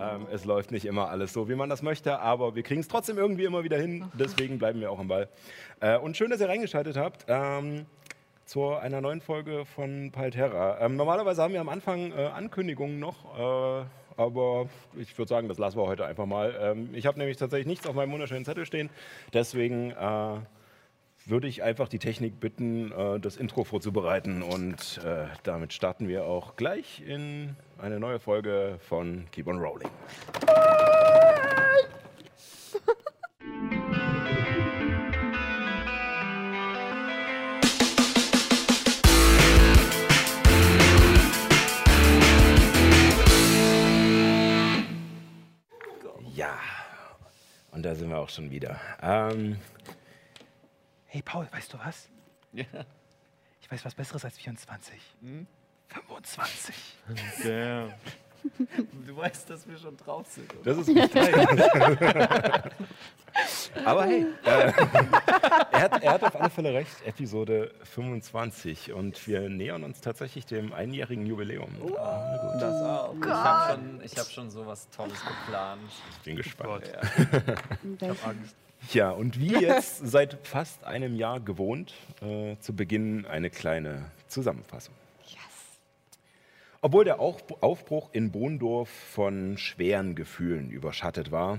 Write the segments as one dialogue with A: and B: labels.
A: Ähm, es läuft nicht immer alles so, wie man das möchte, aber wir kriegen es trotzdem irgendwie immer wieder hin. Deswegen bleiben wir auch am Ball. Äh, und schön, dass ihr reingeschaltet habt. Ähm, zu einer neuen Folge von Palterra. Ähm, normalerweise haben wir am Anfang äh, Ankündigungen noch, äh, aber ich würde sagen, das lassen wir heute einfach mal. Ähm, ich habe nämlich tatsächlich nichts auf meinem wunderschönen Zettel stehen, deswegen äh, würde ich einfach die Technik bitten, äh, das Intro vorzubereiten und äh, damit starten wir auch gleich in eine neue Folge von Keep on Rolling. Ja, und da sind wir auch schon wieder. Ähm,
B: Hey Paul, weißt du was?
C: Ja.
B: Ich weiß was Besseres als 24. 25.
C: Damn. Du weißt, dass wir schon drauf sind. Oder?
A: Das ist richtig. Aber hey, äh, er, hat, er hat auf alle Fälle recht. Episode 25 und wir nähern uns tatsächlich dem einjährigen Jubiläum. Ah, na gut.
C: Das auch. ich habe schon, ich hab schon sowas Tolles geplant.
A: Ich bin gespannt.
C: Ja.
B: Ich hab Angst.
A: Ja, und wie jetzt seit fast einem Jahr gewohnt, äh, zu Beginn eine kleine Zusammenfassung. Obwohl der Aufbruch in Bohndorf von schweren Gefühlen überschattet war,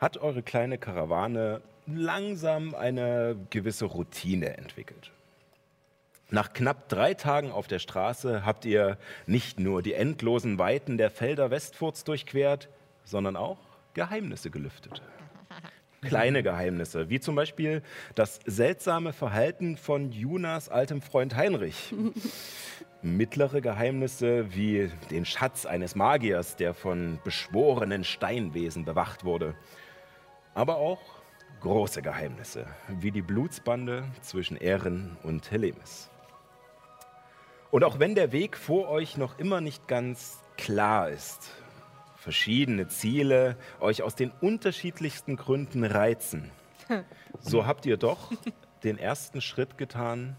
A: hat eure kleine Karawane langsam eine gewisse Routine entwickelt. Nach knapp drei Tagen auf der Straße habt ihr nicht nur die endlosen Weiten der Felder Westfurts durchquert, sondern auch Geheimnisse gelüftet. Kleine Geheimnisse, wie zum Beispiel das seltsame Verhalten von Junas altem Freund Heinrich. Mittlere Geheimnisse wie den Schatz eines Magiers, der von beschworenen Steinwesen bewacht wurde. Aber auch große Geheimnisse, wie die Blutsbande zwischen Ehren und Helemis. Und auch wenn der Weg vor euch noch immer nicht ganz klar ist, verschiedene Ziele euch aus den unterschiedlichsten Gründen reizen, so habt ihr doch den ersten Schritt getan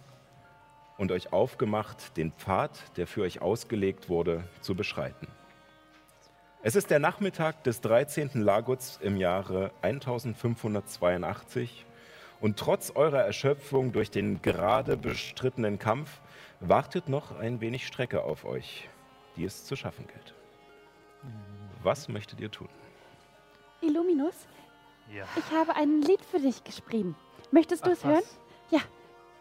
A: und euch aufgemacht, den Pfad, der für euch ausgelegt wurde, zu beschreiten. Es ist der Nachmittag des 13. Laguts im Jahre 1582 und trotz eurer Erschöpfung durch den gerade bestrittenen Kampf wartet noch ein wenig Strecke auf euch, die es zu schaffen gilt. Was möchtet ihr tun?
D: Illuminus,
B: Ja.
D: ich habe ein Lied für dich geschrieben. Möchtest du
B: Ach,
D: es hören?
B: was?
D: Ja.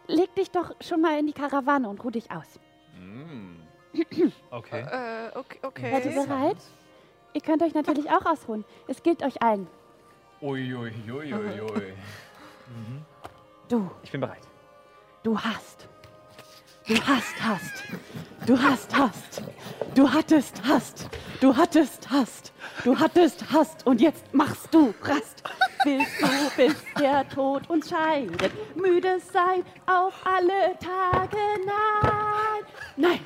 D: Leg dich doch schon mal in die Karawane und ruh dich aus.
B: Okay.
E: Äh, okay. okay.
D: Seid ihr bereit? Ihr könnt euch natürlich auch ausruhen. Es gilt euch allen.
C: Uiuiuiui.
D: Du,
B: Ich bin bereit.
D: du hast. Du hast, hast. Du hast, hast. Du hattest, hast. Du hattest, hast. Du hattest, hast. Und jetzt machst du Rast. Willst du, bis der Tod uns scheidet, müde sein auf alle Tage? Nein. Nein.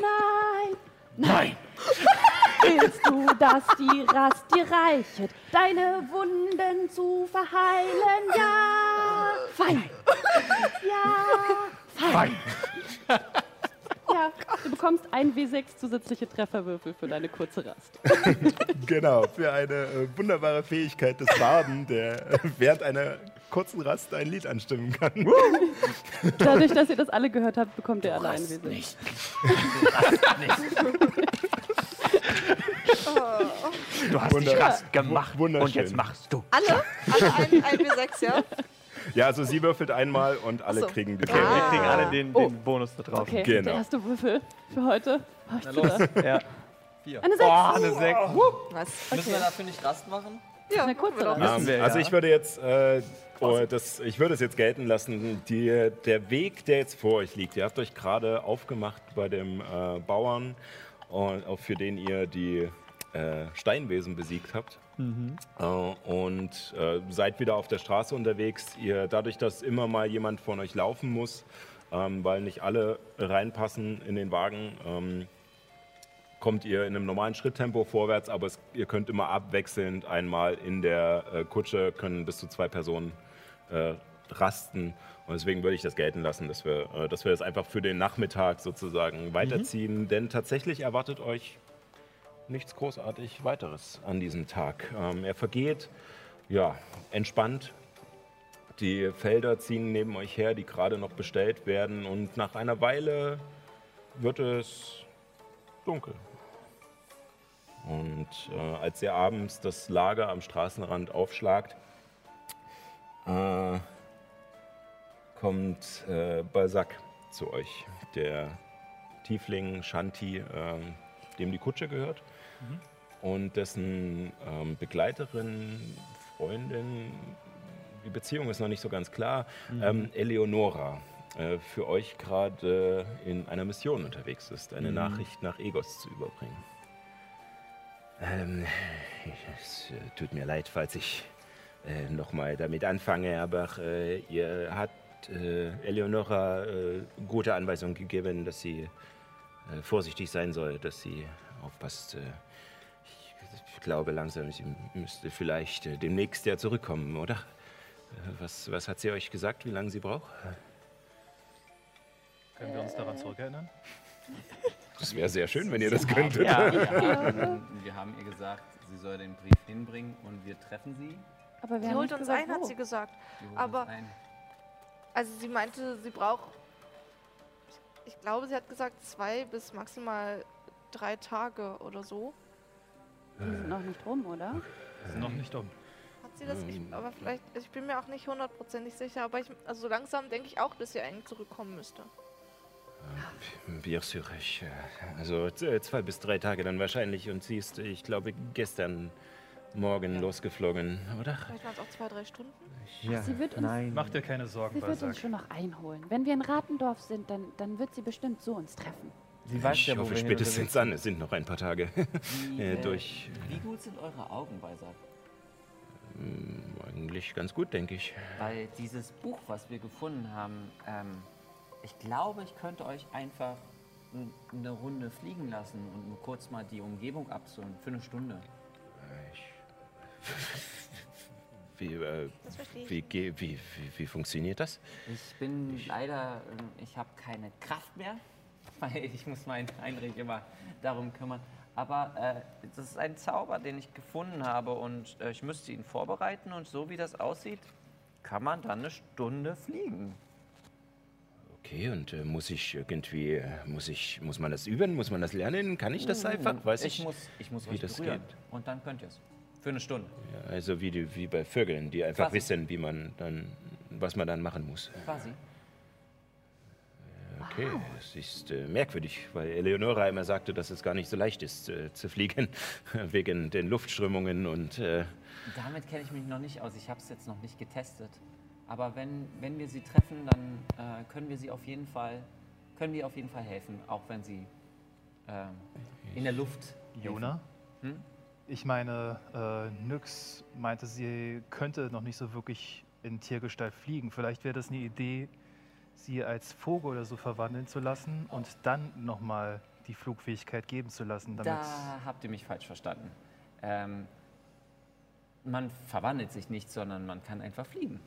D: Nein. Nein. Willst du, dass die Rast dir reichet, deine Wunden zu verheilen? Ja. Fein. Ja. Fein. Ja, du bekommst ein W6 zusätzliche Trefferwürfel für deine kurze Rast.
A: Genau, für eine äh, wunderbare Fähigkeit des Barden, der äh, während einer kurzen Rast ein Lied anstimmen kann.
D: Dadurch, dass ihr das alle gehört habt, bekommt ihr alle ein W6.
B: Du hast dich
A: Wunder-
B: Rast gemacht und jetzt machst du.
E: Alle? Alle ein, ein W6, ja?
A: Ja, also sie würfelt einmal und alle
E: so.
A: kriegen die
B: Okay, wir
E: Ah.
B: kriegen alle den, den
D: Oh.
B: Bonus da drauf.
D: Okay,
A: Genau.
D: der erste Würfel für heute. Oh,
C: Na los.
B: Ja.
C: Vier.
D: Eine 6.
B: Oh, eine 6.
E: Was?
C: Müssen wir
E: Okay.
C: dafür nicht Rast machen?
E: Ja,
D: Eine kurze
E: wir.
A: Ähm,
F: wir,
A: also ich würde jetzt, äh, oh, das, ich würde es jetzt gelten lassen, die, der Weg, der jetzt vor euch liegt, ihr habt euch gerade aufgemacht bei dem äh, Bauern, und, auch für den ihr die äh, Steinwesen besiegt habt. Äh, und äh, seid wieder auf der Straße unterwegs. Ihr, dadurch, dass immer mal jemand von euch laufen muss, ähm, weil nicht alle reinpassen in den Wagen, ähm, kommt ihr in einem normalen Schritttempo vorwärts, aber es, ihr könnt immer abwechselnd einmal in der äh, Kutsche können bis zu zwei Personen rasten. Und deswegen würde ich das gelten lassen, dass wir, dass wir das einfach für den Nachmittag sozusagen weiterziehen. Denn tatsächlich erwartet euch nichts großartig weiteres an diesem Tag. Ähm, er vergeht, ja, entspannt. Die Felder ziehen neben euch her, die gerade noch bestellt werden. Und nach einer Weile wird es dunkel. Und äh, als ihr abends das Lager am Straßenrand aufschlagt, äh, kommt äh, Balzac zu euch, der Tiefling Shanti, ähm, dem die Kutsche gehört und dessen ähm, Begleiterin, Freundin, die Beziehung ist noch nicht so ganz klar, ähm, Eleonora, äh, für euch gerade in einer Mission unterwegs ist, eine Nachricht nach Egos zu überbringen. Ähm, es äh, tut mir leid, falls ich äh, nochmal damit anfange, aber äh, ihr hat äh, Eleonora äh, gute Anweisungen gegeben, dass sie äh, vorsichtig sein soll, dass sie aufpasst. Ich, glaube langsam, sie müsste vielleicht äh, demnächst ja zurückkommen, oder? Äh, was, was hat sie euch gesagt, wie lange sie braucht?
B: Können wir uns daran zurückerinnern?
A: Das wäre sehr schön, wenn ihr das könntet.
F: Ja, wir haben, wir haben ihr gesagt, sie soll den Brief hinbringen und wir treffen sie.
D: Aber wir
E: Sie
D: haben
E: holt uns
D: gesagt,
E: ein, hat
D: wo.
E: sie gesagt.
F: Sie holt
E: Aber-
F: uns ein.
E: Also sie meinte, sie braucht, ich glaube, sie hat gesagt zwei bis maximal drei Tage oder so.
D: Die sind noch nicht rum, oder?
B: Sind noch nicht um.
E: Hat sie das? Ich, aber vielleicht, ich bin mir auch nicht hundertprozentig sicher, aber ich, also so langsam denke ich auch, dass sie eigentlich zurückkommen müsste.
A: Bien sûr, ich, äh, also z- zwei bis drei Tage dann wahrscheinlich. Und sie ist, ich glaube, gestern Morgen losgeflogen, oder?
E: Vielleicht waren es auch zwei, drei Stunden.
G: Ja,
D: sie wird uns-
G: nein.
B: Mach dir keine Sorgen,
D: Sie wird uns
B: Balzac.
D: schon noch einholen. Wenn wir in Ratendorf sind, dann, dann wird sie bestimmt zu uns treffen.
F: Sie weiß
A: Ich
F: ja, wo
A: hoffe spätestens dann, es sind noch ein paar Tage.
F: Wie,
A: äh,
F: äh,
A: durch-
F: Wie gut sind eure Augen, Balzac?
A: Hm, Eigentlich ganz gut, denke ich.
F: Weil dieses Buch, was wir gefunden haben, ähm, ich glaube, ich könnte euch einfach eine Runde fliegen lassen und nur kurz mal die Umgebung absuchen für eine Stunde.
A: Wie, äh,
E: ich.
A: wie, wie, wie, wie funktioniert das?
F: Ich bin leider, ähm, ich habe keine Kraft mehr, weil ich muss meinen Heinrich immer darum kümmern. Aber äh, das ist ein Zauber, den ich gefunden habe und äh, ich müsste ihn vorbereiten und so wie das aussieht, kann man dann eine Stunde fliegen.
A: Okay, und äh, muss ich irgendwie, äh, muss ich, muss man das üben? Muss man das lernen? Kann ich das einfach? Weiß ich.
F: ich muss, ich muss
A: wie das
F: berühren
A: geht.
F: und dann könnt ihr es. Für eine Stunde.
A: Ja, also wie, die, wie bei Vögeln, die einfach
F: Quasi.
A: wissen, wie man dann, was man dann machen muss.
F: Quasi.
A: Okay, es ist äh, merkwürdig, weil Eleonora immer sagte, dass es gar nicht so leicht ist äh, zu fliegen, wegen den Luftströmungen und äh,
F: Damit kenne ich mich noch nicht aus. Ich habe es jetzt noch nicht getestet. Aber wenn, wenn wir sie treffen, dann äh, können wir sie auf jeden Fall, können wir auf jeden Fall helfen, auch wenn sie ähm, in der Luft.
B: Jona?
F: Hm?
B: Ich meine, äh, Nyx meinte, sie könnte noch nicht so wirklich in Tiergestalt fliegen. Vielleicht wäre das eine Idee, sie als Vogel oder so verwandeln zu lassen und dann nochmal die Flugfähigkeit geben zu lassen. Damit
F: Da habt ihr mich falsch verstanden. Ähm, man verwandelt sich nicht, sondern man kann einfach fliegen.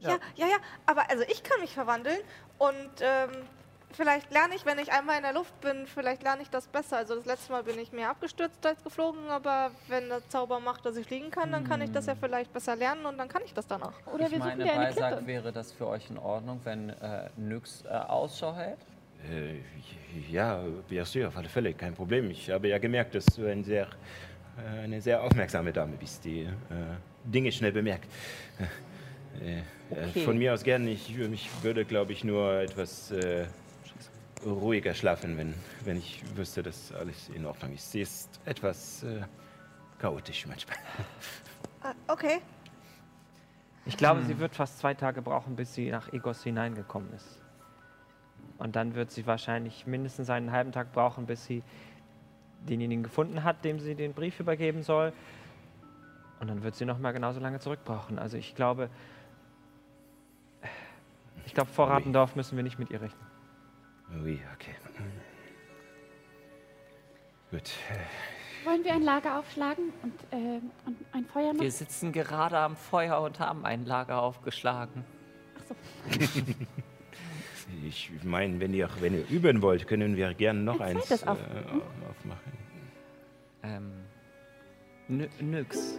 E: Ja, ja, ja, aber also ich kann mich verwandeln und ähm, vielleicht lerne ich, wenn ich einmal in der Luft bin, vielleicht lerne ich das besser. Also das letzte Mal bin ich mehr abgestürzt als geflogen, aber wenn der Zauber macht, dass ich fliegen kann, dann kann ich das ja vielleicht besser lernen und dann kann ich das dann auch.
D: Oder
F: ich
D: wir
F: meine,
D: Klippe.
F: wäre das für euch in Ordnung, wenn äh, Nyx äh, Ausschau hält?
A: äh, ja, bien sûr, auf alle Fälle, kein Problem. Ich habe ja gemerkt, dass du ein sehr, äh, eine sehr aufmerksame Dame bist, die äh, Dinge schnell bemerkt. Äh, äh,
D: Okay.
A: Von mir aus gern, ich, ich würde, glaube ich, nur etwas äh, ruhiger schlafen, wenn, wenn ich wüsste, dass alles in Ordnung ist. Sie ist etwas äh, chaotisch manchmal.
E: Ah, okay.
F: Ich glaube, sie wird fast zwei Tage brauchen, bis sie nach Egos hineingekommen ist. Und dann wird sie wahrscheinlich mindestens einen halben Tag brauchen, bis sie denjenigen gefunden hat, dem sie den Brief übergeben soll. Und dann wird sie noch mal genauso lange zurück brauchen. Also ich glaube, ich glaube, vor Ratendorf müssen wir nicht mit ihr rechnen.
A: Ui, okay. Gut.
D: Wollen wir ein Lager aufschlagen und, äh, und ein Feuer machen?
F: Wir sitzen gerade am Feuer und haben ein Lager aufgeschlagen.
A: Ich meine, wenn ihr, wenn ihr üben wollt, können wir gerne noch
D: Ein
A: eins
D: zweites auf-
A: äh, aufmachen.
F: Ähm, nix.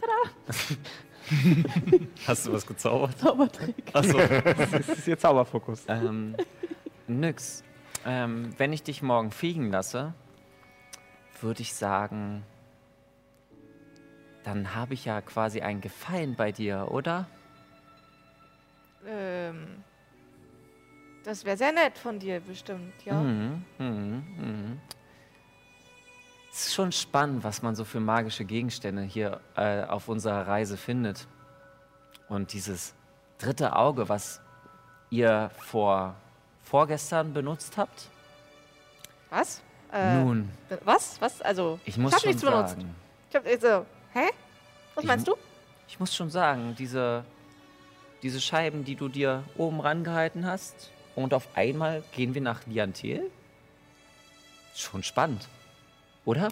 G: Hast du was gezaubert?
D: Zaubertrick.
G: Achso.
F: Das ist ihr Zauberfokus. Ähm, nix. Ähm, wenn ich dich morgen fliegen lasse, würde ich sagen, dann habe ich ja quasi einen Gefallen bei dir, oder?
E: Ähm, das wäre sehr nett von dir, bestimmt, ja.
F: Mhm, mhm, mhm. Es ist schon spannend, was man so für magische Gegenstände hier äh, auf unserer Reise findet. Und dieses dritte Auge, was ihr vor vorgestern benutzt habt.
E: Was? Äh,
F: Nun,
E: Was? Was? Also,
F: ich muss
E: hab
F: schon
E: nichts benutzt.
F: sagen,
E: Ich hab also, hä? Was
F: Ich
E: meinst du?
F: ich muss schon sagen, diese, diese Scheiben, die du dir oben rangehalten hast, und auf einmal gehen wir nach Liantel? Schon spannend, oder?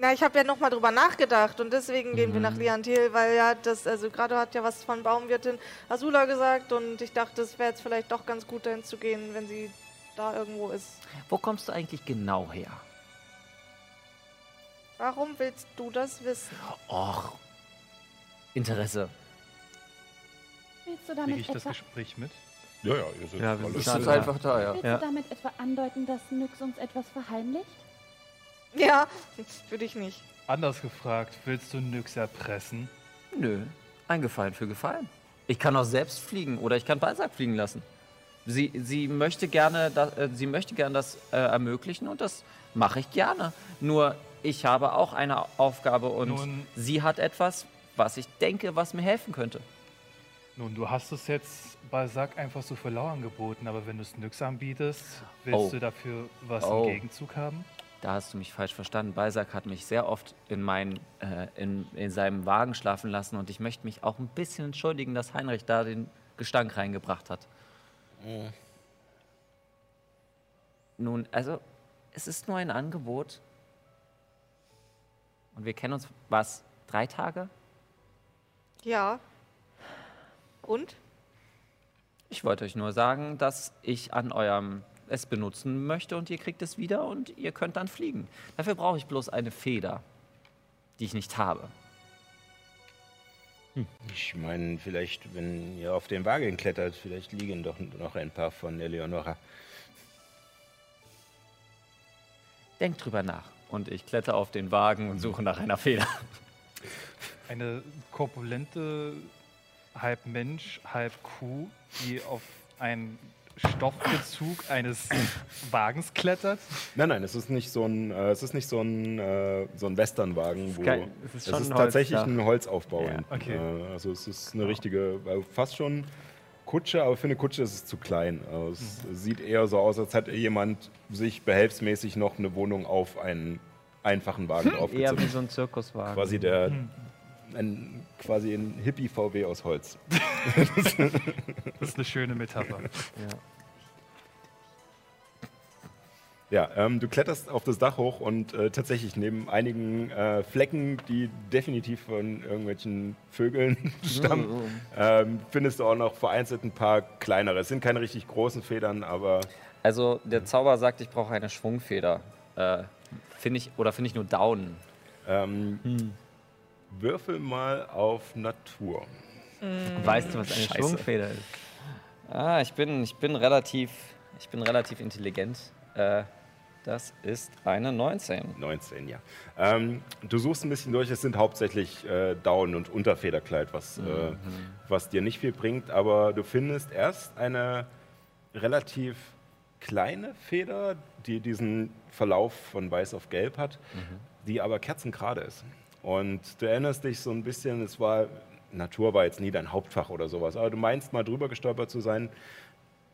E: Na, ich habe ja noch mal drüber nachgedacht und deswegen gehen wir nach
F: Mhm.
E: Liantil, weil ja das, also gerade hat ja was von Baumwirtin Azula gesagt und ich dachte, es wäre jetzt vielleicht doch ganz gut dahin zu gehen, wenn sie da irgendwo ist.
F: Wo kommst du eigentlich genau her?
E: Warum willst du das wissen?
F: Och, Interesse.
D: Willst du
B: Kriege
D: damit
B: ich das Gespräch mit?
A: Ja, ja, ihr seid
G: Ja, wir sind
F: Ist
G: alle
F: einfach da, ja.
D: willst
G: Ja.
D: du damit etwa andeuten, dass Nyx uns etwas verheimlicht?
E: Ja, würde ich nicht.
B: Anders gefragt, willst du Nyx erpressen?
F: Nö, ein Gefallen für Gefallen. Ich kann auch selbst fliegen oder ich kann Balsack fliegen lassen. Sie, sie, möchte gerne das, äh, sie möchte gerne das äh, ermöglichen und das mache ich gerne. Nur ich habe auch eine Aufgabe und
B: Nun-
F: sie hat etwas, was ich denke, was mir helfen könnte.
B: Nun, du hast es jetzt bei Sack einfach so für lau angeboten, aber wenn du es Nyx anbietest, willst
F: Oh.
B: du dafür was
F: Oh.
B: im Gegenzug haben?
F: Da hast du mich falsch verstanden. Balsack hat mich sehr oft in, mein, äh, in, in seinem Wagen schlafen lassen und ich möchte mich auch ein bisschen entschuldigen, dass Heinrich da den Gestank reingebracht hat. Nun, also, es ist nur ein Angebot. Und wir kennen uns, was, drei Tage?
E: Ja. Und?
F: Ich wollte euch nur sagen, dass ich an eurem es benutzen möchte und ihr kriegt es wieder und ihr könnt dann fliegen. Dafür brauche ich bloß eine Feder, die ich nicht habe.
A: Ich meine, vielleicht, wenn ihr auf den Wagen klettert, vielleicht liegen doch noch ein paar von Eleonora.
F: Denkt drüber nach. Und ich kletter auf den Wagen und suche nach einer Feder.
B: Eine korpulente, halb Mensch, halb Kuh, die auf einen Stoffbezug eines Wagens klettert.
A: Nein, nein, es ist nicht so ein, äh, es ist nicht so ein, äh, so ein Westernwagen, wo
F: kein- es ist
A: es ist
F: ein
A: tatsächlich ein Holzaufbau.
F: Ja.
B: Okay.
A: äh, also es ist eine richtige, äh, fast schon Kutsche, aber für eine Kutsche ist es zu klein. Also es
F: Mhm.
A: sieht eher so aus, als hätte jemand sich behelfsmäßig noch eine Wohnung auf einen einfachen Wagen
F: Eher wie so ein Zirkuswagen.
A: Quasi der, ein, quasi ein Hippie-VW aus Holz.
B: Das ist eine schöne Metapher.
F: Ja.
A: Ja, ähm, du kletterst auf das Dach hoch und äh, tatsächlich neben einigen äh, Flecken, die definitiv von irgendwelchen Vögeln stammen, ähm, findest du auch noch vereinzelt ein paar kleinere. Es sind keine richtig großen Federn, aber
F: Also der Zauber sagt, ich brauche eine Schwungfeder. Äh, finde ich, oder finde ich nur Daunen?
A: ähm, würfel mal auf Natur.
F: Weißt du, was eine
G: Scheiße.
F: Schwungfeder ist? Ah, ich bin, ich bin relativ, ich bin relativ intelligent. Äh, das ist eine 19.
A: 19, ja. Ähm, du suchst ein bisschen durch, es sind hauptsächlich äh, Down- und Unterfederkleid, was, äh, was dir nicht viel bringt, aber du findest erst eine relativ kleine Feder, die diesen Verlauf von weiß auf gelb hat, die aber kerzengerade ist. Und du erinnerst dich so ein bisschen, es war, Natur war jetzt nie dein Hauptfach oder sowas, aber du meinst mal drüber gestolpert zu sein.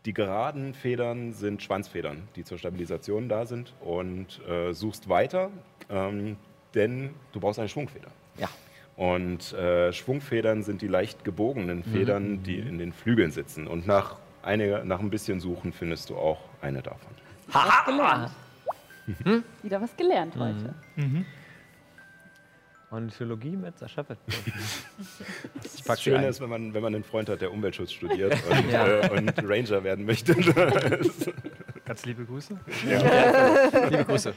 A: Die geraden Federn sind Schwanzfedern, die zur Stabilisation da sind und äh, suchst weiter, ähm, denn du brauchst eine Schwungfeder.
F: Ja.
A: Und äh, Schwungfedern sind die leicht gebogenen Federn, die in den Flügeln sitzen. Und nach, eine, nach ein bisschen Suchen findest du auch eine davon.
D: Was gelernt. Wieder was gelernt heute.
G: Ornithologie mit Sascha Wettbewerb.
A: Das Schöne
G: ein.
A: ist, wenn man, wenn man einen Freund hat, der Umweltschutz studiert und,
F: Ja.
A: äh, und Ranger werden möchte.
B: Ganz liebe Grüße.
G: Liebe Grüße.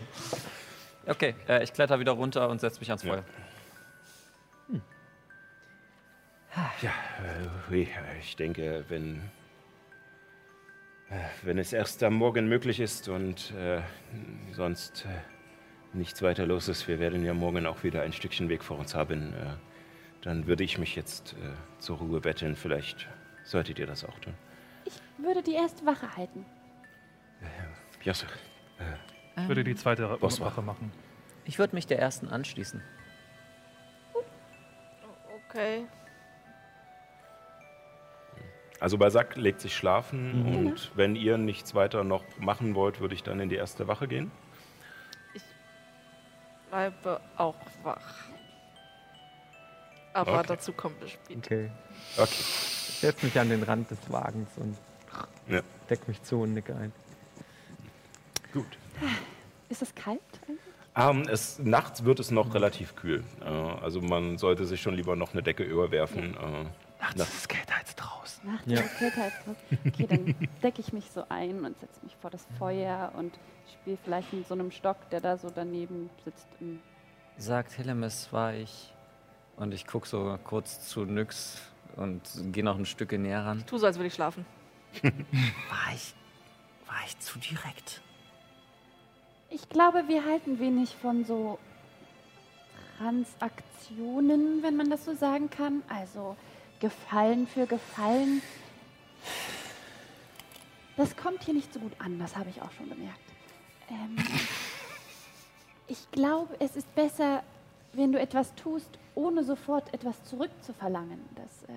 G: Okay, äh, ich kletter wieder runter und setze mich ans
A: Ja.
G: Feuer.
A: ja, äh, hui, ich denke, wenn, äh, wenn es erst am Morgen möglich ist und äh, sonst äh, nichts weiter los ist, wir werden ja morgen auch wieder ein Stückchen Weg vor uns haben, äh, dann würde ich mich jetzt äh, zur Ruhe betteln. Vielleicht solltet ihr das auch tun.
D: Ich würde die erste Wache halten.
A: Jasser,
B: Ich würde die zweite
A: war?
B: Wache machen.
F: Ich würde mich der ersten anschließen.
E: Okay.
A: Also Basak legt sich schlafen
D: Mhm.
A: und wenn ihr nichts weiter noch machen wollt, würde ich dann in die erste Wache gehen.
E: Bleibe auch wach. Aber
A: Okay.
E: dazu kommen wir später.
G: Okay.
A: Okay.
G: Ich setze mich an den Rand des Wagens und
A: Ja.
G: deck mich zu und nicke ein.
A: Gut.
D: Ist es kalt?
A: Ähm, es, nachts wird es noch relativ kühl. Äh, also man sollte sich schon lieber noch eine Decke überwerfen. Äh,
B: Nachts ist es kälter als draußen.
D: Nachts
G: Ja.
D: ist es kälter als draußen. Okay, dann decke ich mich so ein und setze mich vor das Feuer und spiele vielleicht mit so einem Stock, der da so daneben sitzt. Im
F: Sagt Hillemis, war ich. Und ich gucke so kurz zu Nyx und gehe noch ein Stück näher ran.
E: Tu so, als würde ich schlafen.
F: War ich. War ich zu direkt?
D: Ich glaube, wir halten wenig von so Transaktionen, wenn man das so sagen kann. Also Gefallen für Gefallen. Das kommt hier nicht so gut an, das habe ich auch schon gemerkt. Ähm, ich glaube, es ist besser, wenn du etwas tust, ohne sofort etwas zurückzuverlangen. Das, äh,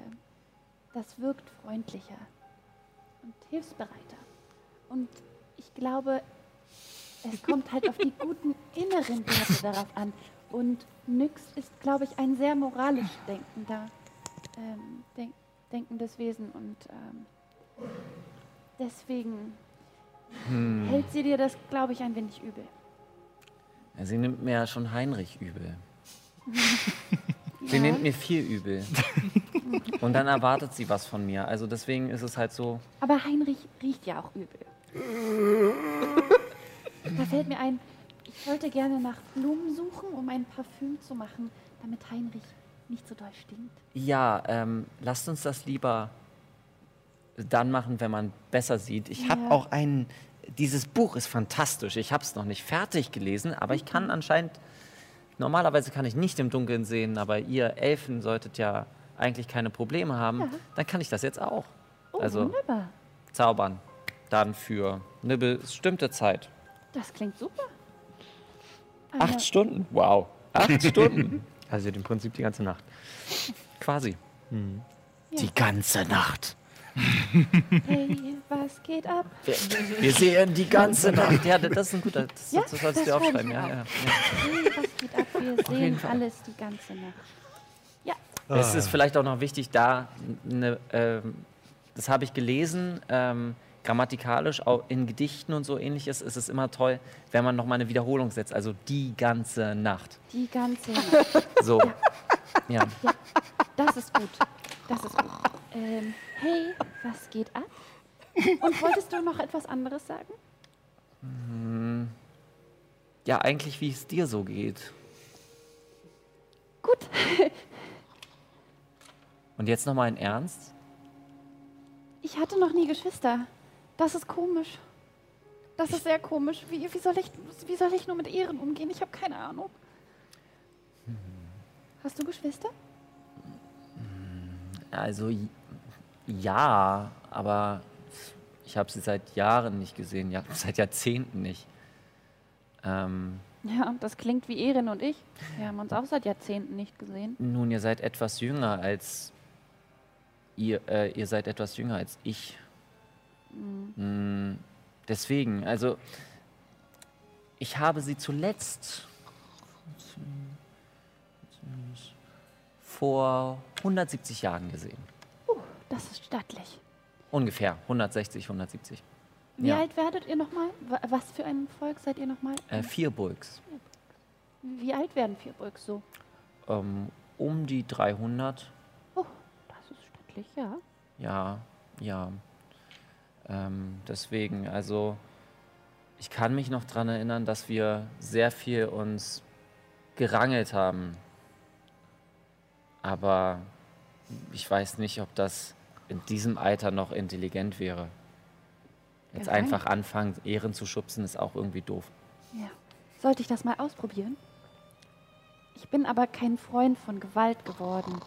D: das wirkt freundlicher und hilfsbereiter. Und ich glaube, es kommt halt auf die guten inneren Werte darauf an. Und Nyx ist, glaube ich, ein sehr moralisch denkender, ähm, denk, denkendes Wesen. Und ähm, deswegen hält sie dir das, glaube ich, ein wenig übel.
F: Ja, sie nimmt mir ja schon Heinrich übel. Sie
D: Ja.
F: nimmt mir viel übel. Und dann erwartet sie was von mir. Also deswegen ist es halt so.
D: Aber Heinrich riecht ja auch übel. da fällt mir ein, ich wollte gerne nach Blumen suchen, um ein Parfüm zu machen, damit Heinrich nicht so doll stinkt.
F: Ja, ähm, lasst uns das lieber dann machen, wenn man besser sieht. Ich habe
D: Ja.
F: auch ein. Dieses Buch ist fantastisch. Ich habe es noch nicht fertig gelesen, aber ich kann anscheinend. Normalerweise kann ich nicht im Dunkeln sehen, aber ihr Elfen solltet ja eigentlich keine Probleme haben.
D: Ja.
F: Dann kann ich das jetzt auch.
D: Oh,
F: Also-
D: wunderbar.
F: Zaubern. Dann für eine bestimmte Zeit.
D: Das klingt super.
F: Acht Stunden? Wow. Acht Stunden?
G: Also im Prinzip die ganze Nacht.
F: Quasi.
D: Ja.
F: Die ganze Nacht.
D: Hey, was geht ab?
F: Wir, wir sehen die ganze Nacht. Ja, das ist ein guter. Das,
D: Ja,
F: das sollst
D: das
F: du aufschreiben. Ja,
D: auf.
F: ja, ja.
D: Hey, was geht ab? Wir
F: jeden
D: sehen
F: Fall.
D: alles die ganze Nacht. Ja,
F: Es ist vielleicht auch noch wichtig, da, ne, ähm, das habe ich gelesen, ähm, grammatikalisch, auch in Gedichten und so ähnliches, ist es immer toll, wenn man nochmal eine Wiederholung setzt. Also die ganze Nacht.
D: die ganze Nacht.
F: So. Ja.
D: Das ist gut. Das ist gut. Ähm, hey, was geht ab? Und wolltest du noch etwas anderes sagen?
F: Ja, eigentlich, wie es dir so geht.
D: Gut.
F: Und jetzt nochmal in Ernst?
D: Ich hatte noch nie Geschwister. Das ist komisch. Das ist sehr komisch. Wie, wie, soll, ich, wie soll ich nur mit Ehren umgehen? Ich habe keine Ahnung. Hast du Geschwister?
F: Also ja, aber ich habe sie seit Jahren nicht gesehen, ja, seit Jahrzehnten nicht. Ähm,
D: Ja, das klingt wie Erin und ich. Wir haben uns auch seit Jahrzehnten nicht gesehen.
F: Nun, ihr seid etwas jünger als ihr, äh, ihr seid etwas jünger als ich. Mm, deswegen, also ich habe sie zuletzt vor 170 Jahren gesehen.
D: Das ist stattlich.
F: Ungefähr 160, 170.
D: Wie
F: Ja.
D: alt werdet ihr nochmal? Wa- Was für ein Volk seid ihr nochmal?
F: Äh, vier Bulks.
D: Wie alt werden Vierburgs so?
F: Ähm, um die 300.
D: Oh, das ist stattlich, ja.
F: Ja, ja. Ähm, deswegen, also ich kann mich noch daran erinnern, dass wir sehr viel uns gerangelt haben. Aber ich weiß nicht, ob das in diesem Alter noch intelligent wäre. Jetzt
D: Gerangelt?
F: einfach anfangen, Ehren zu schubsen, ist auch irgendwie doof.
D: ja. Sollte ich das mal ausprobieren? Ich bin aber kein Freund von Gewalt geworden.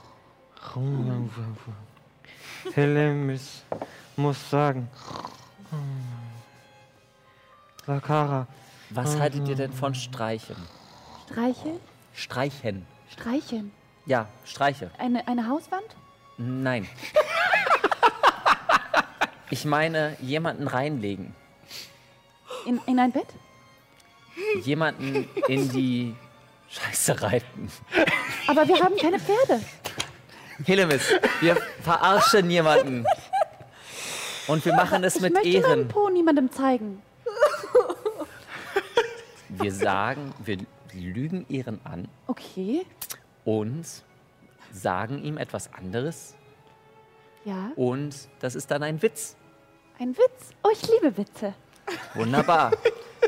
G: Helemis muss sagen. Sakara,
F: Was haltet ihr denn von Streichen?
D: Streicheln?
F: Streichen.
D: Streicheln.
F: Ja, Streiche.
D: Eine, eine Hauswand?
F: Nein. Ich meine, jemanden reinlegen.
D: In, in ein Bett?
F: Jemanden in die Scheiße reiten.
D: Aber wir haben keine Pferde.
F: Helemis, wir verarschen jemanden. Und wir machen es
D: ich
F: mit
D: möchte meinen
F: Ehren.
D: Po niemandem zeigen.
F: Wir sagen, wir lügen Ehren an
D: Okay,
F: und sagen ihm etwas anderes.
D: ja.
F: Und das ist dann ein Witz.
D: Ein Witz. Oh, ich liebe Witze.
F: Wunderbar.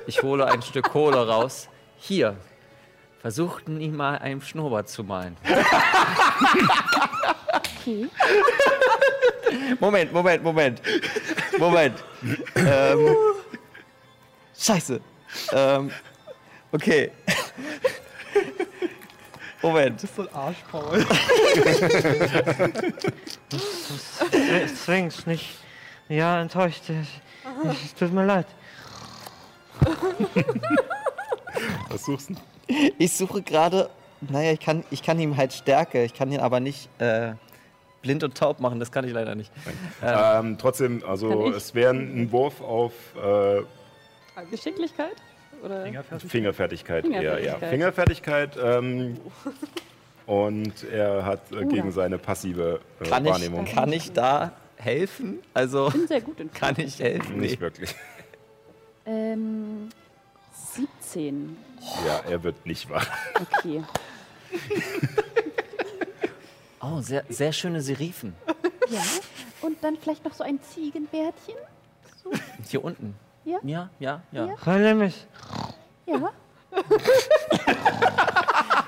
F: Ich hole ein Stück Kohle raus. Hier. Versuchten ihn mal einen Schnurrbart zu malen.
D: Okay.
F: Moment, Moment, Moment. Moment. ähm, scheiße. Ähm, okay. Moment.
G: zwing's nicht. Ja, enttäuscht. Es, es tut mir leid.
A: Was suchst du?
F: Ich suche gerade, naja, ich kann, ich kann ihm halt Stärke, ich kann ihn aber nicht äh, blind und taub machen, das kann ich leider nicht.
A: Ähm, trotzdem, also
D: ich?
A: es wäre ein Wurf auf äh,
D: Geschicklichkeit? Oder?
A: Fingerfertigkeit. eher, ja.
D: Fingerfertigkeit.
A: Fingerfertigkeit. Ähm, und er hat äh, gegen
D: Oder?
A: seine passive äh,
F: Kann ich,
A: Wahrnehmung
F: kann ich da helfen? Also,
D: bin sehr gut in
F: kann ich helfen?
A: nicht wirklich.
D: Ähm, 17.
A: Ja, er wird nicht wahr.
D: Okay.
F: Oh, sehr, sehr schöne Serifen.
D: Ja. Und dann vielleicht noch so ein Ziegenbärtchen?
F: Hier unten.
D: Ja?
F: Ja, ja, ja.
D: Ja.
G: Helemis,
D: Ja.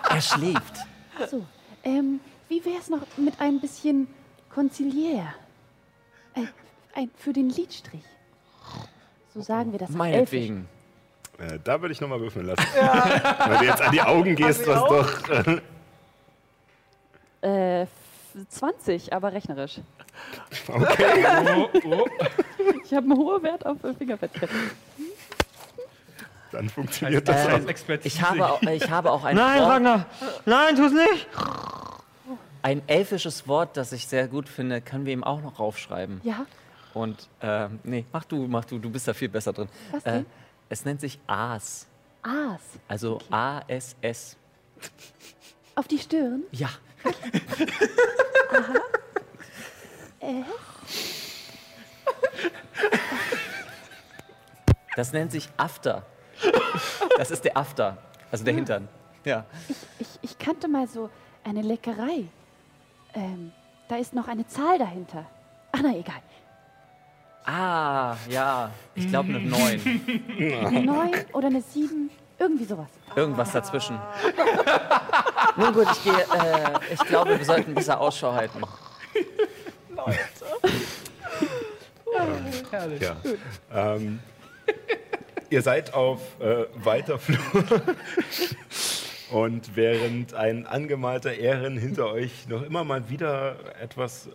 F: Er schläft.
D: So. Ähm, wie wäre es noch mit ein bisschen Konziliär? Äh, ein, für den Lidstrich. So sagen wir das. auf
F: Meinetwegen.
A: Äh, da würde ich nochmal würfeln lassen. Wenn du jetzt an die Augen gehst, was doch. Äh,
D: Elfisch. Äh, f- 20, aber rechnerisch.
A: okay.
D: Ich habe einen hohen Wert auf Fingerfertigkeit.
A: Dann funktioniert das
F: Ähm,
A: auch.
F: ich, habe auch, ich habe auch ein,
G: nein,
F: Wort,
G: Ragnar, nein, tu's nicht.
F: ein elfisches Wort, das ich sehr gut finde. Können wir ihm auch noch raufschreiben?
D: Ja.
F: Und, ähm, nee, mach du, mach du, du bist da viel besser drin.
D: Was
F: Äh,
D: denn?
F: Es nennt sich Aas.
D: Aas.
F: Also A-S-S.
D: Auf die Stirn.
F: Ja.
D: Äh,
F: Das nennt sich After. Das ist der After. Also der Hintern. Ja.
D: ich, ich kannte mal so eine Leckerei. Ähm, da ist noch eine Zahl dahinter. Ach, na egal.
F: Ah, ja. Ich glaube eine 9.
D: Eine 9 oder eine 7. Irgendwie sowas.
F: Irgendwas dazwischen. Nun gut, ich gehe. Äh, ich glaube, wir sollten besser Ausschau halten.
A: Ja. Ähm, ihr seid auf äh, weiter Flur. Und während ein angemalter Ehren hinter euch noch immer mal wieder etwas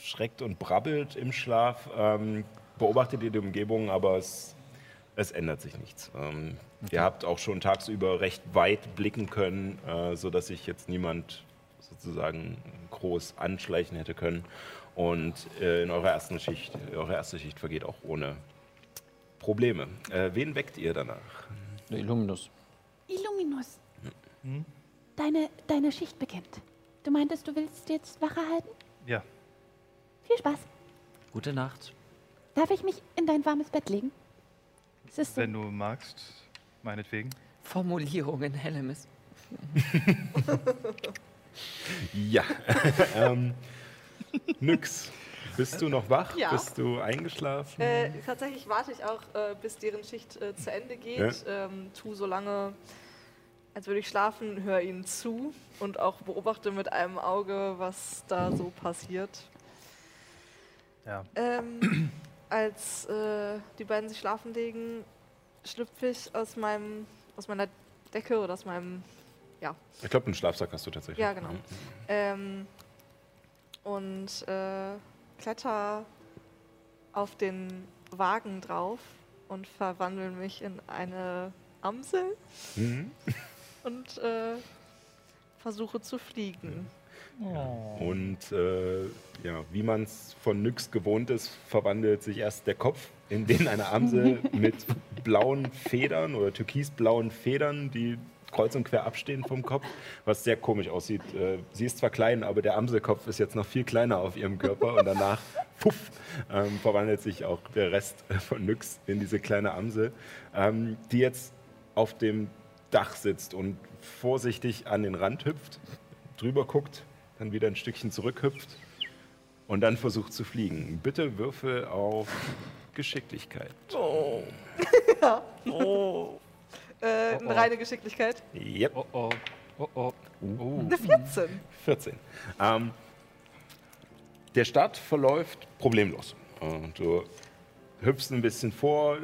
A: aufschreckt und brabbelt im Schlaf, ähm, beobachtet ihr die Umgebung, aber es Es ändert sich nichts. Ähm, Ihr habt auch schon tagsüber recht weit blicken können, äh, sodass sich jetzt niemand sozusagen groß anschleichen hätte können. Und äh, in eurer ersten Schicht, eure erste Schicht vergeht auch ohne Probleme. Äh, wen weckt ihr danach?
F: Der Illuminus.
D: Illuminus. Deine, deine Schicht beginnt. Du meintest, du willst jetzt Wache halten?
B: Ja,
D: Viel Spaß.
F: Gute Nacht.
D: Darf ich mich in dein warmes Bett legen? Es ist so.
B: wenn du magst, meinetwegen.
C: Formulierungen, Hellemis.
A: Ja. ähm, Nyx, bist du noch wach?
E: Ja.
A: Bist du eingeschlafen?
E: Äh, tatsächlich warte ich auch, äh, bis deren Schicht äh, zu Ende geht. Ähm, tu so lange, als würde ich schlafen, höre ihnen zu und auch beobachte mit einem Auge, was da so passiert.
B: Ja.
E: Ähm, als äh, die beiden sich schlafen legen, schlüpfe ich aus meinem, aus meiner Decke oder aus meinem, ja,
A: Ich glaube, einen Schlafsack hast du tatsächlich.
E: ja genau, ähm, und äh, kletter auf den Wagen drauf und verwandle mich in eine Amsel
A: Mhm.
E: und äh, versuche zu fliegen.
A: Und äh, ja, wie man es von Nyx gewohnt ist, verwandelt sich erst der Kopf in den einer Amsel mit blauen Federn oder türkisblauen Federn, die kreuz und quer abstehen vom Kopf, was sehr komisch aussieht. Äh, sie ist zwar klein, aber der Amselkopf ist jetzt noch viel kleiner auf ihrem Körper und danach, puff, ähm, verwandelt sich auch der Rest von Nyx in diese kleine Amsel, ähm, die jetzt auf dem Dach sitzt und vorsichtig an den Rand hüpft, drüber guckt, dann wieder ein Stückchen zurückhüpft und dann versucht zu fliegen. Bitte würfel auf Geschicklichkeit.
E: Äh, eine reine Geschicklichkeit.
A: Yep.
B: Oh oh. Oh oh. Oh.
E: Eine 14.
A: 14. Ähm, der Start verläuft problemlos. Und du hüpfst ein bisschen vor,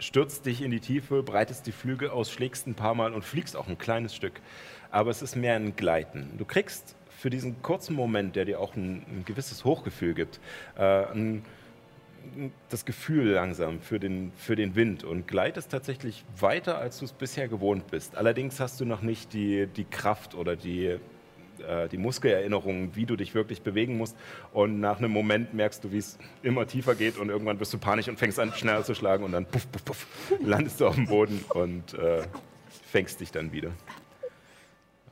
A: stürzt dich in die Tiefe, breitest die Flügel aus, schlägst ein paar Mal und fliegst auch ein kleines Stück. Aber es ist mehr ein Gleiten. Du kriegst für diesen kurzen Moment, der dir auch ein, ein gewisses Hochgefühl gibt, äh, ein, das Gefühl langsam für den, für den Wind und gleitest tatsächlich weiter, als du es bisher gewohnt bist. Allerdings hast du noch nicht die, die Kraft oder die, äh, die Muskelerinnerung, wie du dich wirklich bewegen musst. Und nach einem Moment merkst du, wie es immer tiefer geht und irgendwann wirst du panisch und fängst an, schneller zu schlagen und dann puff, puff, puff, landest du auf dem Boden und äh, fängst dich dann wieder.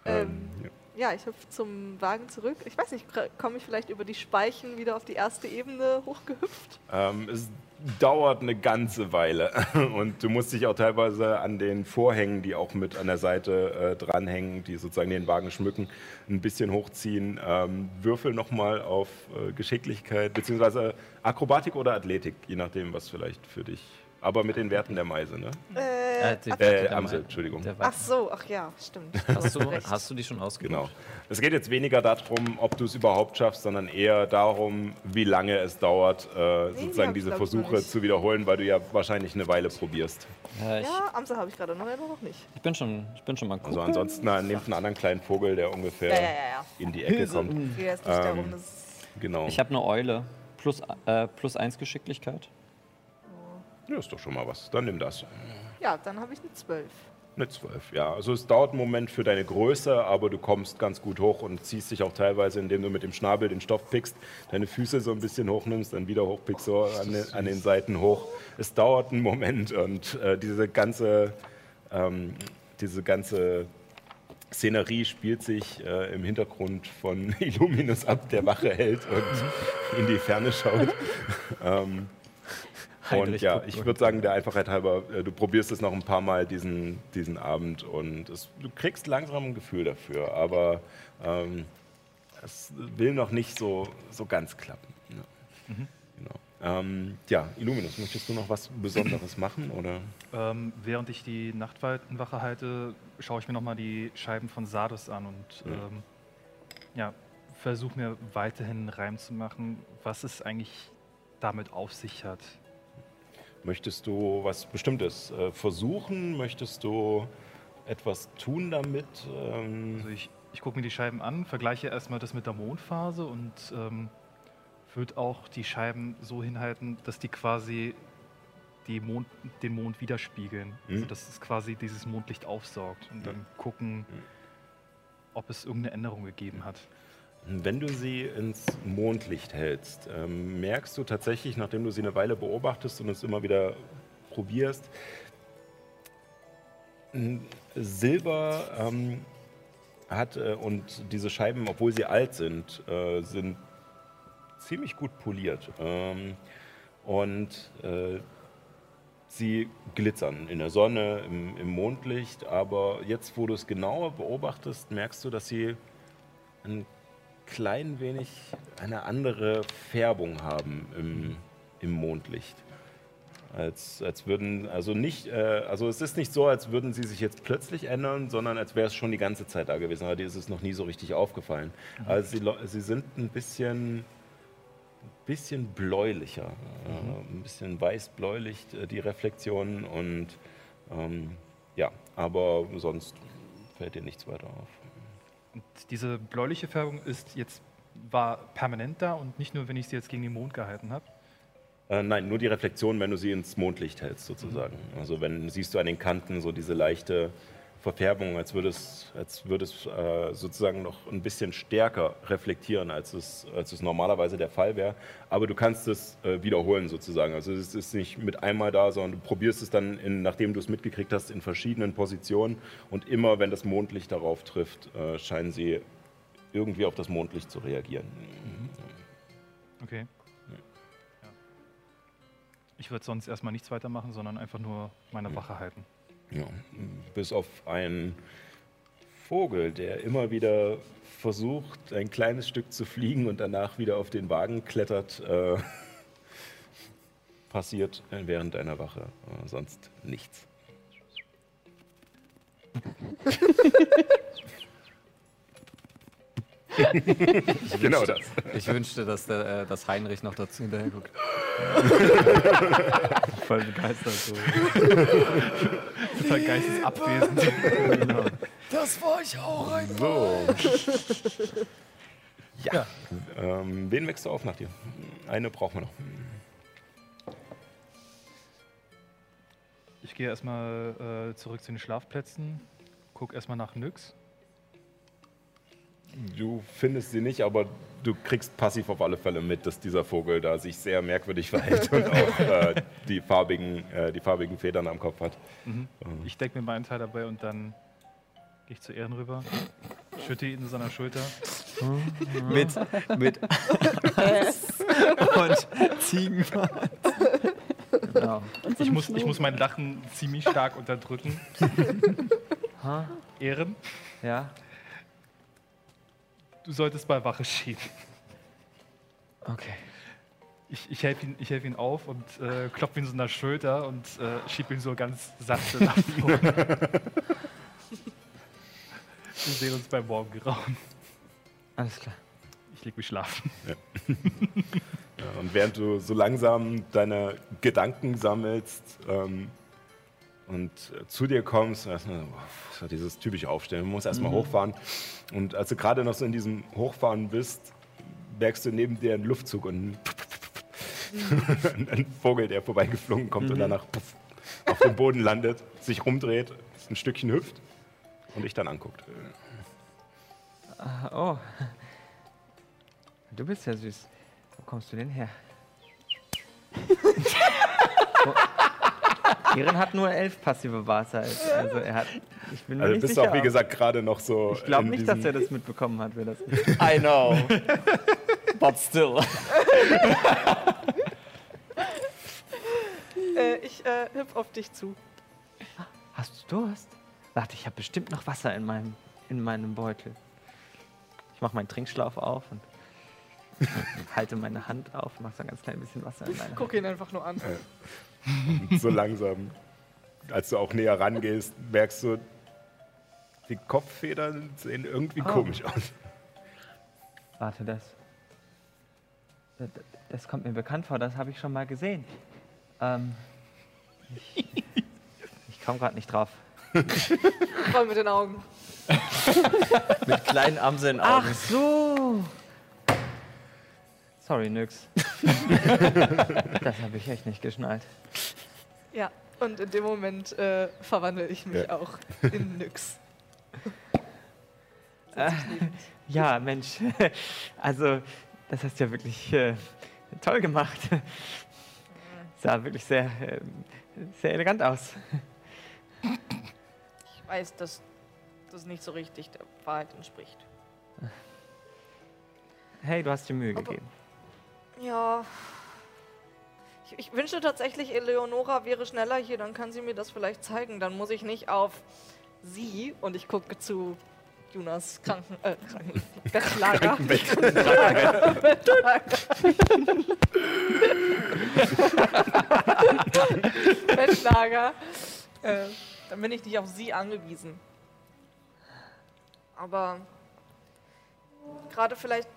E: Ähm,
A: ja.
E: Ja, ich hüpfe zum Wagen zurück. Ich weiß nicht, komme ich vielleicht über die Speichen wieder auf die erste Ebene hochgehüpft?
A: Ähm, es dauert eine ganze Weile und du musst dich auch teilweise an den Vorhängen, die auch mit an der Seite äh, dranhängen, die sozusagen den Wagen schmücken, ein bisschen hochziehen. Ähm, würfel nochmal auf äh, Geschicklichkeit, beziehungsweise Akrobatik oder Athletik, je nachdem, was vielleicht für dich. Aber mit den Werten der Meise, ne?
E: Äh,
F: die-
A: Äh,
F: der
A: Amsel, Entschuldigung.
E: ach so, ach ja, stimmt.
F: Hast du, hast du die schon ausgesucht?
A: Genau. Es geht jetzt weniger darum, ob du es überhaupt schaffst, sondern eher darum, wie lange es dauert, äh, sozusagen diese Versuche zu wiederholen, weil du ja wahrscheinlich eine Weile probierst.
F: Ja,
E: Ja, Amsel habe ich gerade noch, aber noch nicht.
F: ich, bin schon, ich bin schon mal
A: Also
F: gucken.
A: ansonsten na, nehmt einen anderen kleinen Vogel, der ungefähr
E: Ja, ja, ja, ja.
A: in die Ecke kommt. Ähm,
E: darum.
A: Genau.
F: Ich habe eine Eule. Plus, äh, plus eins Geschicklichkeit.
A: Ja, ist doch schon mal was. Dann nimm das.
E: Ja, dann habe ich eine 12.
A: Eine 12, ja. Also es dauert einen Moment für deine Größe, aber du kommst ganz gut hoch und ziehst dich auch teilweise, indem du mit dem Schnabel den Stoff pickst, deine Füße so ein bisschen hochnimmst, dann wieder hochpickst, so an den, an den Seiten hoch. Es dauert einen Moment und äh, diese ganze, ähm, diese ganze Szenerie spielt sich äh, im Hintergrund von Illuminus ab, der Wache hält und in die Ferne schaut. ähm, und ja, ich würde sagen, der Einfachheit halber, äh, du probierst es noch ein paar Mal diesen, diesen Abend und es, du kriegst langsam ein Gefühl dafür, aber ähm, es will noch nicht so, so ganz klappen. Ja. Genau. Ähm, ja, Illuminus, möchtest du noch was Besonderes machen? Oder?
B: Ähm, während ich die Nachtwache halte, schaue ich mir nochmal die Scheiben von Sardus an und
A: Mhm.
B: ähm, ja, versuche mir weiterhin einen Reim zu machen, was es eigentlich damit auf sich hat.
A: Möchtest du was Bestimmtes äh, versuchen? Möchtest du etwas tun damit? Ähm,
B: Also ich, ich gucke mir die Scheiben an, vergleiche erstmal das mit der Mondphase und ähm, würde auch die Scheiben so hinhalten, dass die quasi die Mond, den Mond widerspiegeln.
A: Mhm.
B: Also dass es quasi dieses Mondlicht aufsaugt und dann gucken, ob es irgendeine Änderung gegeben hat.
A: Wenn du sie ins Mondlicht hältst, ähm, merkst du tatsächlich, nachdem du sie eine Weile beobachtest und es immer wieder probierst, Silber ähm, hat äh, und diese Scheiben, obwohl sie alt sind, äh, sind ziemlich gut poliert. Ähm, und äh, sie glitzern in der Sonne, im, im Mondlicht, aber jetzt, wo du es genauer beobachtest, merkst du, dass sie ein klein wenig eine andere Färbung haben im, im Mondlicht. Als, als würden, also nicht, äh, also es ist nicht so, als würden sie sich jetzt plötzlich ändern, sondern als wäre es schon die ganze Zeit da gewesen, aber dir ist es noch nie so richtig aufgefallen. Also sie, sie sind ein bisschen, bisschen bläulicher, äh, ein bisschen weiß-bläulich, äh, die Reflexionen und ähm, ja, aber sonst fällt dir nichts weiter auf.
B: Und diese bläuliche Färbung ist jetzt war permanent da und nicht nur, wenn ich sie jetzt gegen den Mond gehalten habe.
A: Äh, nein, nur die Reflexion, wenn du sie ins Mondlicht hältst, sozusagen. Also wenn siehst du an den Kanten so diese leichte Verfärbung, als würde es, als würde es äh, sozusagen noch ein bisschen stärker reflektieren, als es, als es normalerweise der Fall wäre. Aber du kannst es äh, wiederholen, sozusagen. Also es ist nicht mit einmal da, sondern du probierst es dann, in, nachdem du es mitgekriegt hast, in verschiedenen Positionen. Und immer, wenn das Mondlicht darauf trifft, äh, scheinen sie irgendwie auf das Mondlicht zu reagieren.
B: Okay. Ja. Ich würde sonst erstmal nichts weitermachen, sondern einfach nur meine Wache halten.
A: Ja, bis auf einen Vogel, der immer wieder versucht, ein kleines Stück zu fliegen und danach wieder auf den Wagen klettert, äh, passiert während deiner Wache. Äh, sonst nichts. genau das.
F: Ich wünschte, dass, der, äh, dass Heinrich noch dazu hinterher guckt. Voll begeistert. So.
B: Total geistesabwesend.
F: Genau.
A: So. Ja. Ähm, wen wächst du auf nach dir? Eine brauchen wir noch.
B: Ich gehe erstmal äh, zurück zu den Schlafplätzen, guck erstmal nach Nyx.
A: Du findest sie nicht, aber du kriegst passiv auf alle Fälle mit, dass dieser Vogel da sich sehr merkwürdig verhält und auch äh, die, farbigen, äh, die farbigen Federn am Kopf hat.
B: Ich decke mir meinen Teil dabei und dann gehe ich zu Ehren rüber, schütte ihn in seiner Schulter.
F: mit, mit und Ziegenbart. Genau.
B: Ich muss, ich muss mein Lachen ziemlich stark unterdrücken. Ehren,
F: Ja,
B: du solltest bei Wache stehen.
F: okay.
B: Ich, ich helfe ihn, ich helf ihn auf und äh, klopfe ihn so in der Schulter und äh, schieb ihn so ganz sachte nach vorne. Wir sehen uns beim Morgengrauen.
F: Alles klar.
B: Ich leg mich schlafen.
A: Ja, und während du so langsam deine Gedanken sammelst ähm, und äh, zu dir kommst, erstmal so, oh, so dieses typische Aufstellen, du musst erstmal hochfahren. Und als du gerade noch so in diesem Hochfahren bist, merkst du neben dir einen Luftzug und ein, Vogel, der vorbeigeflogen kommt und danach puff, auf dem Boden landet, sich rumdreht, ein Stückchen hüpft und dich dann anguckt.
F: Ah, Oh. Du bist ja süß. Wo kommst du denn her? Ehren hat nur elf passive Wahrzeit. Also er hat. Ich bin mir
A: Also
F: nicht
A: bist du
F: sicher.
A: auch, wie gesagt, gerade noch so.
F: ich glaube nicht, dass er das mitbekommen hat, wer das.
C: I know. But still.
D: Äh, ich äh, hüpf auf dich zu.
F: Hast du Durst? Warte, ich habe bestimmt noch Wasser in meinem, in meinem Beutel. Ich mache meinen Trinkschlauch auf und halte meine Hand auf und mache so ein ganz klein bisschen Wasser in meine
D: Guck ihn einfach nur an.
A: so langsam, als du auch näher rangehst, merkst du, die Kopffedern sehen irgendwie
F: Oh.
A: komisch aus.
F: Warte, das. Das, das kommt mir bekannt vor, das habe ich schon mal gesehen. Ähm, ich ich komme gerade nicht drauf.
D: Voll mit den Augen.
F: Mit kleinen Amseln Augen. Ach so. Sorry, Nyx. das habe ich echt nicht geschnallt.
E: Ja, und in dem Moment äh, verwandle ich mich
A: Ja.
E: auch in Nyx.
G: Äh, ja, Mensch. Also, das hast du ja wirklich äh, toll gemacht. Sah wirklich sehr, äh, sehr elegant aus.
E: Ich weiß, dass das nicht so richtig der Wahrheit entspricht.
G: Hey, du hast dir Mühe
E: Aber-
G: gegeben.
E: Ja. Ich, ich wünschte tatsächlich, Eleonora wäre schneller hier, dann kann sie mir das vielleicht zeigen. Dann muss ich nicht auf sie und ich gucke zu Jonas Kranken, äh, Kranken, Bettlager. Bettlager. Bettlager. Äh, dann bin ich nicht auf sie angewiesen. Aber gerade vielleicht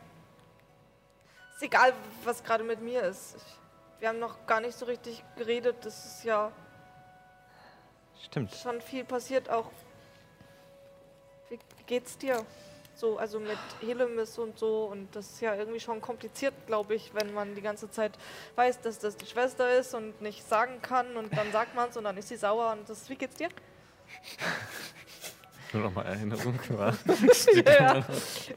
E: ist egal, was gerade mit mir ist. Ich, wir haben noch gar nicht so richtig geredet. Das ist ja
G: Stimmt.
E: schon viel passiert auch. Wie, wie geht's dir? So, also mit Helemis und so. Und das ist ja irgendwie schon kompliziert, glaube ich, wenn man die ganze Zeit weiß, dass das die Schwester ist und nicht sagen kann. Und dann sagt man es und dann ist sie sauer. Und das, wie geht's dir?
F: Nur noch mal Erinnerung. war.
E: ja,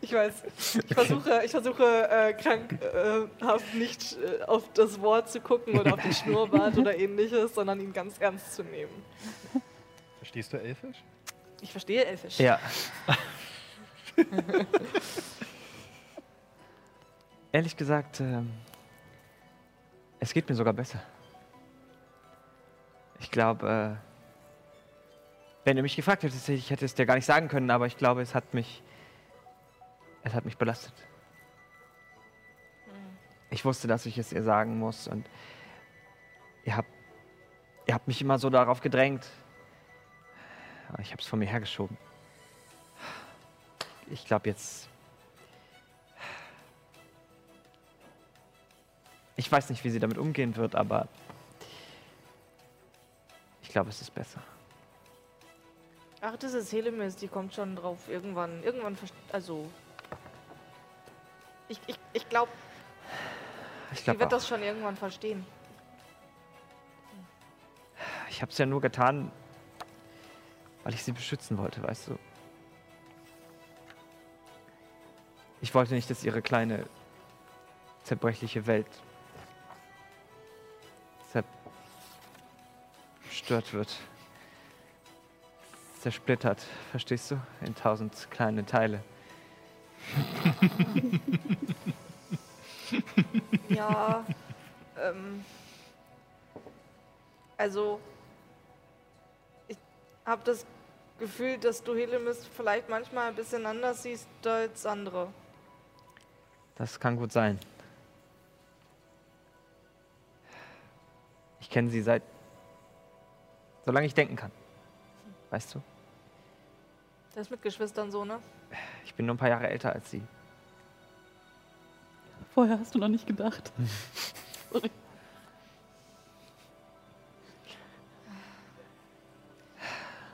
E: ich weiß. Ich versuche, ich versuche äh, krankhaft nicht äh, auf das Wort zu gucken oder auf den Schnurrbart oder ähnliches, sondern ihn ganz ernst zu nehmen.
B: Verstehst du Elfisch?
E: Ich verstehe Elfisch.
G: Ja. Ehrlich gesagt, ähm, es geht mir sogar besser. Ich glaube, äh, wenn du mich gefragt hättest, ich hätte es dir gar nicht sagen können, aber ich glaube, es hat mich, es hat mich belastet. Ich wusste, dass ich es ihr sagen muss und ihr habt, ihr habt mich immer so darauf gedrängt. Aber ich habe es von mir hergeschoben. Ich glaube jetzt. Ich weiß nicht, wie sie damit umgehen wird, aber ich glaube, es ist besser.
E: Ach, das ist Helemis, die kommt schon drauf. Irgendwann, irgendwann, also. Ich, ich, ich glaube,
G: Ich
E: sie
G: glaube
E: wird
G: auch.
E: das schon irgendwann verstehen.
G: Ich habe es ja nur getan, weil ich sie beschützen wollte, weißt du. Ich wollte nicht, dass ihre kleine zerbrechliche Welt zerstört wird. Zersplittert, verstehst du? In tausend kleine Teile.
E: Ja, ähm. Also. Ich habe das Gefühl, dass du Helemis vielleicht manchmal ein bisschen anders siehst als andere.
G: Das kann gut sein. Ich kenne sie seit. solange ich denken kann. Weißt du?
E: Das ist mit Geschwistern so, ne?
G: Ich bin nur ein paar Jahre älter als sie.
D: Vorher hast du noch nicht gedacht. Sorry.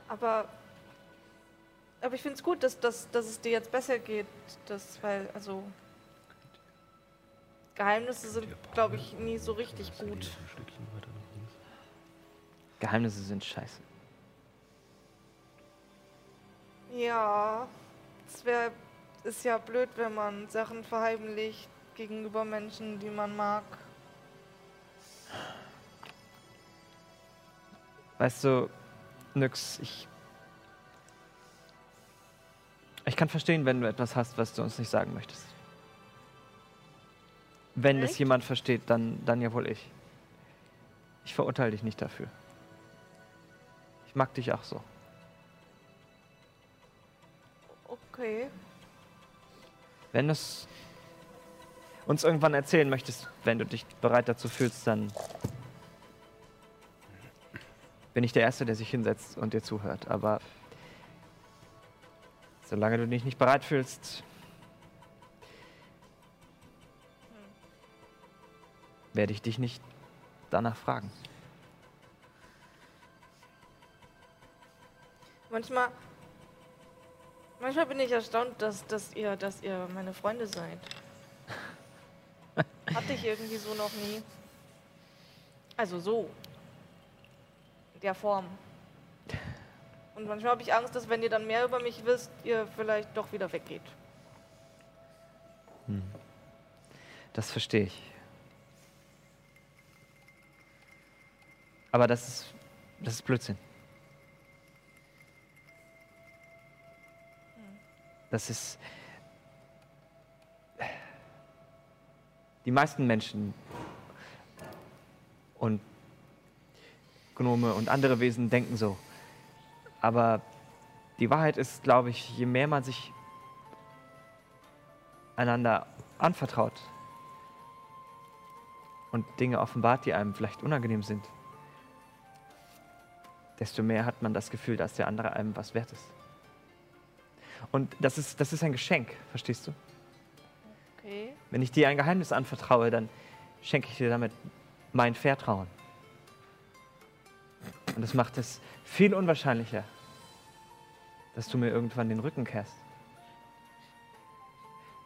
E: Aber. Aber ich finde es gut, dass, dass, dass es dir jetzt besser geht. Das, weil, also. Geheimnisse sind, glaube ich, nie so richtig gut.
G: Geheimnisse sind scheiße.
E: Ja, es wäre ist ja blöd, wenn man Sachen verheimlicht gegenüber Menschen, die man mag.
G: Weißt du, Nyx, ich. Ich kann verstehen, wenn du etwas hast, was du uns nicht sagen möchtest. Wenn es
E: Echt?
G: jemand versteht, dann, dann ja wohl ich. Ich verurteile dich nicht dafür. Ich mag dich auch so.
E: Okay.
G: Wenn du es uns irgendwann erzählen möchtest, wenn du dich bereit dazu fühlst, dann bin ich der Erste, der sich hinsetzt und dir zuhört. Aber solange du dich nicht bereit fühlst, werde ich dich nicht danach fragen.
E: Manchmal. Manchmal bin ich erstaunt, dass, dass, ihr, dass ihr meine Freunde seid. Hatte ich irgendwie so noch nie. Also so. der Form. Und manchmal habe ich Angst, dass wenn ihr dann mehr über mich wisst, ihr vielleicht doch wieder weggeht.
G: Das verstehe ich. Aber das ist, das ist Blödsinn. Das ist. Die meisten Menschen und Gnome und andere Wesen denken so. Aber die Wahrheit ist, glaube ich, je mehr man sich einander anvertraut und Dinge offenbart, die einem vielleicht unangenehm sind, desto mehr hat man das Gefühl, dass der andere einem was wert ist. Und das ist, das ist ein Geschenk, verstehst du?
E: Okay.
G: Wenn ich dir ein Geheimnis anvertraue, dann schenke ich dir damit mein Vertrauen. Und das macht es viel unwahrscheinlicher, dass du mir irgendwann den Rücken kehrst.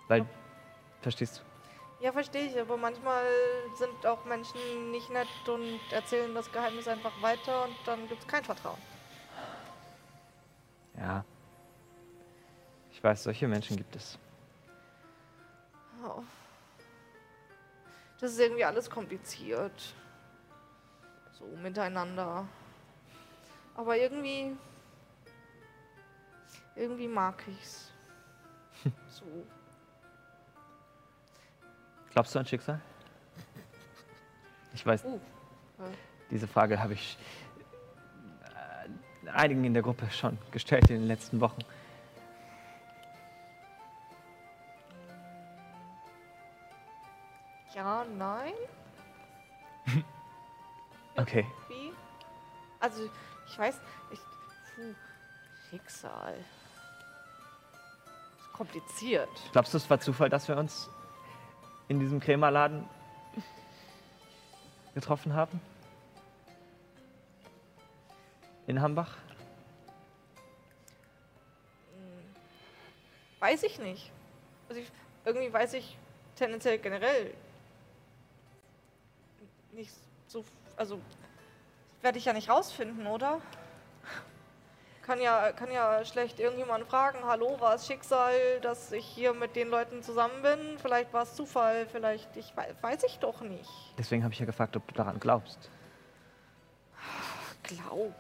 G: Weil, verstehst du?
E: Ja, verstehe ich, aber manchmal sind auch Menschen nicht nett und erzählen das Geheimnis einfach weiter und dann gibt es kein Vertrauen.
G: Ja. Ich weiß, solche Menschen gibt es.
E: Oh. Das ist irgendwie alles kompliziert. So miteinander. Aber irgendwie. Irgendwie mag ich's. so.
G: Glaubst du an Schicksal? Ich weiß,
E: Uh.
G: diese Frage habe ich äh, einigen in der Gruppe schon gestellt in den letzten Wochen.
E: Ja, nein.
G: Okay.
E: Wie? Also, ich weiß. Ich, puh, Schicksal. Ist kompliziert.
G: Glaubst du, es war Zufall, dass wir uns in diesem Krämerladen getroffen haben? In Hambach?
E: Weiß ich nicht. Also ich, irgendwie weiß ich tendenziell generell nicht so. Also werde ich ja nicht rausfinden, oder? Kann ja, kann ja schlecht irgendjemand fragen, hallo, war es Schicksal, dass ich hier mit den Leuten zusammen bin? Vielleicht war es Zufall, vielleicht, ich wei- weiß ich doch nicht.
G: Deswegen habe ich ja gefragt, ob du daran glaubst.
E: Glauben.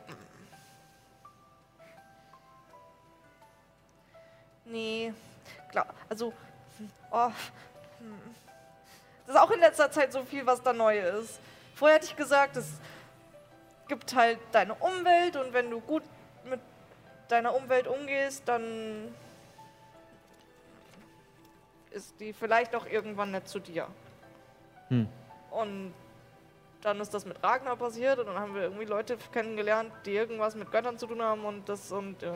E: Nee, also, oh, hm. Das ist auch in letzter Zeit so viel, was da neu ist. Vorher hätte ich gesagt, es gibt halt deine Umwelt und wenn du gut mit deiner Umwelt umgehst, dann ist die vielleicht auch irgendwann nett zu dir.
G: Hm.
E: Und dann ist das mit Ragnar passiert und dann haben wir irgendwie Leute kennengelernt, die irgendwas mit Göttern zu tun haben und das und äh,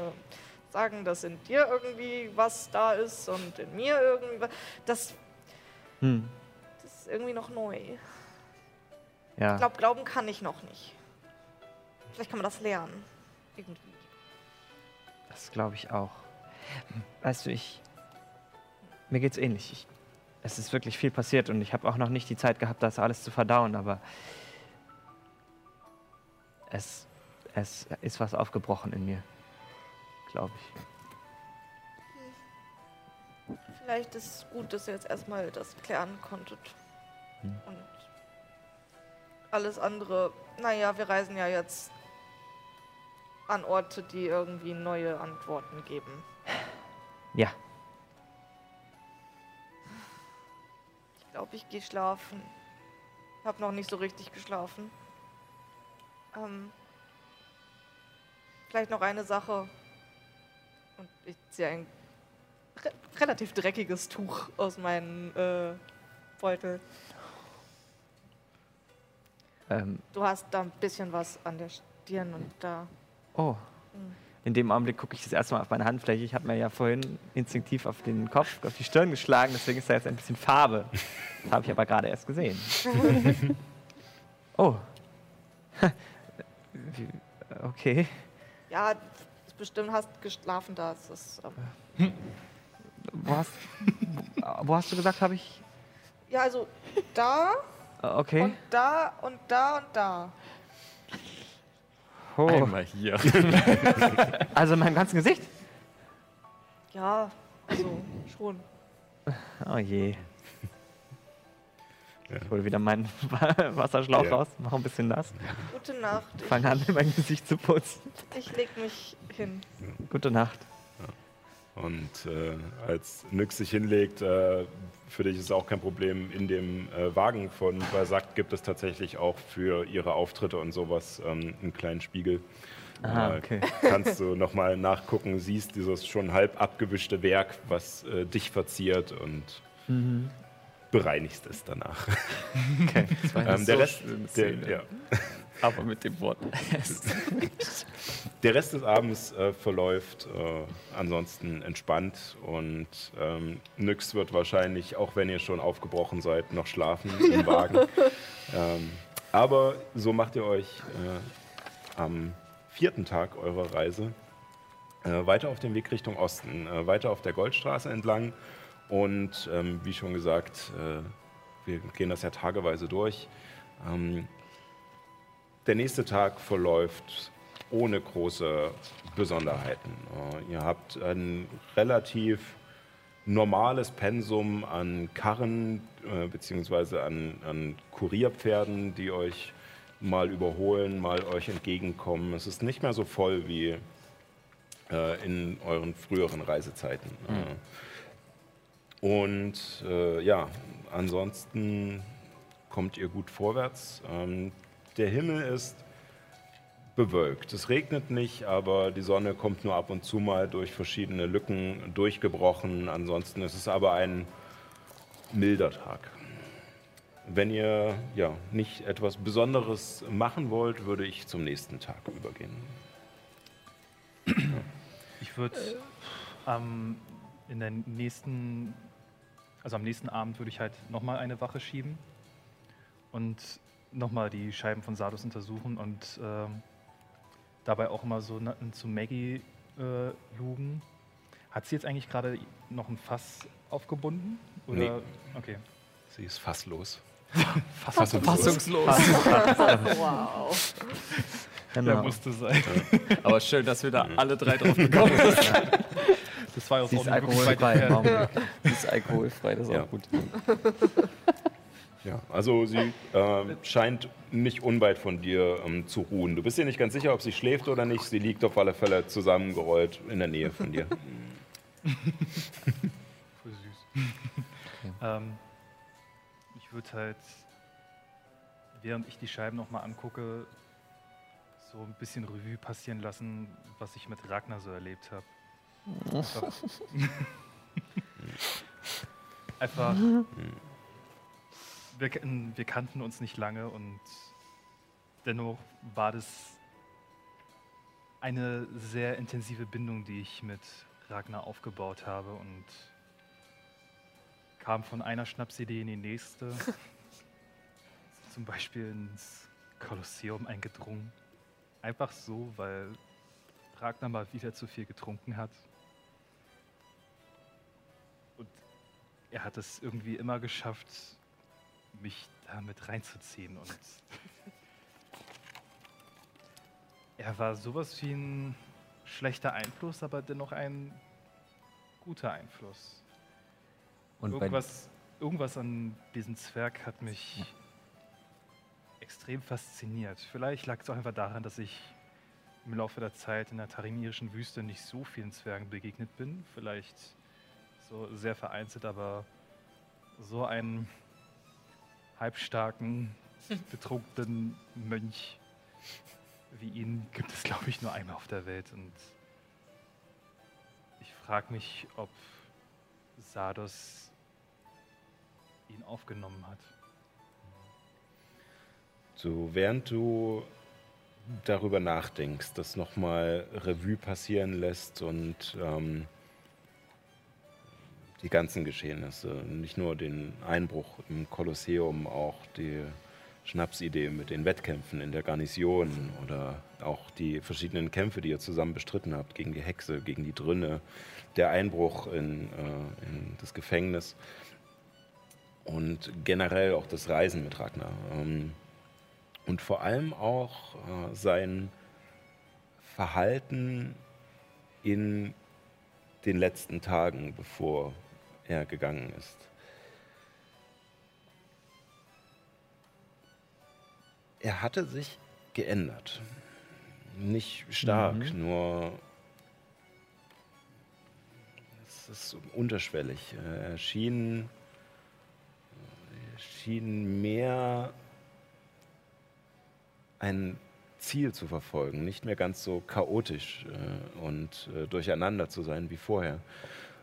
E: sagen, dass in dir irgendwie was da ist und in mir irgendwie was. Das,
G: Hm.
E: Irgendwie noch neu.
G: Ja.
E: Ich glaube, glauben kann ich noch nicht. Vielleicht kann man das lernen. Irgendwie.
G: Das glaube ich auch. Weißt du, ich. Mir geht's ähnlich. Ich, es ist wirklich viel passiert und ich habe auch noch nicht die Zeit gehabt, das alles zu verdauen, aber es, es ist was aufgebrochen in mir. Glaube ich.
E: Vielleicht ist es gut, dass ihr jetzt erstmal das klären konntet.
G: Hm.
E: Und alles andere, naja, wir reisen ja jetzt an Orte, die irgendwie neue Antworten geben.
G: Ja,
E: Ich glaube, ich gehe schlafen. Ich habe noch nicht so richtig geschlafen. Ähm, vielleicht noch eine Sache. Und ich ziehe ein re relativ dreckiges Tuch aus meinem äh, Beutel.
G: Ähm,
E: Du hast da ein bisschen was an der Stirn und da.
G: oh. In dem Augenblick gucke ich das erste Mal auf meine Handfläche. Ich habe mir ja vorhin instinktiv auf den Kopf, auf die Stirn geschlagen, deswegen ist da jetzt ein bisschen Farbe. Das habe ich aber gerade erst gesehen. oh. Okay.
E: Ja, bestimmt hast geschlafen da. Ist, ähm,
G: Wo hast, wo hast du gesagt, habe ich.
E: ja, also da
G: Okay.
E: und da und da und da.
G: Oh.
F: Einmal hier.
G: Also in meinem ganzen Gesicht?
E: Ja, also schon.
G: Oh je. Ich hole wieder meinen Wasserschlauch
A: Ja.
G: raus, mache ein bisschen nass,
E: Gute Nacht.
G: fange an, mein Gesicht zu putzen.
E: Ich, ich leg mich hin.
G: Gute Nacht.
A: Und äh, als Nyx sich hinlegt, äh, für dich ist es auch kein Problem. In dem äh, Wagen von Balzac gibt es tatsächlich auch für ihre Auftritte und sowas ähm, einen kleinen Spiegel.
G: Ah,
A: Äh,
G: okay.
A: Kannst du nochmal nachgucken, siehst dieses schon halb abgewischte Werk, was äh, dich verziert und
G: Mhm.
A: bereinigst es danach.
G: Okay.
F: Das war
A: Ähm, der,
F: so
A: Rest,
F: schöne
A: der, ja.
F: Aber mit dem Wort
A: der Rest des Abends äh, verläuft äh, ansonsten entspannt und ähm, Nyx wird wahrscheinlich, auch wenn ihr schon aufgebrochen seid, noch schlafen im Wagen. ähm, aber so macht ihr euch äh, am vierten Tag eurer Reise äh, weiter auf dem Weg Richtung Osten, äh, weiter auf der Goldstraße entlang. Und ähm, wie schon gesagt, äh, wir gehen das ja tageweise durch. Ähm, der nächste Tag verläuft ohne große Besonderheiten. Äh, ihr habt ein relativ normales Pensum an Karren äh, beziehungsweise an, an Kurierpferden, die euch mal überholen, mal euch entgegenkommen. Es ist nicht mehr so voll wie äh, in euren früheren Reisezeiten. Äh, und äh, ja, ansonsten kommt ihr gut vorwärts. Ähm, der Himmel ist bewölkt. Es regnet nicht, aber die Sonne kommt nur ab und zu mal durch verschiedene Lücken durchgebrochen. Ansonsten ist es aber ein milder Tag. Wenn ihr ja, nicht etwas Besonderes machen wollt, würde ich zum nächsten Tag übergehen.
B: Ich würde ähm, in der nächsten, also am nächsten Abend würde ich halt nochmal eine Wache schieben und nochmal die Scheiben von Sardos untersuchen und ähm, dabei auch immer so zu Maggie äh, lugen. Hat sie jetzt eigentlich gerade noch ein Fass aufgebunden? Oder?
A: Nee.
B: Okay.
A: Sie ist fasslos.
F: Fassungslos.
E: Wow.
B: Der
G: Genau.
B: musste sein.
F: Aber schön, dass wir da alle drei drauf gekommen sind.
B: Das war ja auch
G: Sie ist alkoholfrei. Warum?
F: Die ist alkoholfrei, das ist
A: Ja.
F: auch gut.
A: Ja, also sie ähm, scheint nicht unweit von dir ähm, zu ruhen. Du bist dir nicht ganz sicher, ob sie schläft oder nicht. Sie liegt auf alle Fälle zusammengerollt in der Nähe von dir.
B: Voll süß. ähm, ich würde halt, während ich die Scheiben nochmal angucke, so ein bisschen Revue passieren lassen, was ich mit Ragnar so erlebt habe. Einfach, Einfach wir, wir kannten uns nicht lange und dennoch war das eine sehr intensive Bindung, die ich mit Ragnar aufgebaut habe und kam von einer Schnapsidee in die nächste. Zum Beispiel ins Kolosseum eingedrungen. Einfach so, weil Ragnar mal wieder zu viel getrunken hat. Und er hat es irgendwie immer geschafft, mich damit reinzuziehen. Und er war sowas wie ein schlechter Einfluss, aber dennoch ein guter Einfluss.
F: Und
B: irgendwas, irgendwas an diesem Zwerg hat mich extrem fasziniert. Vielleicht lag es auch einfach daran, dass ich im Laufe der Zeit in der tarinirischen Wüste nicht so vielen Zwergen begegnet bin. Vielleicht so sehr vereinzelt, aber so einen halbstarken, betrunkenen Mönch wie ihn gibt es, glaube ich, nur einmal auf der Welt. Und ich frage mich, ob Sardos ihn aufgenommen hat.
A: So, während du darüber nachdenkst, das nochmal Revue passieren lässt und ähm, die ganzen Geschehnisse, nicht nur den Einbruch im Kolosseum, auch die Schnapsidee mit den Wettkämpfen in der Garnison oder auch die verschiedenen Kämpfe, die ihr zusammen bestritten habt, gegen die Hexe, gegen die Drünne, der Einbruch in, äh, in das Gefängnis und generell auch das Reisen mit Ragnar. Ähm, und vor allem auch äh, sein Verhalten in den letzten Tagen, bevor er gegangen ist. Er hatte sich geändert. Nicht stark, nur es ist unterschwellig. Er schien, er schien mehr ein Ziel zu verfolgen, nicht mehr ganz so chaotisch äh, und äh, durcheinander zu sein wie vorher.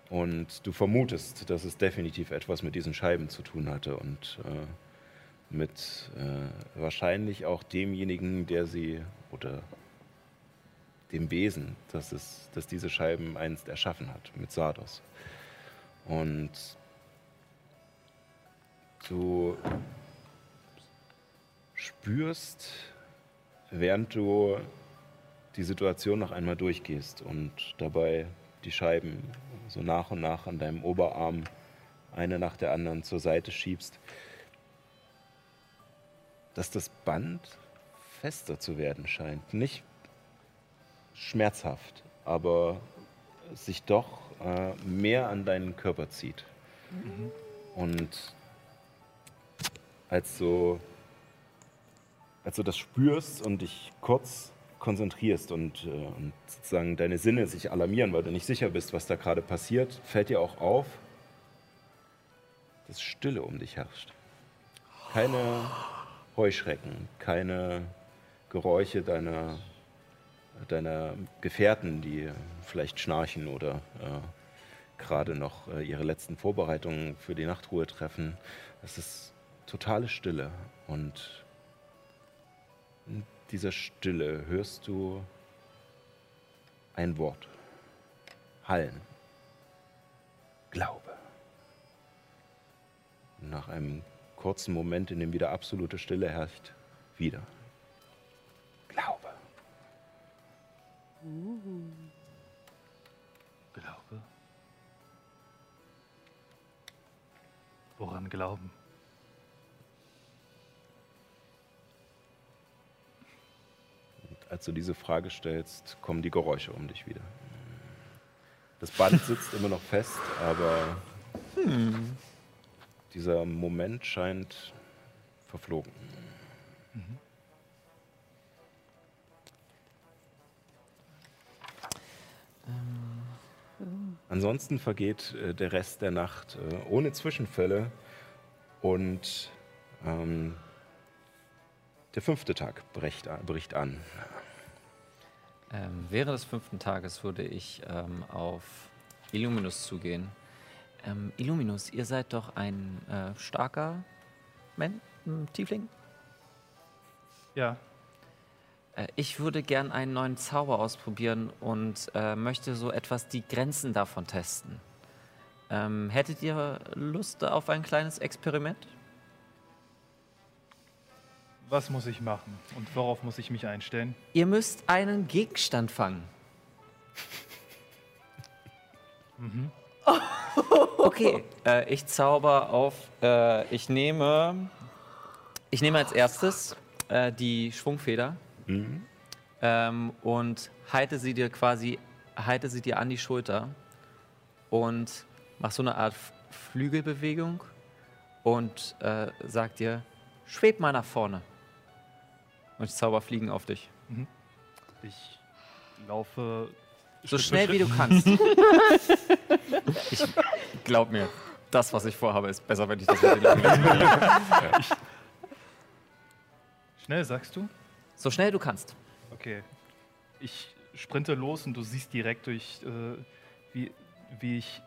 A: Und du vermutest, dass es definitiv etwas mit diesen Scheiben zu tun hatte und äh, mit äh, wahrscheinlich auch demjenigen, der sie oder dem Wesen, das, es, das diese Scheiben einst erschaffen hat, mit Sardos. Und du spürst, während du die Situation noch einmal durchgehst und dabei die Scheiben so nach und nach an deinem Oberarm eine nach der anderen zur Seite schiebst, dass das Band fester zu werden scheint. Nicht schmerzhaft, aber sich doch äh, mehr an deinen Körper zieht. Und als du, als du das spürst und dich kurz konzentrierst und, äh, und sozusagen deine Sinne sich alarmieren, weil du nicht sicher bist, was da gerade passiert, fällt dir auch auf, dass Stille um dich herrscht. Keine Heuschrecken, keine Geräusche deiner, deiner Gefährten, die vielleicht schnarchen oder äh, gerade noch äh, ihre letzten Vorbereitungen für die Nachtruhe treffen. Es ist totale Stille und in dieser Stille hörst du ein Wort. Hallen. Glaube. Nach einem kurzen Moment, in dem wieder absolute Stille herrscht, wieder. Glaube.
B: Glaube. Woran glauben?
A: Als du diese Frage stellst, kommen die Geräusche um dich wieder. Das Band sitzt immer noch fest, aber dieser Moment scheint verflogen. Ansonsten vergeht äh, der Rest der Nacht äh, ohne Zwischenfälle und ähm, der fünfte Tag bricht, an.
F: Ähm, während des fünften Tages würde ich ähm, auf Illuminus zugehen. Ähm, Illuminus, ihr seid doch ein äh, starker Men m, Tiefling?
B: Ja,
F: Äh, ich würde gern einen neuen Zauber ausprobieren und äh, möchte so etwas die Grenzen davon testen. Ähm, hättet ihr Lust auf ein kleines Experiment?
B: Was muss ich machen und worauf muss ich mich einstellen?
F: Ihr müsst einen Gegenstand fangen. Okay, äh, ich zauber auf. Äh, ich nehme. Ich nehme als erstes äh, die Schwungfeder ähm, und halte sie dir quasi, halte sie dir an die Schulter und mach so eine Art Flügelbewegung und äh, sag dir, schweb mal nach vorne. Und ich zauber Fliegen auf dich.
B: Ich laufe
F: So schnell wie du kannst. ich glaub mir, das, was ich vorhabe, ist besser, wenn ich das mit den
B: Schnell, sagst du?
F: So schnell du kannst.
B: Okay. Ich sprinte los und du siehst direkt durch, äh, wie, wie ich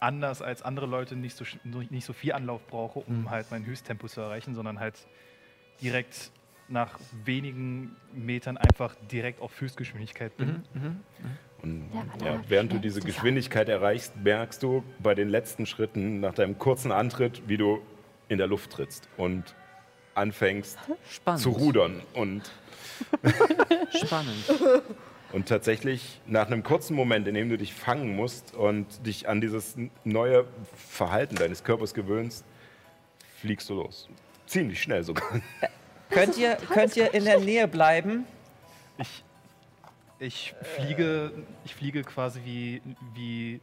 B: anders als andere Leute nicht so, nicht so viel Anlauf brauche, um
F: Mhm.
B: halt mein Höchsttempo zu erreichen, sondern halt direkt nach wenigen Metern einfach direkt auf Höchstgeschwindigkeit bin.
A: Und
D: Der
A: ja,
D: Alarm
A: während du diese Geschwindigkeit erreichst, merkst du bei den letzten Schritten nach deinem kurzen Antritt, wie du in der Luft trittst und anfängst
F: Spannend.
A: zu rudern. Und,
F: Spannend.
A: und tatsächlich nach einem kurzen Moment, in dem du dich fangen musst und dich an dieses neue Verhalten deines Körpers gewöhnst, fliegst du los. Ziemlich schnell sogar.
F: könnt, ihr, könnt ihr in der Nähe bleiben?
B: Ich, Ich fliege, ich fliege quasi wie, wie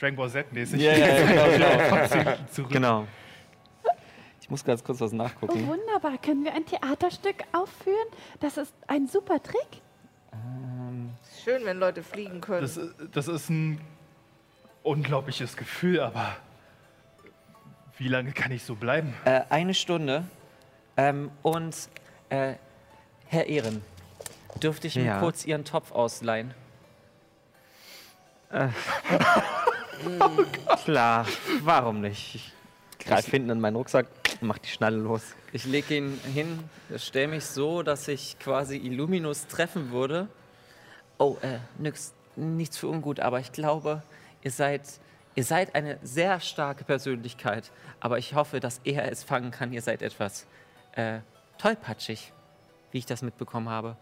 B: Dragon Ball Z-mäßig.
G: Ja, ja, ja, genau,
B: zurück.
G: Genau. Ich muss ganz kurz was
D: Oh,
G: nachgucken.
D: wunderbar. Können wir ein Theaterstück aufführen? Das ist ein super Trick.
E: Schön, wenn Leute fliegen können.
B: Das, das ist ein unglaubliches Gefühl, aber wie lange kann ich so bleiben?
F: Äh, eine Stunde. Ähm, und äh, Herr Ehren, dürfte ich mir
G: Ja.
F: kurz Ihren Topf ausleihen?
G: Klar, warum nicht? Ich greife hinten in meinen Rucksack und mach die Schnalle los.
F: Ich lege ihn hin, stelle mich so, dass ich quasi Illuminus treffen würde. Oh, äh, nix, nichts für ungut, aber ich glaube, ihr seid, ihr seid eine sehr starke Persönlichkeit. Aber ich hoffe, dass er es fangen kann. Ihr seid etwas äh, tollpatschig, wie ich das mitbekommen habe.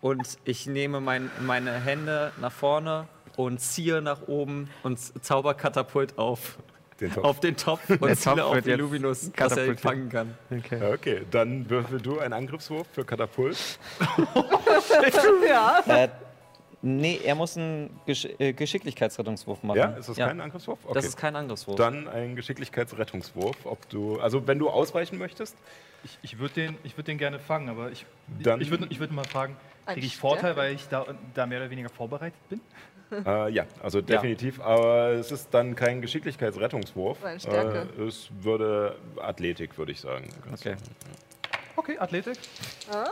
F: Und ich nehme mein, meine Hände nach vorne und ziehe nach oben und Zauberkatapult auf.
A: Den Topf.
F: Auf den Topf und
G: Der
F: ziele
G: Topf
F: auf
G: wird jetzt
F: Illuminus, dass er ihn fangen kann.
G: Okay.
A: Ja, Okay, dann würfel du einen Angriffswurf für Katapult.
F: Äh, nee, er muss einen Gesch äh, Geschicklichkeitsrettungswurf machen.
A: Ja, ist das kein Angriffswurf? Okay.
F: Das ist kein Angriffswurf.
A: dann ein Geschicklichkeitsrettungswurf. Ob du, also wenn du ausweichen möchtest,
B: Ich, ich würde den, ich würd den gerne fangen, aber ich,
A: Dann-
B: ich würde ich würd mal fragen,
E: Ein
B: kriege ich? Vorteil, weil ich da, da mehr oder weniger vorbereitet bin?
A: äh, ja, also definitiv. Aber es ist dann kein Geschicklichkeitsrettungswurf. Äh, es würde Athletik, würde ich sagen.
F: Okay.
B: Okay, Athletik.
E: ah,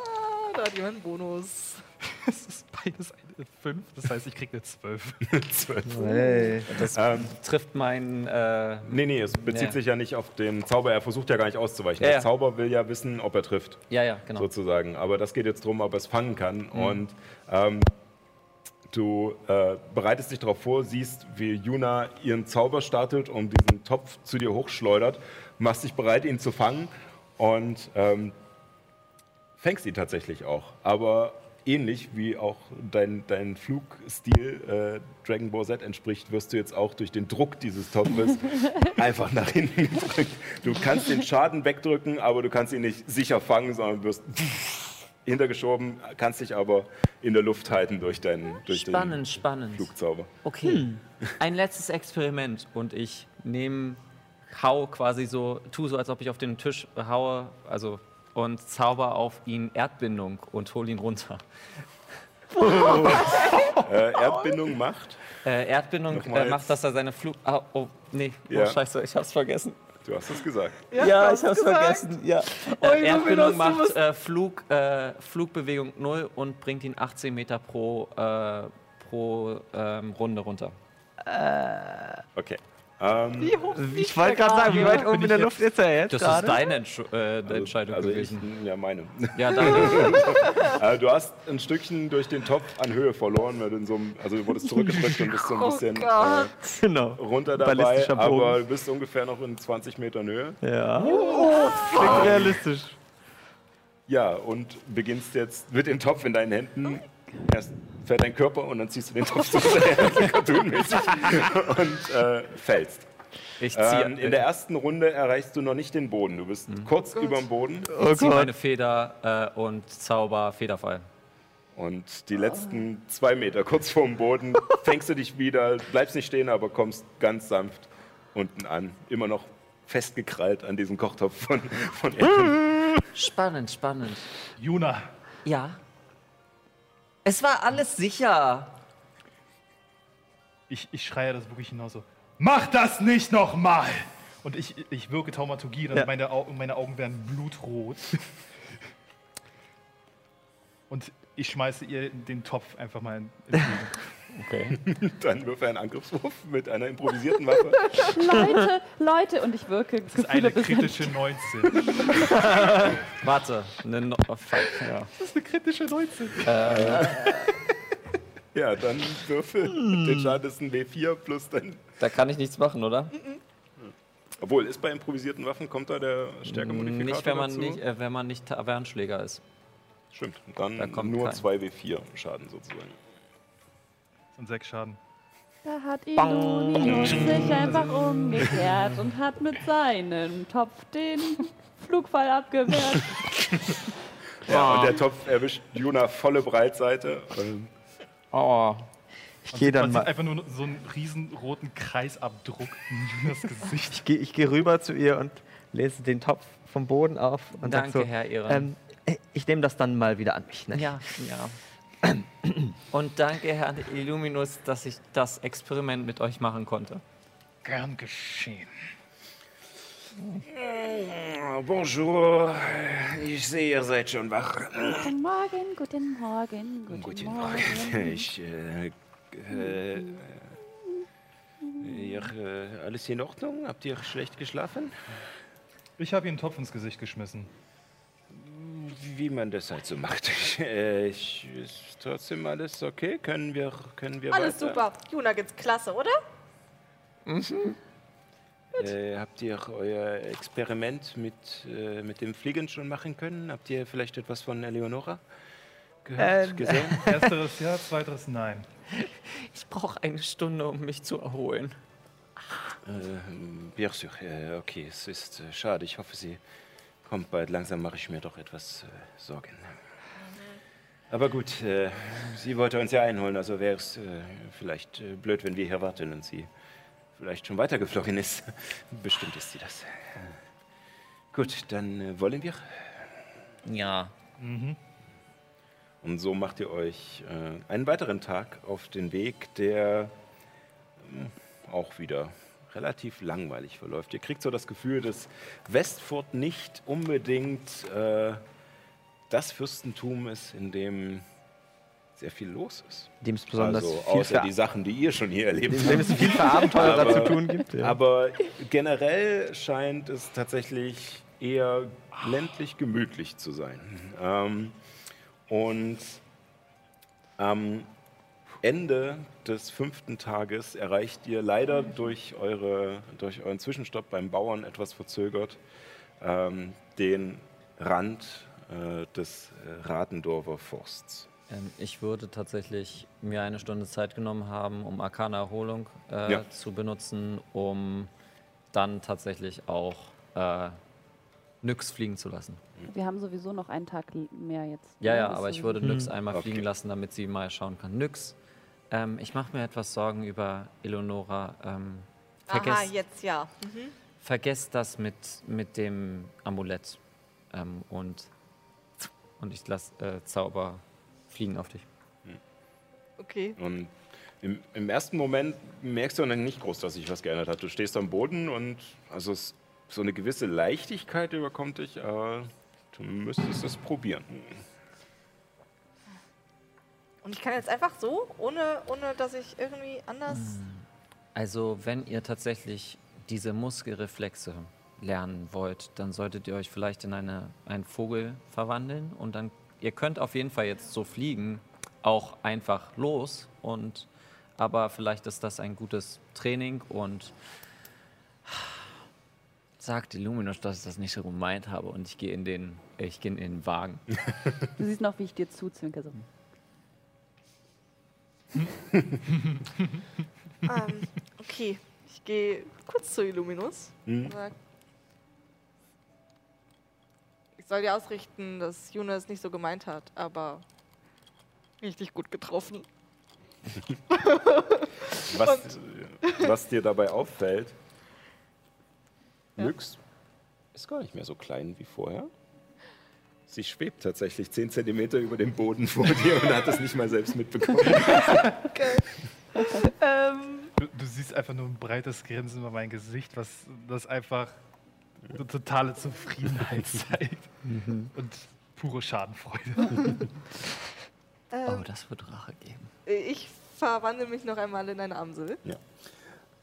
E: da hat jemand einen Bonus.
B: Es ist beides eine 5, das heißt, ich kriege eine 12.
A: Zwölf.
F: Das
A: Ähm,
F: trifft meinen. Äh,
A: nee, nee, es bezieht
F: Ja.
A: sich ja nicht auf den Zauber. Er versucht ja gar nicht auszuweichen.
F: Ja,
A: Der
F: ja.
A: Zauber will ja wissen, ob er trifft.
F: ja, ja, genau.
A: sozusagen. Aber das geht jetzt darum, ob er es fangen kann.
F: Mhm.
A: Und ähm, du äh, bereitest dich darauf vor, siehst, wie Juna ihren Zauber startet und diesen Topf zu dir hochschleudert, machst dich bereit, ihn zu fangen und ähm, fängst ihn tatsächlich auch. Aber ähnlich wie auch dein, dein Flugstil äh, Dragon Ball Z entspricht, wirst du jetzt auch durch den Druck dieses Topfes einfach nach hinten gedrückt. Du kannst den Schaden wegdrücken, aber du kannst ihn nicht sicher fangen, sondern wirst hintergeschoben, kannst dich aber in der Luft halten durch deinen durch
F: Spannend,
A: den
F: spannend.
A: Flugzauber.
F: Okay. Ein letztes Experiment und ich nehme, hau quasi so, tu so, als ob ich auf den Tisch haue, also und zauber auf ihn Erdbindung und hol ihn runter.
A: Äh, Erdbindung macht,
F: Äh, Erdbindung äh, macht, dass er seine Flug. Ah, oh, nee,
A: Ja.
F: oh, scheiße, ich hab's vergessen.
A: du hast es gesagt.
F: Ja, ich hab's vergessen. Ja. Äh,
E: Ui,
F: Erdbindung macht äh, Flug, äh, Flugbewegung 0 und bringt ihn 18 Meter pro, äh, pro ähm, Runde runter.
A: Okay. Ähm,
G: Ich wollte gerade sagen, wie weit oben in der Luft ist er jetzt
F: Das
G: gerade?
F: ist deine Entsch äh, Entscheidung
A: also ich,
F: gewesen.
A: ja, meine.
F: Ja, danke.
A: Äh, du hast ein Stückchen durch den Topf an Höhe verloren, weil du in so einem, also du wurdest zurückgedrückt und bist so ein
E: Oh
A: bisschen äh.
G: Genau.
A: runter dabei, aber du bist ungefähr noch in 20 Metern Höhe.
G: Ja. Klingt realistisch.
A: Ja, und beginnst jetzt mit dem Topf in deinen Händen. Erst fährt dein Körper und dann ziehst du den Topf so sehr, so cartoonmäßig und äh, fällst.
F: Ich ziehe
A: Ähm, in der ersten Runde erreichst du noch nicht den Boden. Du bist kurz über dem Boden
G: Oh
F: zieh
G: Gott.
F: meine Feder äh, und Zauber Federfall.
A: und die letzten zwei Meter kurz vorm Boden fängst du dich wieder, bleibst nicht stehen, aber kommst ganz sanft unten an. Immer noch festgekrallt an diesem Kochtopf von, von Edwin.
F: Spannend, spannend.
B: Juna,
F: Ja. Es war alles sicher.
B: ich, ich schreie das wirklich hinaus so. Mach das nicht nochmal! Und ich, ich wirke Taumaturgie, und
G: Ja.
B: meine, Au meine Augen werden blutrot. Und ich schmeiße ihr den Topf einfach mal in, entgegen.
F: Okay.
A: Dann wirf einen Angriffswurf mit einer improvisierten Waffe.
D: Leute, Leute, und ich wirke
B: Das ist eine kritische 19.
F: Warte. Ne, no, oh, fuck, ja.
B: Das ist eine kritische 19.
A: Ja, dann würfel. Den Schaden ist ein W4 plus dein.
F: Da kann ich nichts machen, oder?
A: Obwohl, ist bei improvisierten Waffen, kommt da der Stärkemodifikator
F: Nicht, wenn man
A: dazu?
F: nicht, äh, wenn man nicht Tavernenschläger ist.
A: Stimmt, dann
F: Da kommt
A: nur
F: kein.
A: 2 W4 Schaden sozusagen.
B: Sind sechs Schaden.
D: Da hat Illuminus sich einfach umgekehrt und hat mit seinem Topf den Flugfall abgewehrt.
A: Ja, und der Topf erwischt Juna volle Breitseite. Und
G: Oh. Ich gehe dann
B: Man sieht
G: mal.
B: einfach nur so einen riesen roten Kreisabdruck in Jonas Gesicht.
G: Ich gehe ich geh rüber zu ihr und lese den Topf vom Boden auf und
F: Danke,
G: so,
F: Herr Ehren.
G: ähm, äh, ich nehme das dann mal wieder an mich. Ne?
F: Ja, ja. Und danke, Herr Illuminus, dass ich das Experiment mit euch machen konnte.
B: Gern geschehen.
A: Bonjour, ich sehe, ihr seid schon wach.
D: Guten Morgen, guten Morgen, guten,
A: Guten
D: Morgen.
A: Morgen. Ich, äh, äh, ihr, äh, alles in Ordnung? Habt ihr schlecht geschlafen?
B: Ich habe ihm einen Topf ins Gesicht geschmissen.
A: Wie man das halt so macht. Ich, äh, ich, ist trotzdem alles okay? Können wir, können wir
E: Alles
A: weiter?
E: super. Juna geht's klasse, oder?
A: Äh, habt ihr euer Experiment mit, äh, mit dem Fliegen schon machen können? Habt ihr vielleicht etwas von Eleonora gehört,
G: Ähm,
A: gesehen?
B: Ersteres ja, zweiteres nein.
F: Ich brauche eine Stunde, um mich zu erholen.
A: Bien sûr. Äh, okay, es ist äh, schade. Ich hoffe, sie kommt bald. Langsam mache ich mir doch etwas äh, Sorgen. Aber gut, äh, sie wollte uns ja einholen, also wäre es äh, vielleicht äh, blöd, wenn wir hier warten und sie vielleicht schon weitergeflogen ist. Bestimmt ist sie das. Gut, dann äh, wollen wir.
F: Ja.
A: Und so macht ihr euch äh, einen weiteren Tag auf den Weg, der ähm, auch wieder relativ langweilig verläuft. Ihr kriegt so das Gefühl, dass Westfurt nicht unbedingt äh, das Fürstentum ist, in dem sehr viel los ist.
G: Dem es besonders
A: also
G: viel,
A: außer die Sachen, die ihr schon hier erlebt
G: dem
A: habt.
G: es viel für Abenteurer
A: Aber-
G: zu tun gibt. Ja.
A: Aber generell scheint es tatsächlich eher ländlich gemütlich zu sein. Ähm, und am Ende des fünften Tages erreicht ihr leider durch, eure, durch euren Zwischenstopp beim Bauern etwas verzögert ähm, den Rand äh, des äh, Ratendorfer Forsts.
F: Ähm, ich würde tatsächlich mir eine Stunde Zeit genommen haben, um Arcana Erholung äh,
A: Ja.
F: zu benutzen, um dann tatsächlich auch äh, Nyx fliegen zu lassen.
D: Wir haben sowieso noch einen Tag mehr jetzt.
F: Ja,
D: ne?
F: ja, aber ich würde Nyx einmal
A: Okay.
F: fliegen lassen, damit sie mal schauen kann. Nyx, ähm, ich mache mir etwas Sorgen über Eleonora. Ähm,
E: Aha,
F: vergesst,
E: jetzt ja. Mhm.
F: vergesst das mit, mit dem Amulett ähm, und, und ich lasse äh, Zauber fliegen auf dich.
E: Okay.
A: Und im, im ersten Moment merkst du dann nicht groß, dass sich was geändert hat. Du stehst am Boden und also es, so eine gewisse Leichtigkeit überkommt dich, aber du müsstest es probieren.
E: Und ich kann jetzt einfach so, ohne, ohne dass ich irgendwie anders.
F: Also, wenn ihr tatsächlich diese Muskelreflexe lernen wollt, dann solltet ihr euch vielleicht in eine, einen Vogel verwandeln und dann, ihr könnt auf jeden Fall jetzt so fliegen, auch einfach los und, aber vielleicht ist das ein gutes Training und sagt Illuminus, dass ich das nicht so gemeint habe und ich gehe in den, ich gehe in den Wagen.
D: Du siehst noch, wie ich dir zuzwinker. So.
E: ähm, okay, ich gehe kurz zu Illuminus
A: Hm?
E: sag, ich soll dir ausrichten, dass Juna es nicht so gemeint hat, aber richtig gut getroffen.
A: Was, was dir dabei auffällt, Nyx ist gar nicht mehr so klein wie vorher. Sie schwebt tatsächlich 10 Zentimeter über dem Boden vor dir und hat es nicht mal selbst mitbekommen.
E: Ähm,
B: Du, du siehst einfach nur ein breites Grinsen über mein Gesicht, was das einfach eine totale Zufriedenheit zeigt. Und pure Schadenfreude.
F: Oh,
E: ähm,
F: das wird Rache geben.
E: ich verwandle mich noch einmal in eine Amsel.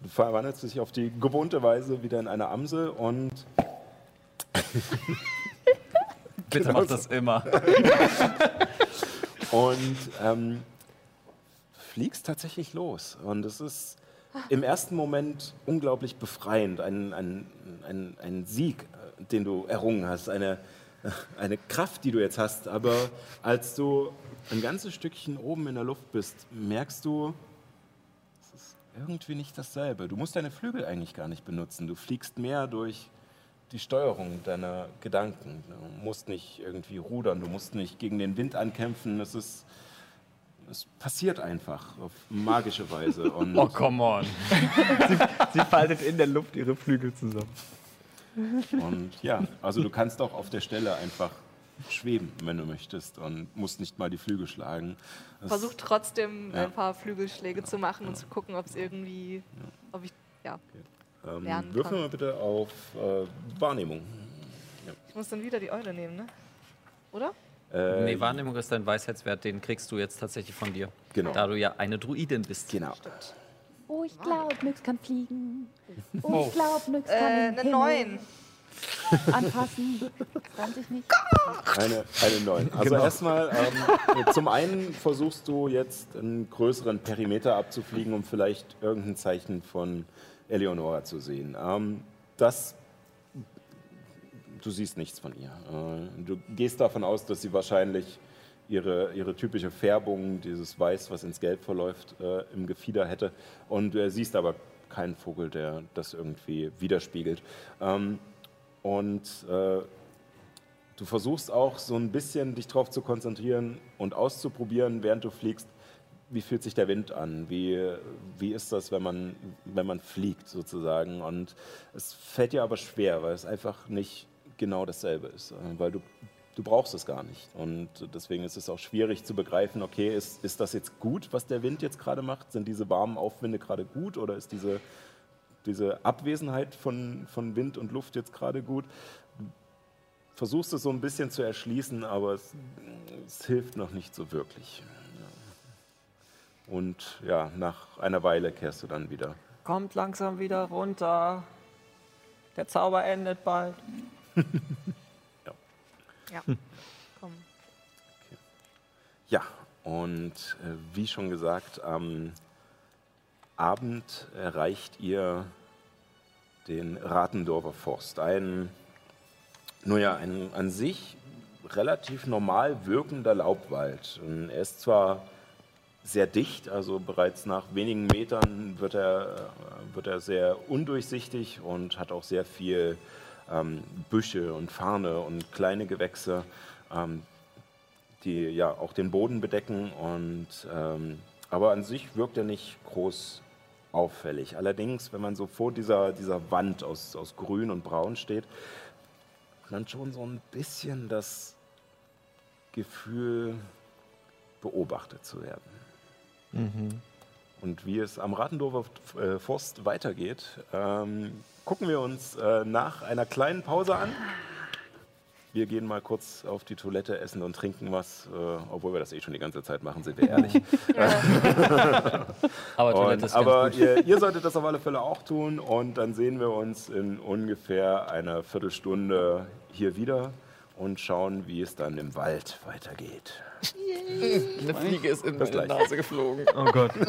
A: Du verwandelst dich auf die gewohnte Weise wieder in eine Amsel und
F: Bitte
A: Genau
F: mach das immer.
A: und ähm, fliegst tatsächlich los. Und es ist im ersten Moment unglaublich befreiend, ein, ein, ein, ein Sieg, äh, den du errungen hast, eine, eine Kraft, die du jetzt hast. Aber als du ein ganzes Stückchen oben in der Luft bist, merkst du, es ist irgendwie nicht dasselbe. Du musst deine Flügel eigentlich gar nicht benutzen. Du fliegst mehr durch die Steuerung deiner Gedanken. Du musst nicht irgendwie rudern, du musst nicht gegen den Wind ankämpfen. Es ist. Es passiert einfach auf magische Weise. Und
F: Oh, come on.
G: Sie faltet in der Luft ihre Flügel zusammen.
A: Und ja, also du kannst auch auf der Stelle einfach schweben, wenn du möchtest und musst nicht mal die Flügel schlagen. Das-
E: Versuch trotzdem
A: Ja.
E: ein paar Flügelschläge zu machen und zu gucken, ob es irgendwie, ob ich, ja,
A: ähm,
E: lernen
A: würfel mal bitte auf äh, Wahrnehmung.
E: ich muss dann wieder die Eule nehmen, ne? Oder?
A: Äh,
F: Nee, Wahrnehmung ist dein Weisheitswert, den kriegst du jetzt tatsächlich von dir.
A: Genau.
F: Da du ja eine Druidin bist.
A: Genau.
D: Oh, ich glaube, Nyx kann fliegen. Oh, ich glaube, Nyx kann
E: Äh, eine
D: Himmel
E: 9.
D: anfassen. 20 nicht.
A: Eine, eine 9. Also
G: Genau.
A: erstmal, ähm, zum einen versuchst du jetzt einen größeren Perimeter abzufliegen, um vielleicht irgendein Zeichen von Eleonora zu sehen. Ähm, das, du siehst nichts von ihr. Äh, du gehst davon aus, dass sie wahrscheinlich ihre, ihre typische Färbung, dieses Weiß, was ins Gelb verläuft, äh, im Gefieder hätte. Und du siehst aber keinen Vogel, der das irgendwie widerspiegelt. Ähm, und äh, Du versuchst auch so ein bisschen dich darauf zu konzentrieren und auszuprobieren, während du fliegst, wie fühlt sich der Wind an? Wie, wie ist das, wenn man, wenn man fliegt sozusagen? Und es fällt dir aber schwer, weil es einfach nicht genau dasselbe ist, äh, weil du, du brauchst es gar nicht. Und deswegen ist es auch schwierig zu begreifen, okay, ist, ist das jetzt gut, was der Wind jetzt gerade macht? Sind diese warmen Aufwinde gerade gut oder ist diese, diese Abwesenheit von, von Wind und Luft jetzt gerade gut? versuchst es so ein bisschen zu erschließen, aber es, es hilft noch nicht so wirklich. Ja. Und ja, nach einer Weile kehrst du dann wieder.
F: Kommt langsam wieder runter. Der Zauber endet bald.
E: Ja. Komm.
A: Ja, und äh, wie schon gesagt, am Abend erreicht ihr den Ratendorfer Forst. Ein, nur ja, ein an sich relativ normal wirkender Laubwald. Und er ist zwar sehr dicht, also bereits nach wenigen Metern wird er, äh, wird er sehr undurchsichtig und hat auch sehr viel ähm, Büsche und Farne und kleine Gewächse, ähm, die ja auch den Boden bedecken. Und, ähm, aber an sich wirkt er nicht groß auffällig. Allerdings, wenn man so vor dieser, dieser Wand aus, aus Grün und Braun steht, hat man schon so ein bisschen das Gefühl, beobachtet zu werden. Und wie es am Ratendorfer äh, Forst weitergeht, ähm, gucken wir uns äh, nach einer kleinen Pause an. Wir gehen mal kurz auf die Toilette, essen und trinken was, äh, obwohl wir das eh schon die ganze Zeit machen, sind wir ehrlich.
F: Aber Toilette
A: Und,
F: ist
A: aber
F: ganz gut.
A: ihr, ihr solltet das auf alle Fälle auch tun und dann sehen wir uns in ungefähr einer Viertelstunde hier wieder und schauen, wie es dann im Wald weitergeht.
F: Eine Fliege ist in meine. Nase geflogen.
G: Oh Gott.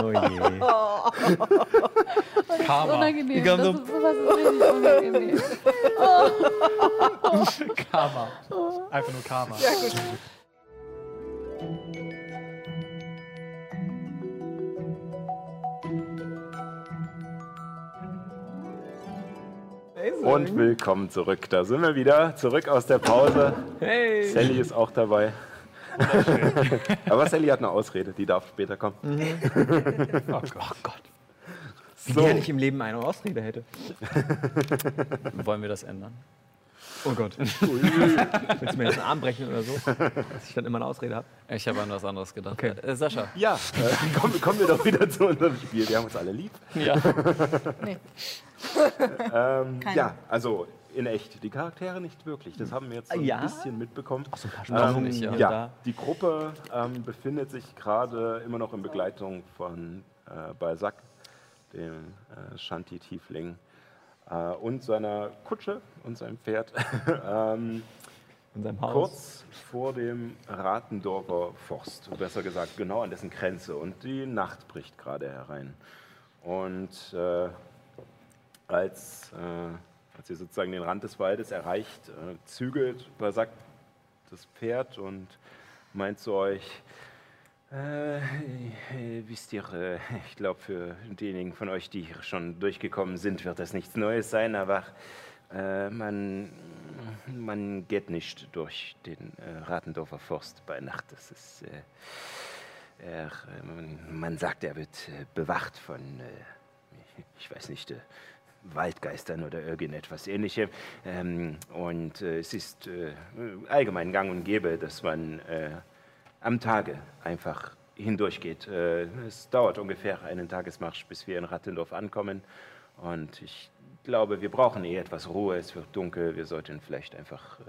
G: Oh je.
F: Karma.
D: Unangenehm.
G: Ich glaub,
D: Das
G: so-
D: ist sowas ist richtig unangenehm.
B: Karma. Einfach nur Karma.
A: Und willkommen zurück. Da sind wir wieder, zurück aus der Pause.
G: Hey.
A: Sally ist auch dabei. Aber Sally hat eine Ausrede, die darf später kommen.
G: Oh Gott. Wie
A: So.
G: gerne ich im Leben eine Ausrede hätte.
F: Wollen wir das ändern?
G: Oh Gott. Willst du mir jetzt einen Arm brechen oder so? Dass ich dann immer eine Ausrede habe?
F: Ich habe an was anderes gedacht.
G: Okay.
F: Äh, Sascha.
A: Ja, äh, kommen, kommen wir doch wieder zu unserem Spiel. Wir haben uns alle lieb.
F: Ja.
A: Ähm,
D: Keine.
A: ja, also in echt. Die Charaktere nicht wirklich. Das haben wir jetzt so ein
G: Ja?
A: bisschen mitbekommen.
G: So ein Stunden
F: nicht, ja.
G: hier
A: Ja, die Gruppe ähm, befindet sich gerade immer noch in Begleitung von äh, Balzac, dem äh, Shanti-Tiefling, äh, und seiner Kutsche und seinem Pferd. ähm,
G: In seinem Haus.
A: kurz vor dem Ratendorfer Forst, besser gesagt genau an dessen Grenze. Und die Nacht bricht gerade herein. Und äh, als, äh, als ihr sozusagen den Rand des Waldes erreicht, äh, zügelt Balzac das Pferd und meint zu euch, Äh, äh, wisst ihr, äh, ich glaube, für diejenigen von euch, die hier schon durchgekommen sind, wird das nichts Neues sein, aber äh, man, man geht nicht durch den äh, Ratendorfer Forst bei Nacht. Das ist, äh, er, man, sagt, er wird bewacht von, ich weiß nicht, Waldgeistern oder irgendetwas ähnlichem. Ähm, und es ist allgemein gang und gäbe, dass man am Tage einfach hindurchgeht. Äh, es dauert ungefähr einen Tagesmarsch, bis wir in Rattendorf ankommen. Und ich glaube, wir brauchen eh etwas Ruhe. Es wird dunkel. Wir sollten vielleicht einfach äh,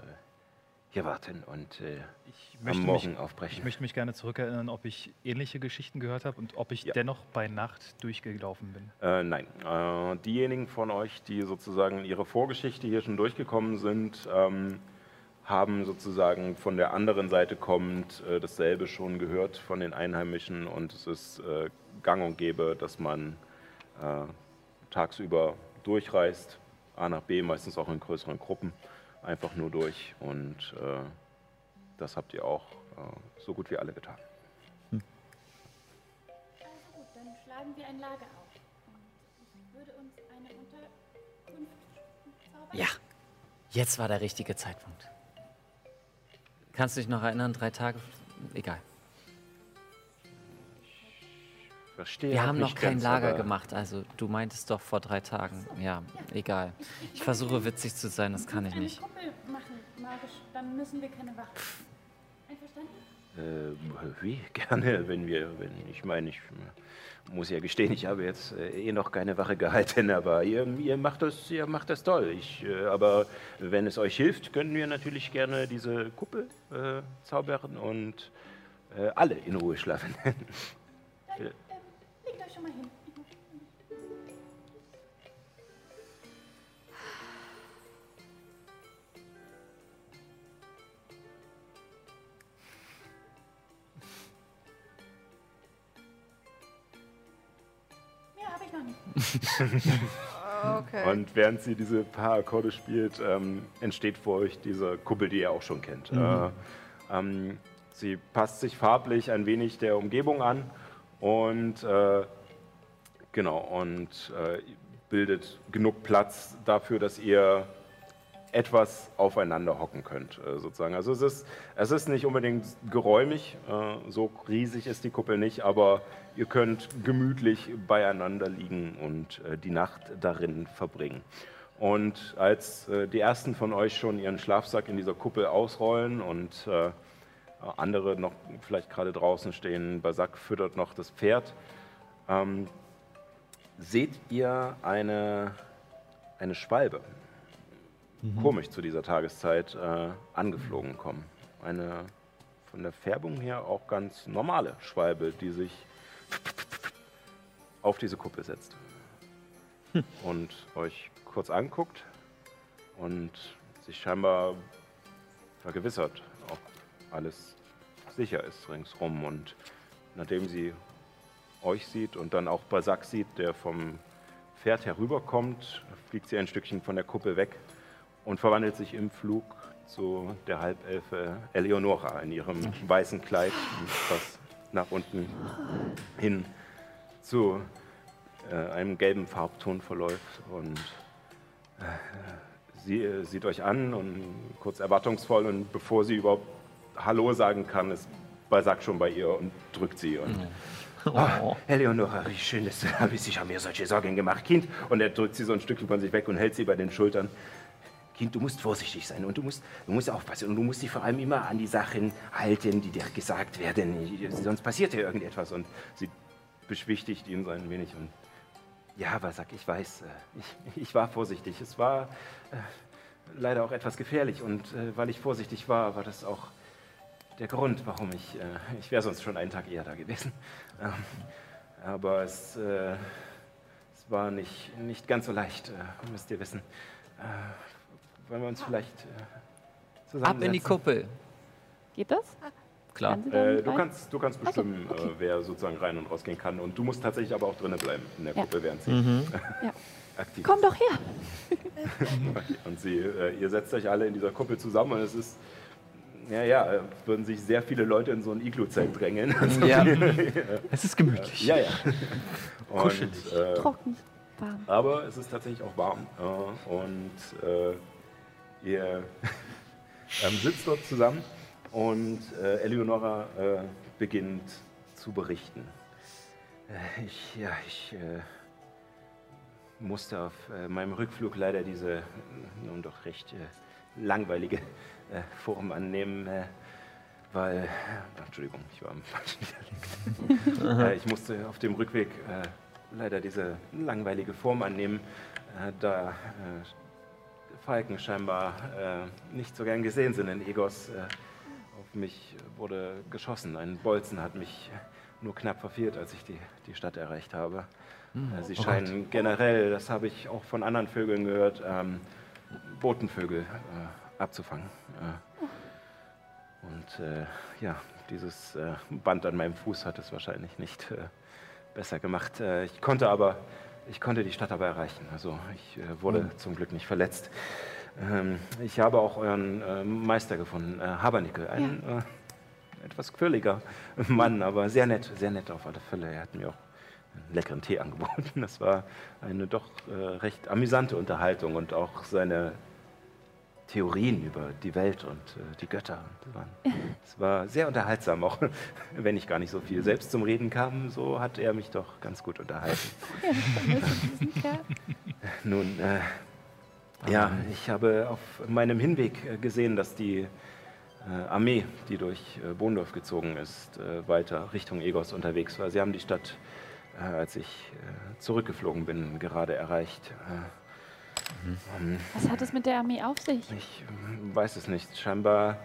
A: hier warten und äh,
B: Ich
A: am Morgen
B: mich,
A: aufbrechen.
B: ich möchte mich gerne zurückerinnern, ob ich ähnliche Geschichten gehört habe und ob ich
A: Ja.
B: dennoch bei Nacht durchgelaufen bin.
A: Äh, nein, äh, diejenigen von euch, die sozusagen ihre Vorgeschichte hier schon durchgekommen sind, ähm, haben sozusagen von der anderen Seite kommend äh, dasselbe schon gehört von den Einheimischen und es ist äh, gang und gäbe, dass man äh, tagsüber durchreist, A nach B, meistens auch in größeren Gruppen, einfach nur durch und äh, das habt ihr auch äh, so gut wie alle getan.
H: Also gut, dann schlagen wir ein Lager auf. Und ich würde uns eine Unterkunft zaubern.
F: Ja, jetzt war der richtige Zeitpunkt. Kannst du dich noch erinnern, drei Tage? Egal.
A: Verstehe
F: Wir
A: auch
F: haben noch kein
A: ganz,
F: Lager gemacht, also du meintest doch vor drei Tagen. Ja, egal. Ich versuche witzig zu sein, das kann ich
H: Eine
F: nicht.
H: Kuppel machen, magisch, dann müssen wir keine Wache. Einverstanden?
A: Äh, wie? Gerne, wenn wir, wenn ich meine, ich muss ja gestehen, ich habe jetzt äh, eh noch keine Wache gehalten, aber ihr, ihr macht das, ihr macht das toll. Ich, äh, aber wenn es euch hilft, können wir natürlich gerne diese Kuppel äh, zaubern und äh, alle in Ruhe schlafen.
H: ich noch nicht.
E: Okay.
A: Und während sie diese paar Akkorde spielt, ähm, entsteht vor euch diese Kuppel, die ihr auch schon kennt. Äh, ähm, sie passt sich farblich ein wenig der Umgebung an und äh, genau und äh, bildet genug Platz dafür, dass ihr etwas aufeinander hocken könnt, äh, sozusagen. Also es ist, es ist nicht unbedingt geräumig, äh, so riesig ist die Kuppel nicht, aber ihr könnt gemütlich beieinander liegen und äh, die Nacht darin verbringen. Und als die ersten von euch schon ihren Schlafsack in dieser Kuppel ausrollen und andere noch vielleicht gerade draußen stehen, Basak füttert noch das Pferd, ähm, seht ihr eine, eine Schwalbe komisch zu dieser Tageszeit äh, angeflogen kommen. Eine von der Färbung her auch ganz normale Schwalbe, die sich auf diese Kuppel setzt und euch kurz anguckt und sich scheinbar vergewissert, ob alles sicher ist ringsrum. Und nachdem sie euch sieht und dann auch Basak sieht, der vom Pferd herüberkommt, fliegt sie ein Stückchen von der Kuppel weg und verwandelt sich im Flug zu der Halbelfe Eleonora in ihrem weißen Kleid, das nach unten hin zu äh, einem gelben Farbton verläuft. Und äh, sie äh, sieht euch an und kurz erwartungsvoll und bevor sie überhaupt Hallo sagen kann, ist Balzac schon bei ihr und drückt sie. Und Ah, Eleonora, wie schön, dass du. Ich habe mir solche Sorgen gemacht, Kind. Und er drückt sie so ein Stückchen von sich weg und hält sie bei den Schultern. Kind, du musst vorsichtig sein und du musst, du musst aufpassen und du musst dich vor allem immer an die Sachen halten, die dir gesagt werden. Sonst passiert dir irgendetwas. Und sie beschwichtigt ihn so ein wenig und ja, aber sag, ich weiß, äh, ich, ich war vorsichtig. Es war äh, leider auch etwas gefährlich und äh, weil ich vorsichtig war, war das auch der Grund, warum ich, äh, ich wäre sonst schon einen Tag eher da gewesen. Ähm, aber es, äh, es war nicht, nicht ganz so leicht, äh, müsst ihr wissen. Wollen wir uns vielleicht äh, zusammensetzen?
F: Ab in die Kuppel.
D: Geht das?
F: Klar.
D: Kann
A: Äh, du, kannst, du kannst
D: Also,
A: bestimmen,
D: okay.
A: äh, wer sozusagen rein und rausgehen kann. Und du musst tatsächlich aber auch drinnen bleiben in der
D: Ja.
A: Kuppel, während sie
D: Ja.
A: aktiv
D: Komm doch her.
A: Okay, Und sie, äh, ihr setzt euch alle in dieser Kuppel zusammen und es ist Ja, ja, äh, würden sich sehr viele Leute in so ein Iglu-Zelt drängeln.
G: Ja. Es ist gemütlich.
A: ja, ja. Und,
G: Kuschelig.
A: äh,
D: Trocken, warm.
A: aber es ist tatsächlich auch warm. Äh, und äh, ihr ähm, sitzt dort zusammen und äh, Eleonora äh, beginnt zu berichten. Äh, ich, ja, ich äh, musste auf äh, meinem Rückflug leider diese äh, nun doch recht äh, langweilige äh, Form annehmen, äh, weil, Entschuldigung, ich war am falschen Dialekt. äh, ich musste auf dem Rückweg äh, leider diese langweilige Form annehmen, äh, da äh, Falken scheinbar äh, nicht so gern gesehen sind in Egos. Äh, auf mich wurde geschossen. Ein Bolzen hat mich nur knapp verfehlt, als ich die, die Stadt erreicht habe. Äh, Sie
G: Oh
A: scheinen generell, das habe ich auch von anderen Vögeln gehört, ähm, Botenvögel äh, abzufangen. Äh, und äh, ja, dieses Band an meinem Fuß hat es wahrscheinlich nicht besser gemacht. Ich konnte aber, ich konnte die Stadt aber erreichen. Also ich äh, wurde zum Glück nicht verletzt. Ähm, ich habe auch euren äh, Meister gefunden, äh, Habernickel, ein äh, etwas quirliger Mann, aber sehr nett, sehr nett auf alle Fälle. Er hat mir auch einen leckeren Tee angeboten. Das war eine doch äh, recht amüsante Unterhaltung und auch seine Theorien über die Welt und äh, die Götter. Es war sehr unterhaltsam, auch wenn ich gar nicht so viel selbst zum Reden kam. So hat er mich doch ganz gut unterhalten. Nun, äh, ja, ich habe auf meinem Hinweg äh, gesehen, dass die äh, Armee, die durch äh, Bohndorf gezogen ist, äh, weiter Richtung Egos unterwegs war. Sie haben die Stadt, äh, als ich zurückgeflogen bin, gerade erreicht. Ähm,
D: Was hat es mit der Armee auf sich?
A: ich ähm, weiß es nicht. Scheinbar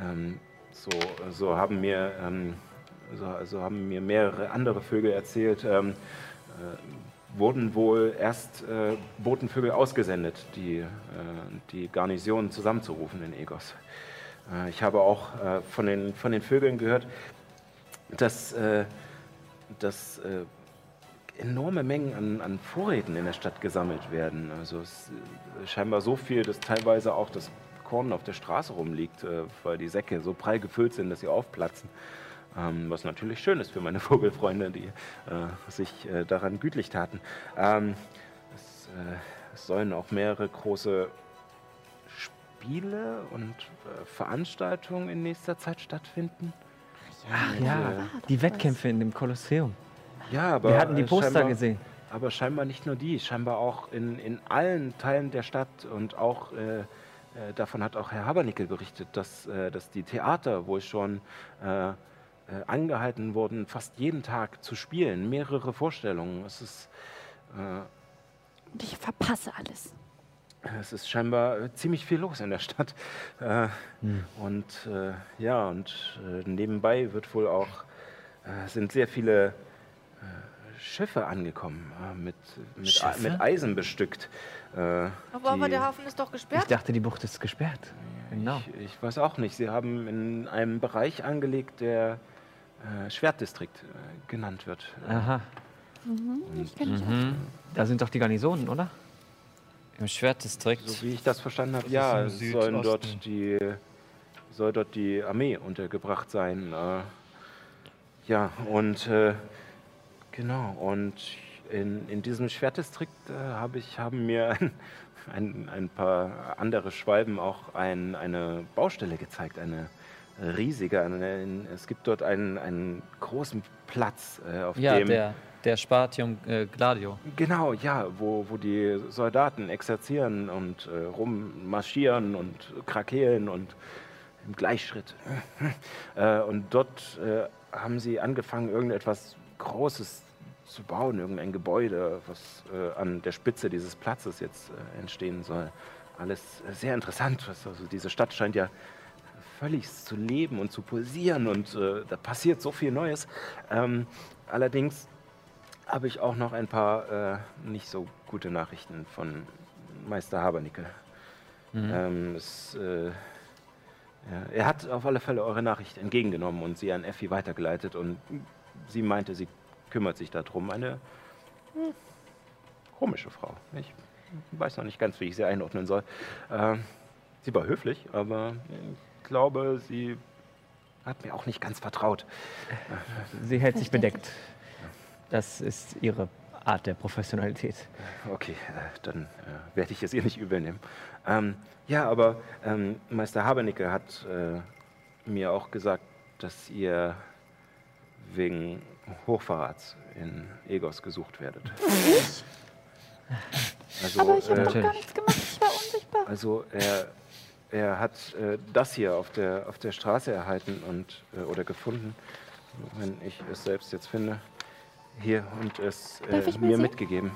A: ähm, so, so, haben mir, ähm, so, so haben mir mehrere andere Vögel erzählt, ähm, äh, wurden wohl erst äh, Botenvögel ausgesendet, die, äh, die Garnison zusammenzurufen in Egos. Äh, ich habe auch äh, von, den, von den Vögeln gehört, dass, äh, dass enorme Mengen an, an Vorräten in der Stadt gesammelt werden. Also es ist scheinbar so viel, dass teilweise auch das Korn auf der Straße rumliegt, äh, weil die Säcke so prall gefüllt sind, dass sie aufplatzen. Ähm, was natürlich schön ist für meine Vogelfreunde, die äh, sich äh, daran gütlich taten. Ähm, es, äh, es sollen auch mehrere große Spiele und äh, Veranstaltungen in nächster Zeit stattfinden.
G: Ach ja, die Wettkämpfe in dem Kolosseum.
A: Ja, aber
G: Wir hatten die Poster
A: scheinbar-
G: gesehen.
A: Aber scheinbar nicht nur die, scheinbar auch in, in allen Teilen der Stadt und auch äh, äh, davon hat auch Herr Habernickel berichtet, dass, äh, dass die Theater wohl schon äh, äh, angehalten wurden, fast jeden Tag zu spielen, mehrere Vorstellungen. Es ist, äh,
D: Und ich verpasse alles.
A: es ist scheinbar ziemlich viel los in der Stadt. Äh,
G: Hm.
A: Und äh, ja, und äh, nebenbei wird wohl auch, äh, sind sehr viele Schiffe angekommen, äh, mit, mit,
G: Schiffe?
A: mit Eisen bestückt. Äh,
E: Aber, aber der Hafen ist doch
G: Ich
E: gesperrt.
G: dachte, die Bucht ist gesperrt. Genau.
A: ich, ich weiß auch nicht. Sie haben in einem Bereich angelegt, der äh, Schwertdistrikt äh, genannt wird.
G: Aha.
D: Ich dich auch.
F: Mhm.
G: Da sind doch die Garnisonen, oder?
F: Im Schwertdistrikt.
A: So wie ich das verstanden habe,
B: Das
A: ja, sollen dort die, soll dort die Armee untergebracht sein. Äh, ja, und äh, genau, und in, in diesem Schwertdistrikt äh, habe ich, haben mir ein, ein, ein paar andere Schwalben auch ein, eine Baustelle gezeigt, eine riesige. Eine, es gibt dort einen, einen großen Platz, äh, auf
F: Ja,
A: dem
F: der, der Spatium äh, Gladio.
A: Genau, ja, wo, wo die Soldaten exerzieren und äh, rummarschieren und krakeelen und im Gleichschritt. äh, und dort äh, haben sie angefangen, irgendetwas Großes zu bauen, irgendein Gebäude, was äh, an der Spitze dieses Platzes jetzt äh, entstehen soll. Alles äh, sehr interessant. Was, also diese Stadt scheint ja völlig zu leben und zu pulsieren und äh, da passiert so viel Neues. Ähm, allerdings habe ich auch noch ein paar äh, nicht so gute Nachrichten von Meister Habernickel. Ähm, es, äh, ja, er hat auf alle Fälle eure Nachricht entgegengenommen und sie an Effi weitergeleitet und sie meinte, sie kümmert sich darum. Eine hm, komische Frau. Ich weiß noch nicht ganz, wie ich sie einordnen soll. Ähm, sie war höflich, aber ich glaube, sie hat mir auch nicht ganz vertraut.
G: Sie hält sich bedeckt. Das ist ihre Art der Professionalität.
A: Okay, äh, dann äh, werde ich es ihr nicht übel nehmen. Ähm, ja, aber ähm, Meister Habernicke hat äh, mir auch gesagt, dass ihr wegen Hochverrats in Egos gesucht werdet.
D: Ich?
A: Also,
D: Aber ich habe
A: äh,
D: doch gar nichts gemacht. Ich war unsichtbar.
A: Also er, er hat äh, das hier auf der, auf der Straße erhalten und, äh, oder gefunden, wenn ich es selbst jetzt finde. Hier und es äh, mir
D: sehen?
A: mitgegeben.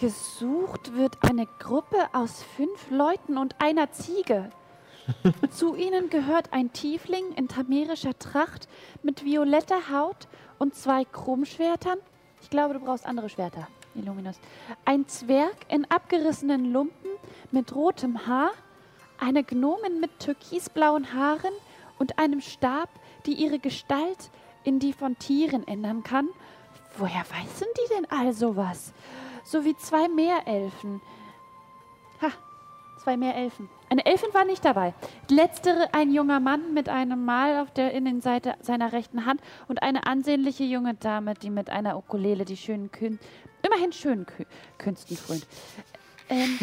D: Gesucht wird eine Gruppe aus fünf Leuten und einer Ziege. Zu ihnen gehört ein Tiefling in tamerischer Tracht mit violetter Haut und zwei Krummschwertern. Ich glaube, du brauchst andere Schwerter, Illuminus. Ein Zwerg in abgerissenen Lumpen mit rotem Haar, eine Gnomin mit türkisblauen Haaren und einem Stab, die ihre Gestalt in die von Tieren ändern kann. Woher weißen die denn all sowas? Sowie zwei Meerelfen. Ha, zwei Meerelfen. Eine Elfin war nicht dabei. Letztere ein junger Mann mit einem Mal auf der Innenseite seiner rechten Hand und eine ansehnliche junge Dame, die mit einer Ukulele die schönen Kün immerhin schönen Kü Künsten frönt. Ähm,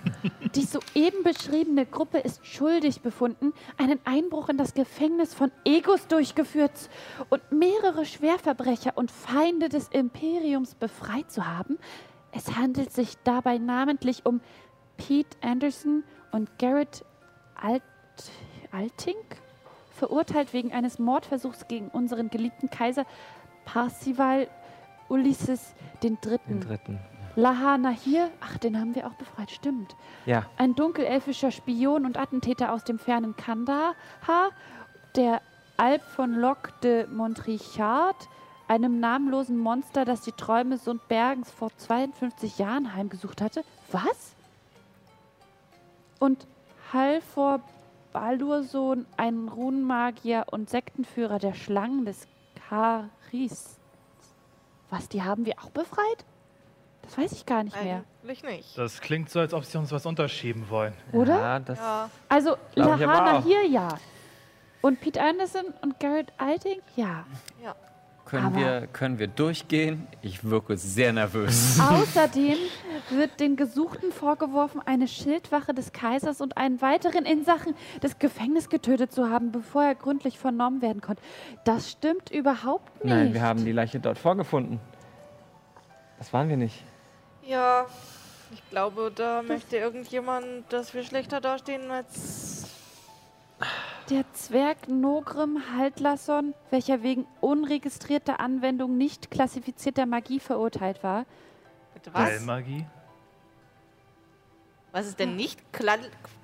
D: die soeben beschriebene Gruppe ist schuldig befunden, einen Einbruch in das Gefängnis von Egos durchgeführt und mehrere Schwerverbrecher und Feinde des Imperiums befreit zu haben. Es handelt sich dabei namentlich um Pete Anderson und Garrett Alt Altink, verurteilt wegen eines Mordversuchs gegen unseren geliebten Kaiser Parsival Ulysses den
G: Den
D: Dritten.
G: dritten.
D: Lahana hier, ach, den haben wir auch befreit, stimmt.
G: Ja,
D: Ein dunkelelfischer Spion und Attentäter aus dem fernen Kandahar, der Alp von Locke de Montrichard, einem namenlosen Monster, das die Träume Sundbergens vor 52 Jahren heimgesucht hatte. Was? Und Halvor Balursohn, ein Runenmagier und Sektenführer der Schlangen des Karis. Was, die haben wir auch befreit? Das weiß ich gar nicht mehr.
E: Eigentlich nicht.
B: Das klingt so, als ob sie uns was unterschieben wollen.
D: Oder?
G: Ja, das,
E: Ja.
D: Also Lahana hier ja. Und Pete Anderson und Garrett Alting ja.
F: Können
D: Aber-
F: wir, können wir durchgehen? Ich wirke sehr nervös.
D: Außerdem wird den Gesuchten vorgeworfen, eine Schildwache des Kaisers und einen weiteren in Sachen des Gefängnisses getötet zu haben, bevor er gründlich vernommen werden konnte. Das stimmt überhaupt nicht.
G: nein, wir haben die Leiche dort vorgefunden. Das waren wir nicht.
E: Ja, ich glaube, da möchte irgendjemand, dass wir schlechter dastehen als.
D: Der Zwerg Nogrim Haltlasson, welcher wegen unregistrierter Anwendung nicht klassifizierter Magie verurteilt war,
E: Bitte was?
B: Quellmagie?
E: Was ist denn nicht kla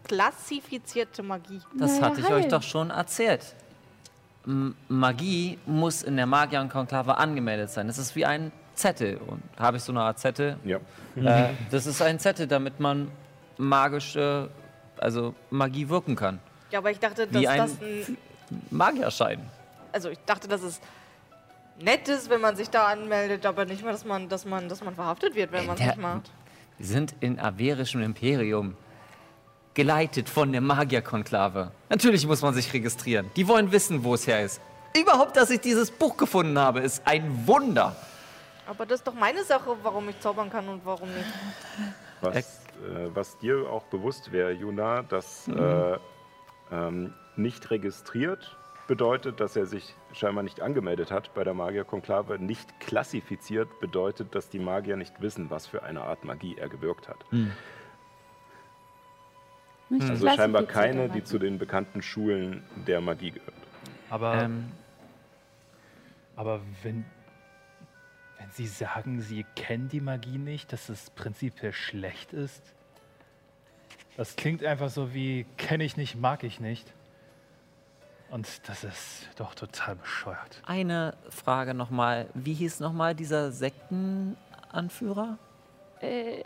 E: klassifizierte Magie?
F: Das
D: Naja,
F: hatte ich euch
D: Heil.
F: doch schon erzählt. M Magie muss in der Magier-Konklave angemeldet sein. Das ist wie ein Zettel. Und habe ich so eine Art Zettel?
A: Ja.
F: Äh, das ist ein Zettel, damit man magische, also Magie wirken kann.
E: Ja, aber ich dachte, dass
F: Wie ein
E: das ein.
F: Magierschein.
E: Also ich dachte, dass es nett ist, wenn man sich da anmeldet, aber nicht mal, dass man, dass man, dass man verhaftet wird, wenn man es nicht macht.
F: Wir sind in averischem Imperium. Geleitet von der Magierkonklave. Natürlich muss man sich registrieren. Die wollen wissen, wo es her ist. Überhaupt, dass ich dieses Buch gefunden habe, ist ein Wunder.
E: Aber das ist doch meine Sache, warum ich zaubern kann und warum nicht.
A: Was, äh, was dir auch bewusst wäre, Juna, dass äh, ähm, nicht registriert bedeutet, dass er sich scheinbar nicht angemeldet hat bei der Magierkonklave. Nicht klassifiziert bedeutet, dass die Magier nicht wissen, was für eine Art Magie er gewirkt hat.
D: nicht
A: Also scheinbar keine, die zu den bekannten Schulen der Magie gehört.
B: Aber,
F: Ähm,
B: aber wenn, wenn Sie sagen, Sie kennen die Magie nicht, dass es prinzipiell schlecht ist, das klingt einfach so wie kenne ich nicht, mag ich nicht. Und das ist doch total bescheuert.
F: eine Frage nochmal. Wie hieß nochmal dieser Sektenanführer?
D: Äh,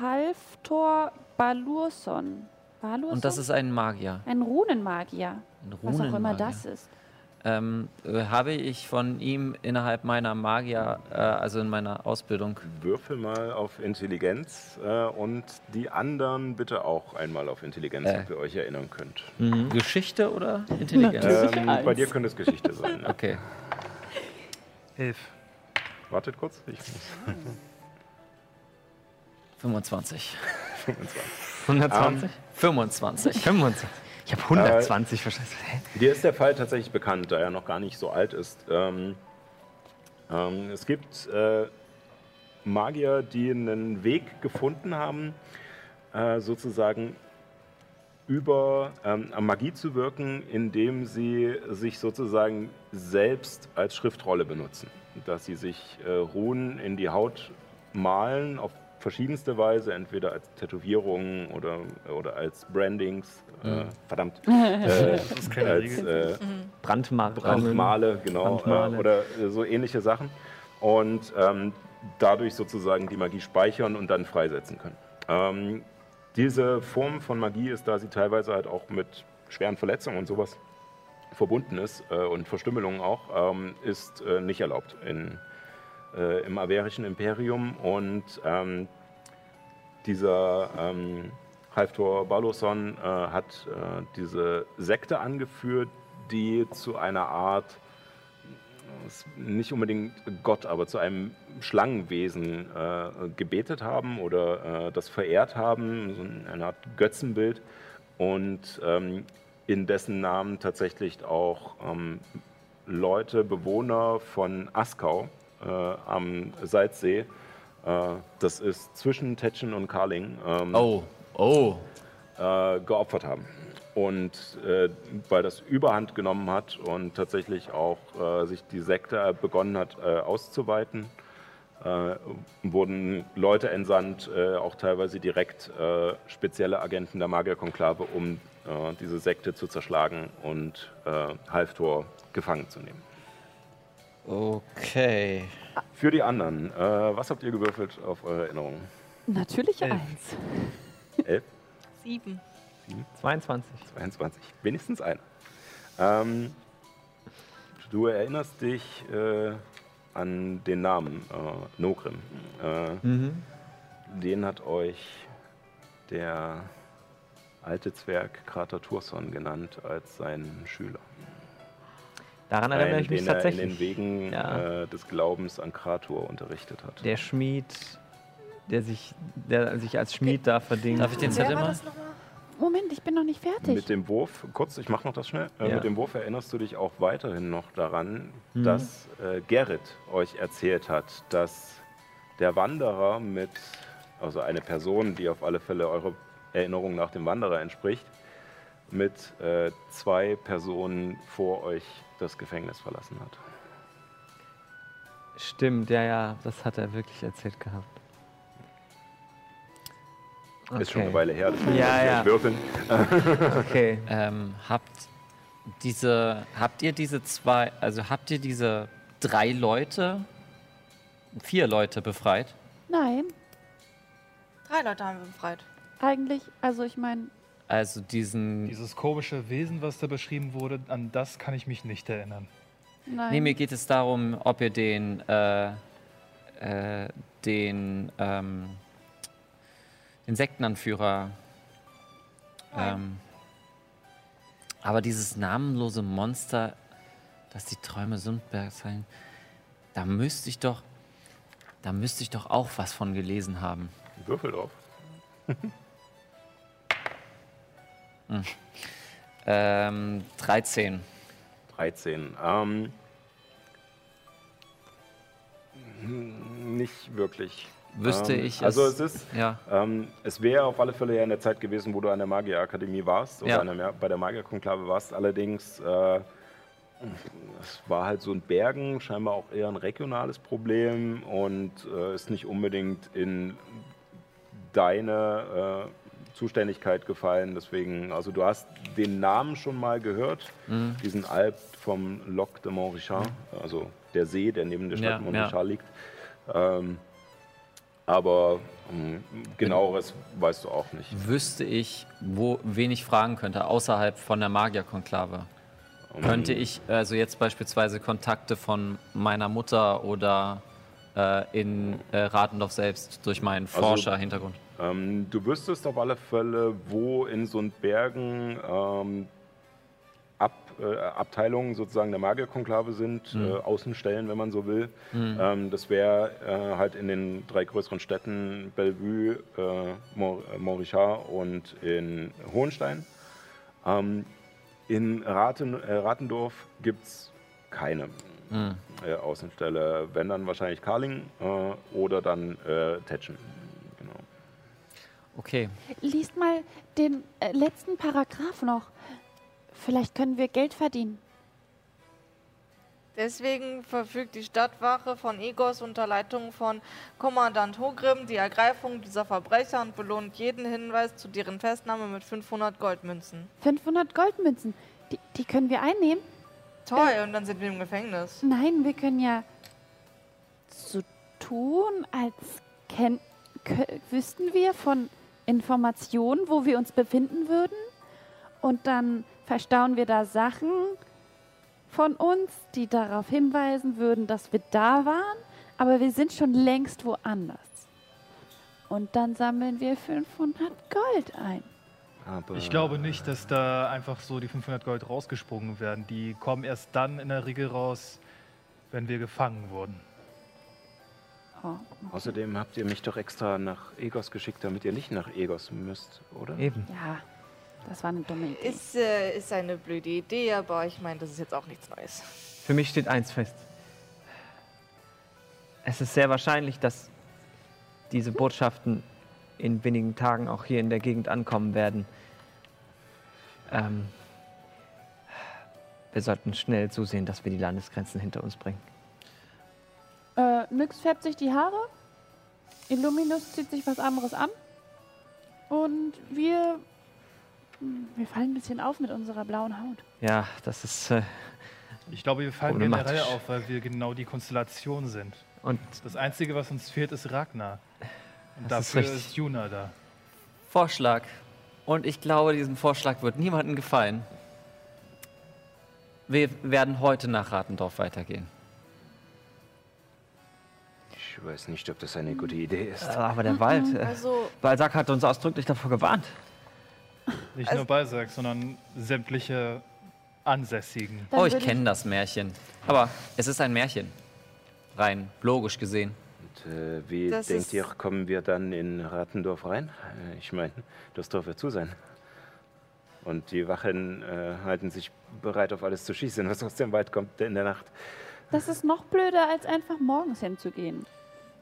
D: Halftor Balurson. Balurson?
F: Und das ist ein Magier.
D: ein Runenmagier.
F: Ein
D: Was auch immer
F: Runenmagier.
D: das ist.
F: Ähm, äh, habe ich von ihm innerhalb meiner Magier, äh, also in meiner Ausbildung.
A: Würfel mal auf Intelligenz äh, und die anderen bitte auch einmal auf Intelligenz,
F: Äh.
A: ob ihr euch erinnern könnt.
F: Geschichte oder Intelligenz?
A: Ähm, bei dir könnte es Geschichte sein. Ja.
F: Okay.
B: Elf.
A: Wartet kurz. Ich muss
F: 25.
A: 25.
G: 120?
F: 25.
G: 25. Ich habe 120 verstanden. Hä?
A: Dir ist der Fall tatsächlich bekannt, da er noch gar nicht so alt ist. Ähm, ähm, es gibt äh, Magier, die einen Weg gefunden haben, äh, sozusagen über ähm, Magie zu wirken, indem sie sich sozusagen selbst als Schriftrolle benutzen. Dass sie sich äh, Runen in die Haut malen auf verschiedenste Weise, entweder als Tätowierungen oder, oder als Brandings. Äh, verdammt. Äh,
B: keine
A: als,
B: Regel.
A: äh,
G: Brandmal.
A: Brandmale, genau,
G: Brandmale.
A: Äh, oder äh, so ähnliche Sachen. Und ähm, dadurch sozusagen die Magie speichern und dann freisetzen können. Ähm, diese Form von Magie ist, da sie teilweise halt auch mit schweren Verletzungen und sowas verbunden ist äh, und Verstümmelungen auch, ähm, ist äh, nicht erlaubt in, äh, im Averischen Imperium. Und ähm, dieser ähm, Halftor Baloson äh, hat äh, diese Sekte angeführt, die zu einer Art, nicht unbedingt Gott, aber zu einem Schlangenwesen äh, gebetet haben oder äh, das verehrt haben, so eine Art Götzenbild. Und ähm, in dessen Namen tatsächlich auch ähm, Leute, Bewohner von Askau äh, am Salzsee, äh, das ist zwischen Tetschen und Karling, ähm,
F: Oh, oh.
A: äh, geopfert haben. Und äh, weil das Überhand genommen hat und tatsächlich auch äh, sich die Sekte begonnen hat auszuweiten, äh, wurden Leute entsandt, äh, auch teilweise direkt äh, spezielle Agenten der Magierkonklave, um diese Sekte zu zerschlagen und Halftor gefangen zu nehmen.
F: Okay.
A: Für die anderen, äh, was habt ihr gewürfelt auf eure Erinnerung?
D: Natürlich
B: Elf.
D: eins.
A: 11?
E: Sieben.
G: 22.
A: 22. Wenigstens einer. Ähm, du erinnerst dich äh, an den Namen äh, Nogrim. Äh,
G: Mhm.
A: Den hat euch der alte Zwerg Krater Turson genannt als seinen Schüler.
G: Daran erinnere ich mich
A: den er in
G: tatsächlich.
A: den Wegen
G: Ja.
A: äh, des Glaubens an Kratur unterrichtet hat.
G: Der Schmied, der sich, der sich als Schmied da verdingt.
F: Darf ich den Zettel mal?
D: Moment, ich bin noch nicht fertig.
A: Mit dem Wurf, kurz, ich mache noch das schnell. Äh,
G: Ja.
A: Mit dem Wurf erinnerst du dich auch weiterhin noch daran,
G: Mhm.
A: dass äh, Gerrit euch erzählt hat, dass der Wanderer mit, also eine Person, die auf alle Fälle eurer Erinnerung nach dem Wanderer entspricht, mit äh, zwei Personen vor euch das Gefängnis verlassen hat.
G: Stimmt, ja, ja, das hat er wirklich erzählt gehabt.
A: Ist schon eine
G: Okay.
A: Weile her, deswegen
G: Ja, ja.
A: würfeln.
G: Okay.
F: Ähm, habt diese, habt ihr diese zwei, also habt ihr diese drei Leute, vier Leute befreit?
D: Nein,
E: Drei Leute haben wir befreit.
D: eigentlich, also ich meine,
F: Also diesen,
B: Dieses komische Wesen, was da beschrieben wurde, an das kann ich mich nicht erinnern.
D: nein.
F: nee, mir geht es darum, ob ihr den, äh, äh, den, ähm, den Sektenanführer, ähm, aber dieses namenlose Monster, das die Träume Sundberg sein, da müsste ich doch, da müsste ich doch auch was von gelesen haben.
A: Würfel drauf.
F: Ähm, 13.
A: 13. Ähm, nicht wirklich.
F: Wüsste
A: ähm,
F: ich
A: Also
F: es-
A: es ist,
F: Ja.
A: ähm, es wäre auf alle Fälle ja in der Zeit gewesen, wo du an der Magierakademie warst oder
F: Ja.
A: an der, bei der Magierkonklave warst. Allerdings, äh, es war halt so ein Bergen, scheinbar auch eher ein regionales Problem und äh, ist nicht unbedingt in deine äh, Zuständigkeit gefallen. Deswegen, also du hast den Namen schon mal gehört,
F: Mhm.
A: diesen Alp vom Lac de Montrichard, also der See, der neben der
F: Ja,
A: Stadt Montrichard liegt. Ähm, aber ähm, genaueres weißt du auch nicht.
F: Wüsste ich, wo, wen ich fragen könnte, außerhalb von der Magierkonklave. Könnte ich also jetzt beispielsweise Kontakte von meiner Mutter oder äh, in äh, Ratendorf selbst durch meinen
A: Also-
F: Forscherhintergrund?
A: Ähm, du wüsstest auf alle Fälle, wo in so einen Bergen ähm, Ab, äh, Abteilungen sozusagen der Magierkonklave sind,
F: Mhm.
A: äh, Außenstellen, wenn man so will.
F: Mhm.
A: Ähm, das wäre äh, halt in den drei größeren Städten Bellevue, äh, Mont äh, Montrichard und in Hohenstein. Ähm, in Raten, äh, Ratendorf gibt es keine
F: Mhm.
A: äh, Außenstelle. Wenn dann wahrscheinlich Karling äh, oder dann äh, Tetschen.
F: Okay.
D: Liest mal den äh, letzten Paragraph noch. Vielleicht können wir Geld verdienen.
E: Deswegen verfügt die Stadtwache von Egos unter Leitung von Kommandant Hogrim die Ergreifung dieser Verbrecher und belohnt jeden Hinweis zu deren Festnahme mit 500 Goldmünzen.
D: 500 Goldmünzen. Die, die können wir einnehmen?
E: Toll, und dann sind wir im Gefängnis.
D: Nein, wir können ja so tun, als kenn, wüssten wir von Informationen, wo wir uns befinden würden. Und dann verstauen wir da Sachen von uns, die darauf hinweisen würden, dass wir da waren, aber wir sind schon längst woanders. Und dann sammeln wir 500 Gold ein.
A: Aber
B: Ich glaube nicht, dass da einfach so die 500 Gold rausgesprungen werden. Die kommen erst dann in der Regel raus, wenn wir gefangen wurden.
D: Oh.
A: Außerdem habt ihr mich doch extra nach Egos geschickt, damit ihr nicht nach Egos müsst, oder?
G: Eben.
D: Ja, das war eine dumme Idee.
E: Ist, äh, ist eine blöde Idee, aber ich meine, das ist jetzt auch nichts Neues.
G: Für mich steht eins fest. Es ist sehr wahrscheinlich, dass diese Botschaften in wenigen Tagen auch hier in der Gegend ankommen werden. Ähm, wir sollten schnell zusehen, dass wir die Landesgrenzen hinter uns bringen.
D: Äh, Nyx färbt sich die Haare. Illuminus zieht sich was anderes an. Und wir. Wir fallen ein bisschen auf mit unserer blauen Haut.
G: Ja, das ist. Äh,
B: Ich glaube, wir fallen generell auf, weil wir genau die Konstellation sind.
G: und
B: Das Einzige, was uns fehlt, ist Ragnar. Und
G: Das ist
B: dafür
G: richtig.
B: ist Juna da.
F: Vorschlag. Und ich glaube, diesem Vorschlag wird niemandem gefallen. Wir werden heute nach Ratendorf weitergehen.
A: Ich weiß nicht, ob das eine gute Idee ist.
G: äh, aber der Wald. Äh,
E: Also,
G: Balzac hat uns ausdrücklich davor gewarnt.
B: Nicht
E: Also-
B: nur Balzac, sondern sämtliche Ansässigen.
F: Oh, ich kenne das Märchen. Aber es ist ein Märchen. Rein logisch gesehen.
A: Und, äh, wie
E: Das
A: denkt ihr, kommen wir dann in Rattendorf rein? Äh, ich meine, das Dorf wird zu sein. Und die Wachen äh, halten sich bereit, auf alles zu schießen, was aus dem Wald kommt in der Nacht.
D: Das ist noch blöder, als einfach morgens hinzugehen.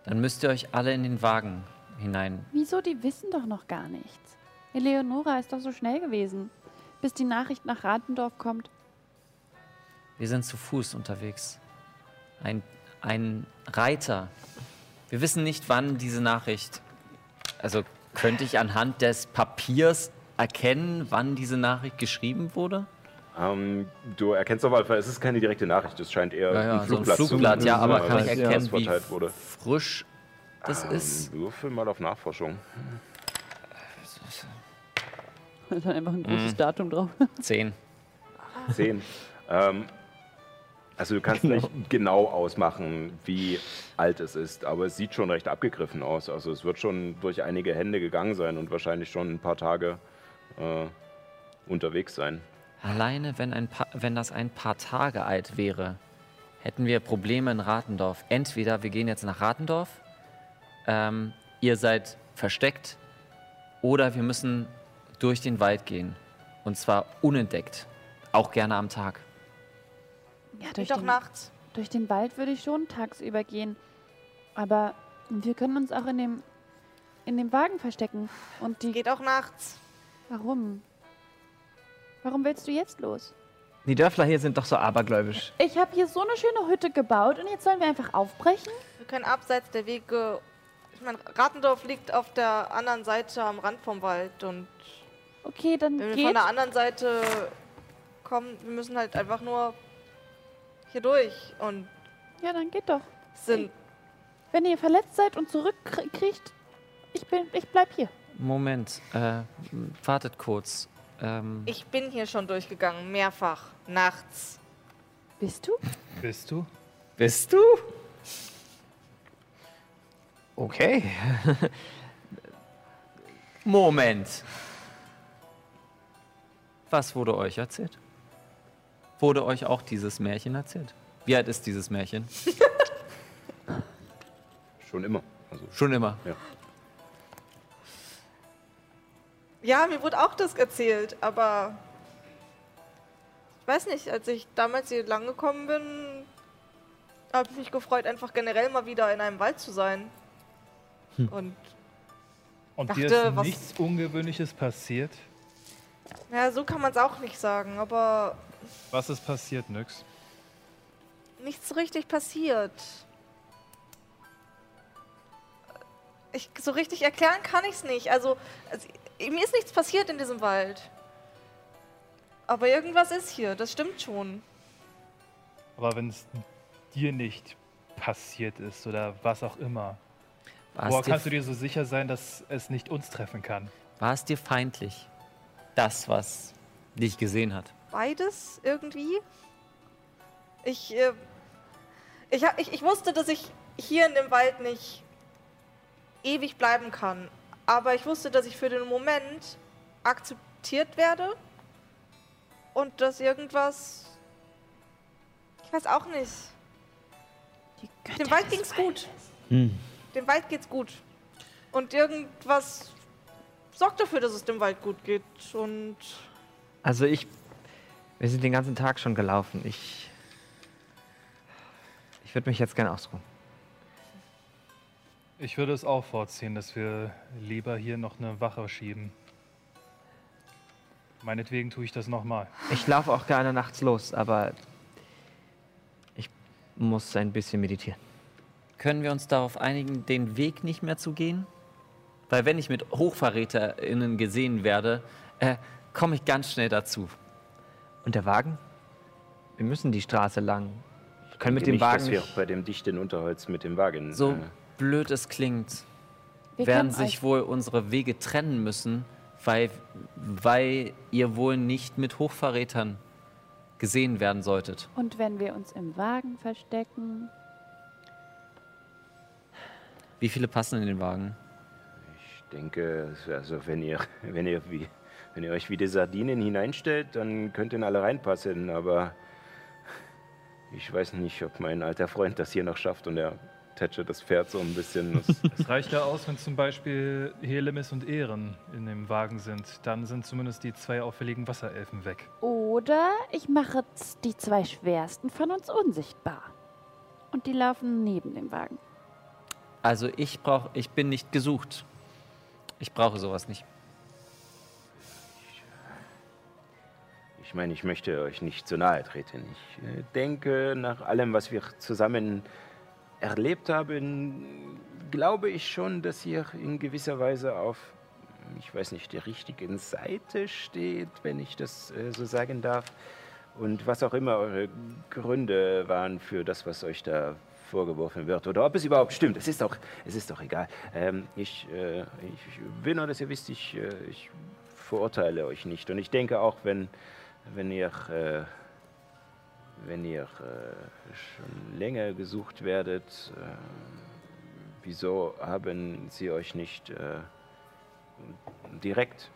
F: Dann müsst ihr euch alle in den Wagen hinein.
D: Wieso? Die wissen doch noch gar nichts. Eleonora ist doch so schnell gewesen, bis die Nachricht nach Ratendorf kommt.
F: Wir sind zu Fuß unterwegs. Ein, ein Reiter. Wir wissen nicht, wann diese Nachricht. Also könnte ich anhand des Papiers erkennen, wann diese Nachricht geschrieben wurde?
A: Ähm, du erkennst auf jeden Fall, es ist keine direkte Nachricht, es scheint eher
F: Ja, ja,
A: ein
F: so ein
A: Flugblatt,
F: Flugblatt, ja, aber kann ich erkennen, wie
A: verteilt wurde.
F: frisch das ist?
A: Ähm, würfel mal auf Nachforschung.
D: Da ist einfach ein großes Datum drauf.
F: Zehn.
A: Zehn. ähm, also du kannst nicht genau ausmachen, wie alt es ist, aber es sieht schon recht abgegriffen aus. Also es wird schon durch einige Hände gegangen sein und wahrscheinlich schon ein paar Tage äh, unterwegs sein.
F: Alleine, wenn, ein paar, wenn das ein paar Tage alt wäre, hätten wir Probleme in Ratendorf. Entweder wir gehen jetzt nach Ratendorf, ähm, ihr seid versteckt, oder wir müssen durch den Wald gehen. Und zwar unentdeckt. Auch gerne am Tag.
D: Ja, durch
E: durch doch
D: den,
E: nachts.
D: durch den Wald würde ich schon tagsüber gehen. Aber wir können uns auch in dem, in dem Wagen verstecken. Und die.
E: Geht auch nachts.
D: Warum? Warum willst du jetzt los?
G: Die Dörfler hier sind doch so abergläubisch.
D: Ich habe hier so eine schöne Hütte gebaut und jetzt sollen wir einfach aufbrechen?
E: Wir können abseits der Wege. Ich meine, Rattendorf liegt auf der anderen Seite am Rand vom Wald und
D: Okay, dann
E: wenn wir
D: geht.
E: von der anderen Seite kommen, wir müssen halt einfach nur hier durch und
D: Ja, dann geht doch.
E: sind.
D: Wenn ihr verletzt seid und zurückkriegt, ich bin, ich bleib hier.
F: Moment, äh, wartet kurz. Ähm,
E: Ich bin hier schon durchgegangen, mehrfach, nachts.
D: Bist du?
B: Bist du?
F: bist du? Okay. Moment. Was wurde euch erzählt? Wurde euch auch dieses Märchen erzählt? Wie alt ist dieses Märchen?
A: Schon immer. Also,
F: Schon immer.
E: Ja, mir wurde auch das erzählt, aber ich weiß nicht, als ich damals hier lang gekommen bin, habe ich mich gefreut, einfach generell mal wieder in einem Wald zu sein. Und
B: Und
E: Dachte,
B: dir ist
E: was-
B: nichts Ungewöhnliches passiert?
E: ja, so kann man es auch nicht sagen, aber
B: Was ist passiert, Nyx?
E: nichts richtig passiert. Ich, so richtig erklären kann ich es nicht. Also, also, mir ist nichts passiert in diesem Wald. Aber irgendwas ist hier, das stimmt schon.
B: Aber wenn es dir nicht passiert ist oder was auch immer,
F: War
B: woher kannst du dir so sicher sein, dass es nicht uns treffen kann?
F: war es dir feindlich? Das, was dich gesehen hat.
E: Beides irgendwie. Ich, äh, ich, ich, ich wusste, dass ich hier in dem Wald nicht ewig bleiben kann. Aber ich wusste, dass ich für den Moment akzeptiert werde. Und dass irgendwas. Ich weiß auch nicht. Dem Wald ging's gut.
D: Waldes.
E: Dem Wald geht's gut. Und irgendwas sorgt dafür, dass es dem Wald gut geht. Und
G: Also ich. Wir sind den ganzen Tag schon gelaufen. Ich. Ich würde mich jetzt gerne ausruhen.
B: Ich würde es auch vorziehen, dass wir lieber hier noch eine Wache schieben. Meinetwegen tue ich das nochmal.
G: Ich laufe auch gerne nachts los, aber ich muss ein bisschen meditieren.
F: Können wir uns darauf einigen, den Weg nicht mehr zu gehen? Weil wenn ich mit HochverräterInnen gesehen werde, äh, komme ich ganz schnell dazu.
G: Und der Wagen? Wir müssen die Straße lang. Wir können mit dem
A: nicht,
G: Wagen
A: dass wir
G: nicht.
A: bei dem dichten Unterholz mit dem Wagen.
F: So
A: äh,
F: blöd es klingt,
D: Wir
F: werden sich
D: euch-
F: wohl unsere Wege trennen müssen, weil, weil ihr wohl nicht mit Hochverrätern gesehen werden solltet.
D: Und wenn wir uns im Wagen verstecken,
F: Wie viele passen in den Wagen?
A: Ich denke, also wenn ihr, wenn ihr wie, wenn ihr euch wie die Sardinen hineinstellt, dann könnten alle reinpassen, aber ich weiß nicht, ob mein alter Freund das hier noch schafft und er tätschert das Pferd so ein bisschen.
B: Es reicht ja aus, wenn zum Beispiel Helemis und Ehren in dem Wagen sind. Dann sind zumindest die zwei auffälligen Wasserelfen weg.
D: Oder ich mache z- die zwei schwersten von uns unsichtbar. Und die laufen neben dem Wagen.
F: Also ich brauch, ich bin nicht gesucht. Ich brauche sowas nicht.
A: ich meine, ich möchte euch nicht zu nahe treten. Ich äh, denke, nach allem, was wir zusammen erlebt haben, glaube ich schon, dass ihr in gewisser Weise auf, ich weiß nicht, der richtigen Seite steht, wenn ich das äh, so sagen darf. Und was auch immer eure Gründe waren für das, was euch da vorgeworfen wird. Oder ob es überhaupt stimmt. Es ist doch, es ist doch egal. Ähm, ich, äh, ich will nur, dass ihr wisst, ich, äh, ich verurteile euch nicht. Und ich denke auch, wenn, wenn ihr, äh, wenn ihr äh, schon länger gesucht werdet, äh, wieso haben sie euch nicht äh, direkt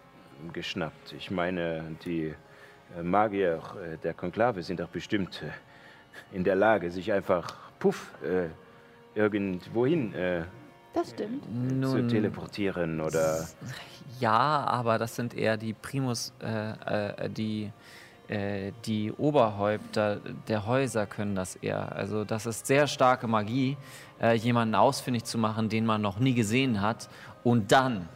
A: geschnappt? Ich meine, die äh, Magier äh, der Konklave sind doch bestimmt äh, in der Lage, sich einfach, puff, äh, irgendwohin äh,
D: Das stimmt.
A: zu
F: Nun,
A: teleportieren oder...
F: ja, aber das sind eher die Primus, äh, äh, die, äh, die Oberhäupter der Häuser können das eher. Also das ist sehr starke Magie, äh, jemanden ausfindig zu machen, den man noch nie gesehen hat und dann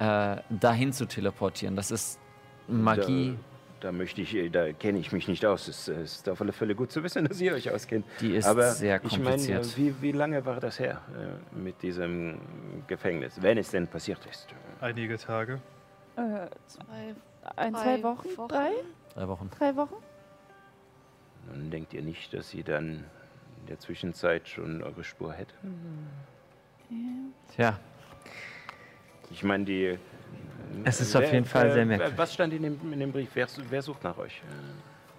F: äh, dahin zu teleportieren. Das ist Magie,
A: Da, da möchte ich, äh, da kenne ich mich nicht aus. Es äh, ist auf alle Fälle gut zu wissen, dass ihr euch auskennt.
F: die ist
A: Aber
F: sehr
A: ich meine,
F: kompliziert.
A: wie, wie lange war das her äh, mit diesem Gefängnis, wenn es denn passiert ist?
B: Einige Tage.
D: Äh,
E: zwei,
D: ein, zwei Wochen? Drei?
F: Drei Wochen.
D: Drei Wochen?
A: Nun denkt ihr nicht, dass sie dann in der Zwischenzeit schon eure Spur hätte?
G: Tja,
A: Ich meine, die,
G: Es ist auf
A: Wer-
G: jeden Fall
A: äh,
G: sehr merkwürdig.
A: Was stand in dem, in dem Brief? Wer, wer sucht nach euch?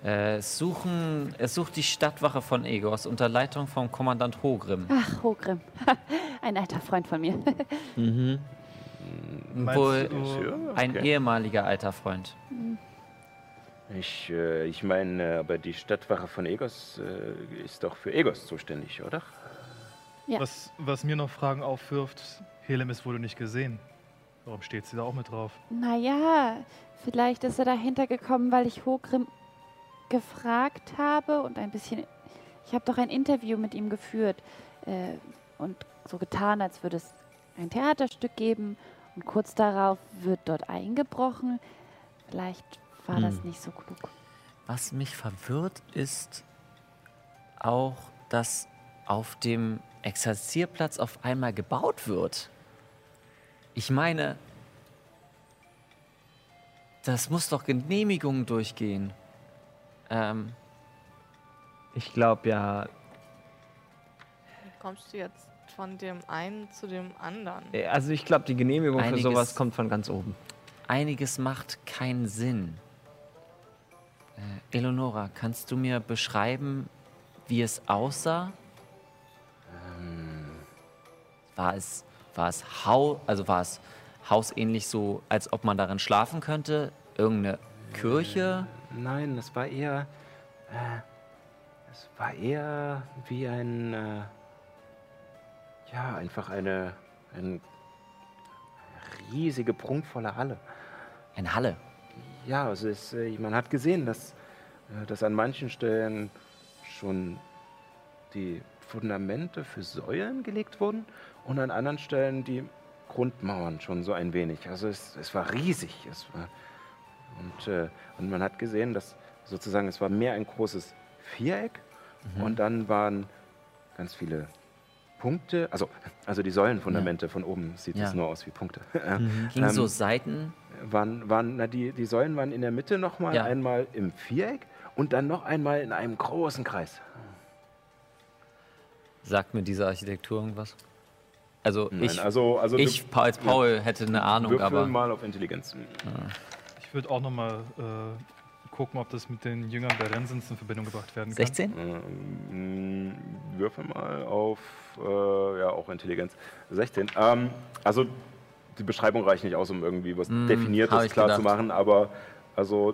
F: Äh, es, suchen, es sucht die Stadtwache von Egos unter Leitung vom Kommandant Hogrim.
D: Ach, Hogrim. Ein alter Freund von mir.
B: Meinst
F: Wohl
B: du,
F: ein ehemaliger alter Freund.
A: Ich, äh, ich meine, aber die Stadtwache von Egos äh, ist doch für Egos zuständig, oder?
D: Ja.
B: was, was mir noch Fragen aufwirft, Helemis wurde nicht gesehen. Warum steht sie da auch mit drauf?
D: Naja, vielleicht ist er dahinter gekommen, weil ich Hogrim gefragt habe und ein bisschen. Ich habe doch ein Interview mit ihm geführt äh, und so getan, als würde es ein Theaterstück geben. Und kurz darauf wird dort eingebrochen. Vielleicht war das nicht so klug.
F: Was mich verwirrt ist auch, dass auf dem Exerzierplatz auf einmal gebaut wird. Ich meine, das muss doch Genehmigungen durchgehen. Ähm,
G: Ich glaube ja,
E: Wie kommst du jetzt von dem einen zu dem anderen?
G: äh, also ich glaube, die Genehmigung für
F: Einiges-
G: sowas kommt von ganz oben.
F: einiges macht keinen Sinn. Äh, Eleonora, kannst du mir beschreiben, wie es aussah? War es, war es Hau, also war es hausähnlich so, als ob man darin schlafen könnte? Irgendeine Kirche?
A: Nein, es war eher. Äh, es war eher wie ein. Äh, ja, einfach eine. Ein, eine riesige, prunkvolle Halle.
F: Eine Halle.
A: Ja, also es, äh, man hat gesehen, dass, äh, dass an manchen Stellen schon die Fundamente für Säulen gelegt wurden und an anderen Stellen die Grundmauern schon so ein wenig. Also es, es war riesig. Es war, und, äh, und man hat gesehen, dass sozusagen es war mehr ein großes Viereck und dann waren ganz viele Punkte, also, also die Säulenfundamente von oben sieht
F: Ja.
A: es nur aus wie Punkte.
F: Ging so
A: Ähm,
F: Seiten.
A: Waren, waren na, die, die Säulen waren in der Mitte nochmal
F: Ja.
A: einmal im Viereck und dann noch einmal in einem großen Kreis.
F: Sagt mir diese Architektur irgendwas? Also
A: Nein,
F: ich,
A: also, also
F: ich Pa- als Paul hätte eine Ahnung,
A: würfel
F: aber
A: mal auf Intelligenz.
B: Ich würde auch nochmal äh, gucken, ob das mit den Jüngern der Rensens in Verbindung gebracht werden kann.
F: 16?
A: Ähm, würfel mal auf, äh, ja, auch Intelligenz. 16. Ähm, also die Beschreibung reicht nicht aus, um irgendwie was
F: Mm,
A: Definiertes klar zu machen, aber also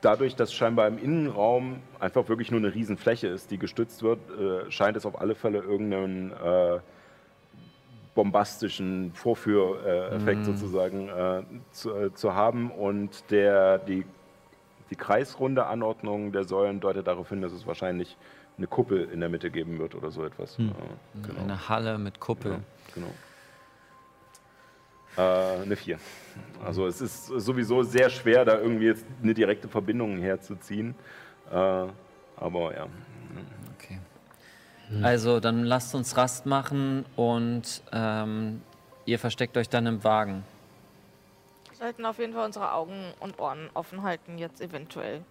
A: dadurch, dass scheinbar im Innenraum einfach wirklich nur eine Riesenfläche ist, die gestützt wird, äh, scheint es auf alle Fälle irgendeinen äh, bombastischen Vorführeffekt
F: Mm.
A: sozusagen äh, zu, äh, zu haben und der, die, die kreisrunde Anordnung der Säulen deutet darauf hin, dass es wahrscheinlich eine Kuppel in der Mitte geben wird oder so etwas.
F: Hm.
A: Äh, genau.
F: eine Halle mit Kuppel.
A: Ja, genau. Äh, eine 4. Also es ist sowieso sehr schwer, da irgendwie jetzt eine direkte Verbindung herzuziehen. Äh, aber ja.
F: Okay. Also, dann lasst uns Rast machen und ähm, ihr versteckt euch dann im Wagen.
E: Wir sollten auf jeden Fall unsere Augen und Ohren offen halten, jetzt eventuell.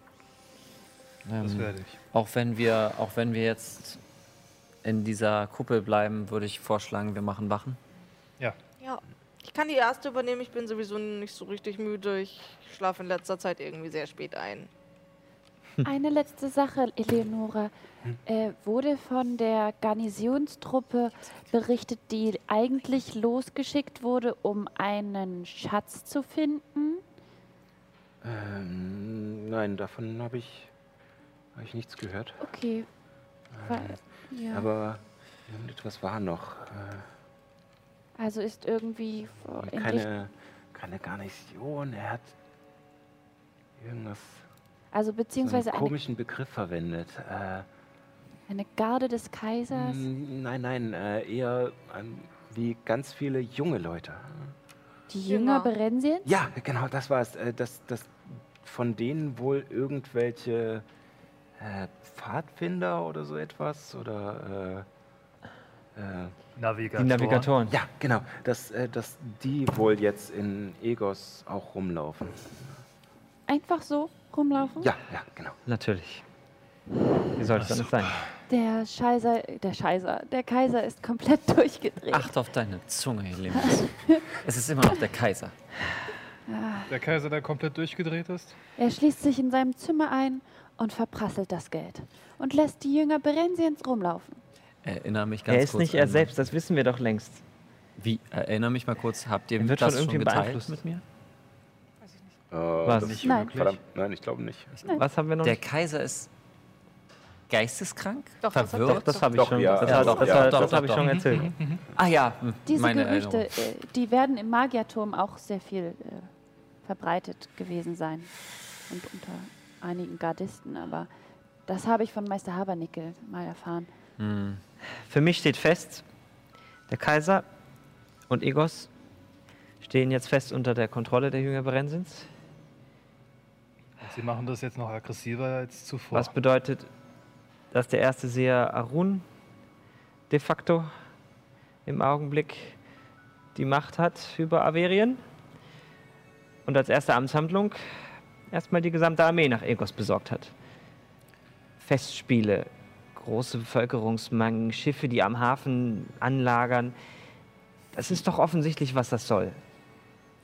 B: Das
F: Ähm,
B: werde ich.
F: auch wenn wir, auch wenn wir jetzt in dieser Kuppel bleiben, würde ich vorschlagen, wir machen Wachen.
B: Ja.
E: Ja. Ich kann die erste übernehmen, ich bin sowieso nicht so richtig müde. Ich schlafe in letzter Zeit irgendwie sehr spät ein.
D: Eine letzte Sache, Eleonora. Äh, wurde von der Garnisonstruppe berichtet, die eigentlich losgeschickt wurde, um einen Schatz zu finden?
A: Ähm, nein, davon habe ich, hab ich nichts gehört.
D: Okay. Weil, ja.
A: Aber irgendetwas war noch. Äh,
D: also ist irgendwie
A: keine, keine Garnison. Er hat irgendwas,
D: also
A: so
D: beziehungsweise
A: einen
D: eine,
A: komischen Begriff verwendet. Äh,
D: eine Garde des Kaisers.
A: Nein, nein, äh, eher ähm, wie ganz viele junge Leute.
D: Die Jünger
E: Jünger.
D: Berensiens?
A: Ja, genau, das war es. Äh, dass, dass von denen wohl irgendwelche äh, Pfadfinder oder so etwas oder äh, äh,
B: Navigatoren.
G: Die Navigatoren.
A: ja, genau, dass, äh, dass die wohl jetzt in Egos auch rumlaufen.
D: Einfach so rumlaufen?
A: Ja, ja, genau.
G: Natürlich. Wie soll es anders sein?
D: Der Scheißer, der Scheißer, der Kaiser ist komplett durchgedreht.
F: Acht auf deine Zunge, Helemis. es ist immer noch der Kaiser.
B: Der Kaiser, der komplett durchgedreht ist?
D: Er schließt sich in seinem Zimmer ein und verprasselt das Geld und lässt die Jünger Berensiens rumlaufen.
F: Erinnere mich ganz
G: Er ist
F: kurz
G: nicht er selbst, das wissen wir doch längst.
F: Wie? Erinnere mich mal kurz, habt ihr
G: wird
F: das schon
G: irgendwem
F: geteilt
G: beeinflusst.
F: mit mir?
A: Äh,
G: Was?
B: Nicht
D: Nein.
A: Verdammt, nein, ich glaube nicht.
G: Was haben wir noch?
F: Der
G: nicht?
F: Kaiser ist geisteskrank?
E: Doch, das hat
F: Verwirrt?
E: er-
G: Doch, das habe ich schon.
A: ja,
G: das
A: ja,
G: das
A: ja,
G: habe ich schon erzählt.
F: Ah ja,
D: Diese
F: meine
D: Gerüchte,
F: Erinnerung.
D: äh, die werden im Magierturm auch sehr viel äh, verbreitet gewesen sein und unter einigen Gardisten, aber das habe ich von Meister Habernickel mal erfahren.
F: Hm.
G: Für mich steht fest, der Kaiser und Egos stehen jetzt fest unter der Kontrolle der Jünger Berensins.
B: Sie machen das jetzt noch aggressiver als zuvor.
G: Was bedeutet, dass der erste Seher Arun de facto im Augenblick die Macht hat über Averien und als erste Amtshandlung erstmal die gesamte Armee nach Egos besorgt hat. Festspiele, große Bevölkerungsmengen, Schiffe, die am Hafen anlagern. Das ist doch offensichtlich, was das soll.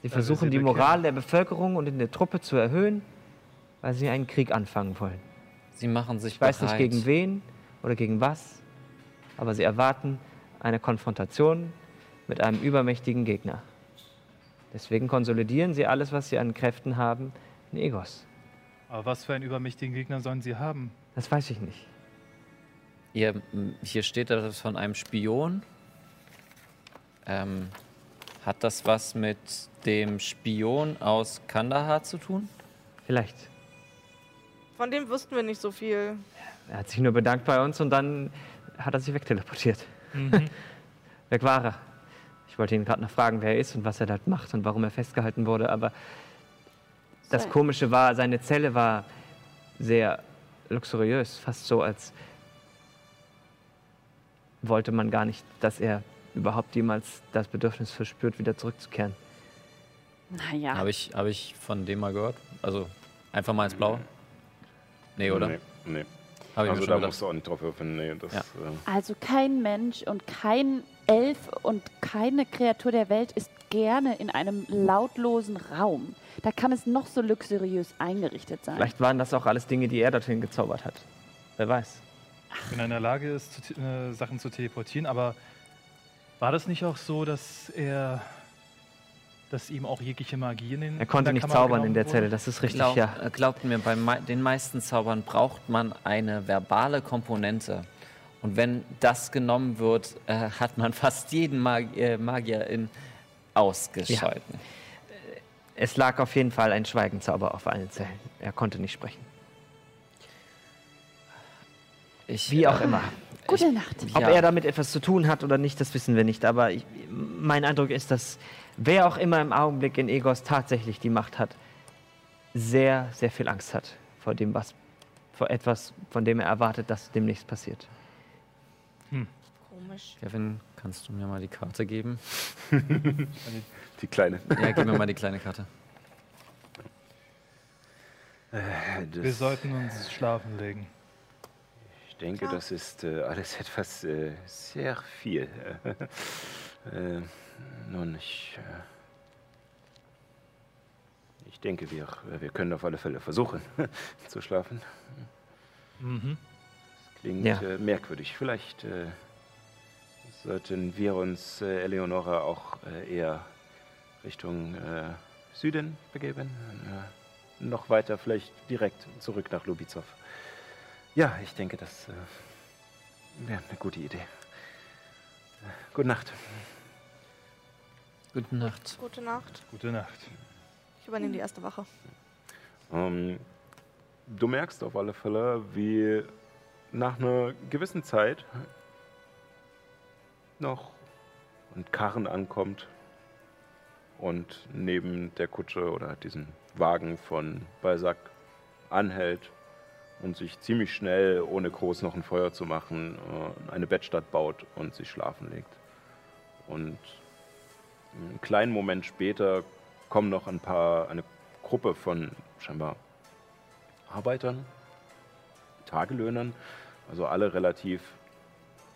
G: Sie
B: wir
G: versuchen
B: sie
G: die. Moral der Bevölkerung und in der Truppe zu erhöhen, weil sie einen Krieg anfangen wollen.
F: Sie machen sich
G: Ich weiß nicht
F: bereit.
G: gegen wen oder gegen was, aber sie erwarten eine Konfrontation mit einem übermächtigen Gegner. Deswegen konsolidieren sie alles, was sie an Kräften haben, in Egos.
B: Aber was für einen übermächtigen Gegner sollen sie haben?
G: Das weiß ich nicht.
F: Ihr, hier steht das von einem Spion. Ähm, hat das was mit dem Spion aus Kandahar zu tun?
G: Vielleicht.
E: Von dem wussten wir nicht so viel.
G: Er hat sich nur bedankt bei uns und dann hat er sich wegteleportiert. Weg war er. Ich wollte ihn gerade noch fragen, wer er ist und was er dort macht und warum er festgehalten wurde, aber das. Komische war, seine Zelle war sehr luxuriös, fast so, als wollte man gar nicht, dass er überhaupt jemals das Bedürfnis verspürt, wieder zurückzukehren.
D: Naja,
F: Habe ich, hab ich von dem mal gehört? Also einfach mal ins Blaue? Nee, oder?
A: Nee, nee.
F: Habe ich
A: Also da musst du auch nicht drauf würfeln. Nee, das,
F: Ja.
A: äh,
D: also kein Mensch und kein Elf und keine Kreatur der Welt ist gerne in einem lautlosen Raum. Da kann es noch so luxuriös eingerichtet sein.
G: Vielleicht waren das auch alles Dinge, die er dorthin gezaubert hat. Wer weiß.
B: Wenn er in der Lage ist, zu, äh, Sachen zu teleportieren, aber war das nicht auch so, dass er, dass ihm auch jegliche Magie in den
G: Er konnte
B: in
G: nicht
B: Kammer
G: zaubern in der? Zelle, das ist richtig,
F: Glaub,
G: ja.
F: Glaubt mir, bei den meisten Zaubern braucht man eine verbale Komponente. Und wenn das genommen wird, äh, hat man fast jeden Mag äh, Magier in ausgeschalten.
G: Es lag auf jeden Fall ein Schweigenzauber auf allen Zellen. Er konnte nicht sprechen.
F: Ich,
G: Wie auch
F: äh,
G: immer.
D: Gute Nacht.
G: Ob
F: Ja.
G: er damit etwas zu tun hat oder nicht, das wissen wir nicht. Aber ich, mein Eindruck ist, dass wer auch immer im Augenblick in Egos tatsächlich die Macht hat, sehr, sehr viel Angst hat vor dem, was, vor etwas, von dem er erwartet, dass demnächst passiert.
E: Komisch.
F: Kevin, kannst du mir mal die Karte geben?
A: die kleine.
F: Ja, gib mir mal die kleine Karte.
B: Wir sollten uns schlafen legen.
A: Ich denke, das ist äh, alles etwas äh, sehr viel. äh, nun, ich. Äh, ich denke, wir, wir können auf alle Fälle versuchen zu schlafen.
B: Mhm.
A: Klingt
G: Ja.
A: äh, merkwürdig. Vielleicht äh, sollten wir uns, äh, Eleonora, auch äh, eher Richtung äh, Süden begeben. Äh, noch weiter, vielleicht direkt zurück nach Lubizov. Ja, ich denke, das äh, wäre eine gute Idee. Äh, gute Nacht.
F: Gute Nacht.
E: Gute Nacht.
B: Gute Nacht.
E: Ich übernehme die erste Wache.
A: Ähm, du merkst auf alle Fälle, wie nach einer gewissen Zeit noch ein Karren ankommt und neben der Kutsche oder diesem Wagen von Balzac anhält und sich ziemlich schnell, ohne groß noch ein Feuer zu machen, äh, eine Bettstatt baut und sich schlafen legt. Und einen kleinen Moment später kommen noch ein paar, eine Gruppe von scheinbar Arbeitern, Tagelöhnern, also alle relativ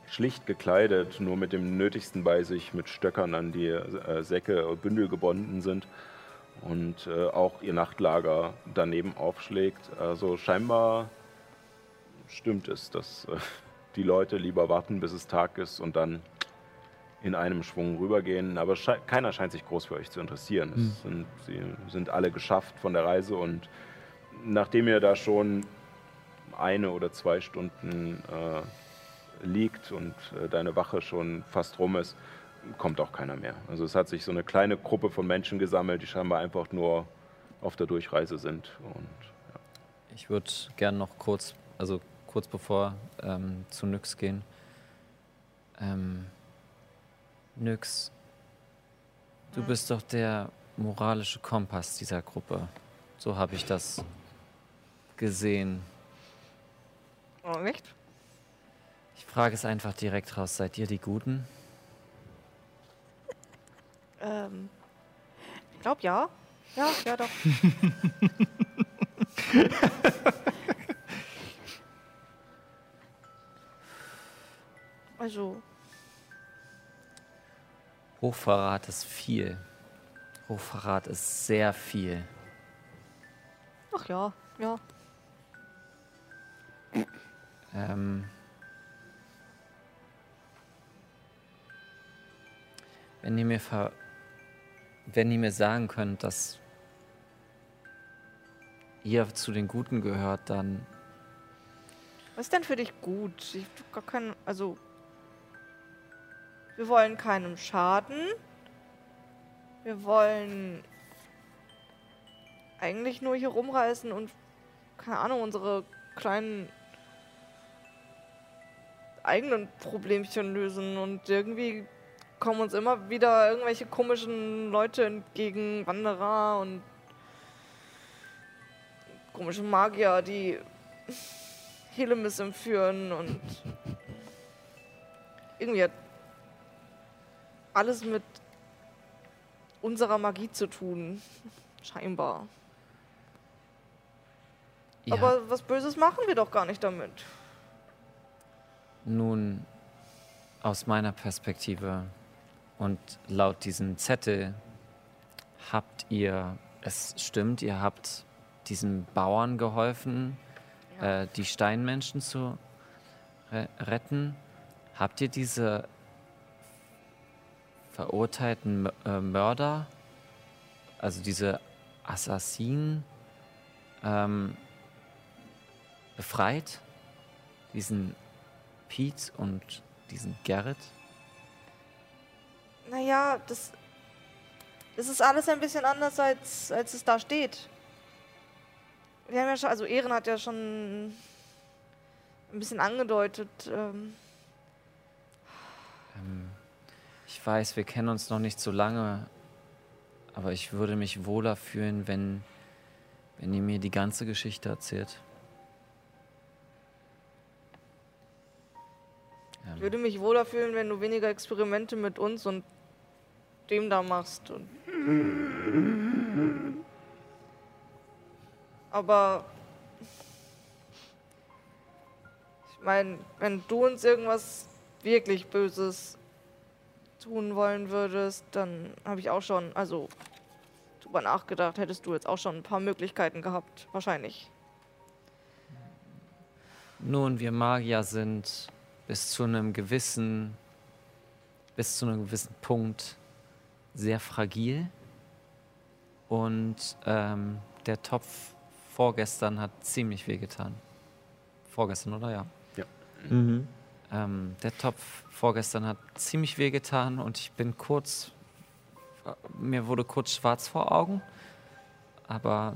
A: schlicht gekleidet, nur mit dem Nötigsten bei sich, mit Stöckern an die äh, Säcke Bündel gebunden sind und äh, auch ihr Nachtlager daneben aufschlägt. Also scheinbar stimmt es, dass äh, die Leute lieber warten, bis es Tag ist und dann in einem Schwung rübergehen. Aber schei keiner scheint sich groß für euch zu interessieren.
G: Hm.
A: Sind, sie sind alle geschafft von der Reise und nachdem ihr da schon eine oder zwei Stunden äh, liegt und äh, deine Wache schon fast rum ist, kommt auch keiner mehr. Also es hat sich so eine kleine Gruppe von Menschen gesammelt, die scheinbar einfach nur auf der Durchreise sind. Und
F: Ich würde gern noch kurz, also kurz bevor ähm, zu Nyx gehen. Ähm, Nyx, du bist doch der moralische Kompass dieser Gruppe. So habe ich das gesehen.
E: Oh, nicht?
F: Ich frage es einfach direkt raus. Seid ihr die Guten?
E: Ähm, ich glaube ja. Ja, ja doch. also,
F: Hochverrat ist viel. Hochverrat ist sehr viel.
E: ach ja, ja.
F: Ähm, wenn ihr mir ver wenn ihr mir sagen könnt, dass ihr zu den Guten gehört, dann
E: Was ist denn für dich gut? Ich gar keinen, also wir wollen keinem schaden. Wir wollen eigentlich nur hier rumreisen und keine Ahnung, unsere kleinen eigenen Problemchen lösen und irgendwie kommen uns immer wieder irgendwelche komischen Leute entgegen, Wanderer und komische Magier, die Helemis entführen und irgendwie hat alles mit unserer Magie zu tun. Scheinbar.
F: ihr
E: Aber was Böses machen wir doch gar nicht damit.
F: Nun, aus meiner Perspektive und laut diesem Zettel habt ihr, es stimmt, ihr habt diesen Bauern geholfen, äh, die Steinmenschen zu re retten. Habt ihr diese verurteilten äh, Mörder, also diese Assassinen, ähm, befreit? Diesen Pete und diesen Garrett?
E: Naja, das, das ist alles ein bisschen anders, als, als es da steht. Wir haben ja schon, also Ehren hat ja schon ein bisschen angedeutet. Ähm,
F: Ähm, ich weiß, wir kennen uns noch nicht so lange, aber ich würde mich wohler fühlen, wenn, wenn ihr mir die ganze Geschichte erzählt.
E: Ich würde mich wohler fühlen, wenn du weniger Experimente mit uns und dem da machst. Aber ich meine, wenn du uns irgendwas wirklich Böses tun wollen würdest, dann habe ich auch schon, also drüber nachgedacht, hättest du jetzt auch schon ein paar Möglichkeiten gehabt, wahrscheinlich.
F: Nun, wir Magier sind bis zu einem gewissen, bis zu einem gewissen Punkt sehr fragil. Und ähm, der Topf vorgestern hat ziemlich wehgetan. Vorgestern, oder ja?
G: Mhm.
F: Ähm, der Topf vorgestern hat ziemlich wehgetan und ich bin kurz, mir wurde kurz schwarz vor Augen. Aber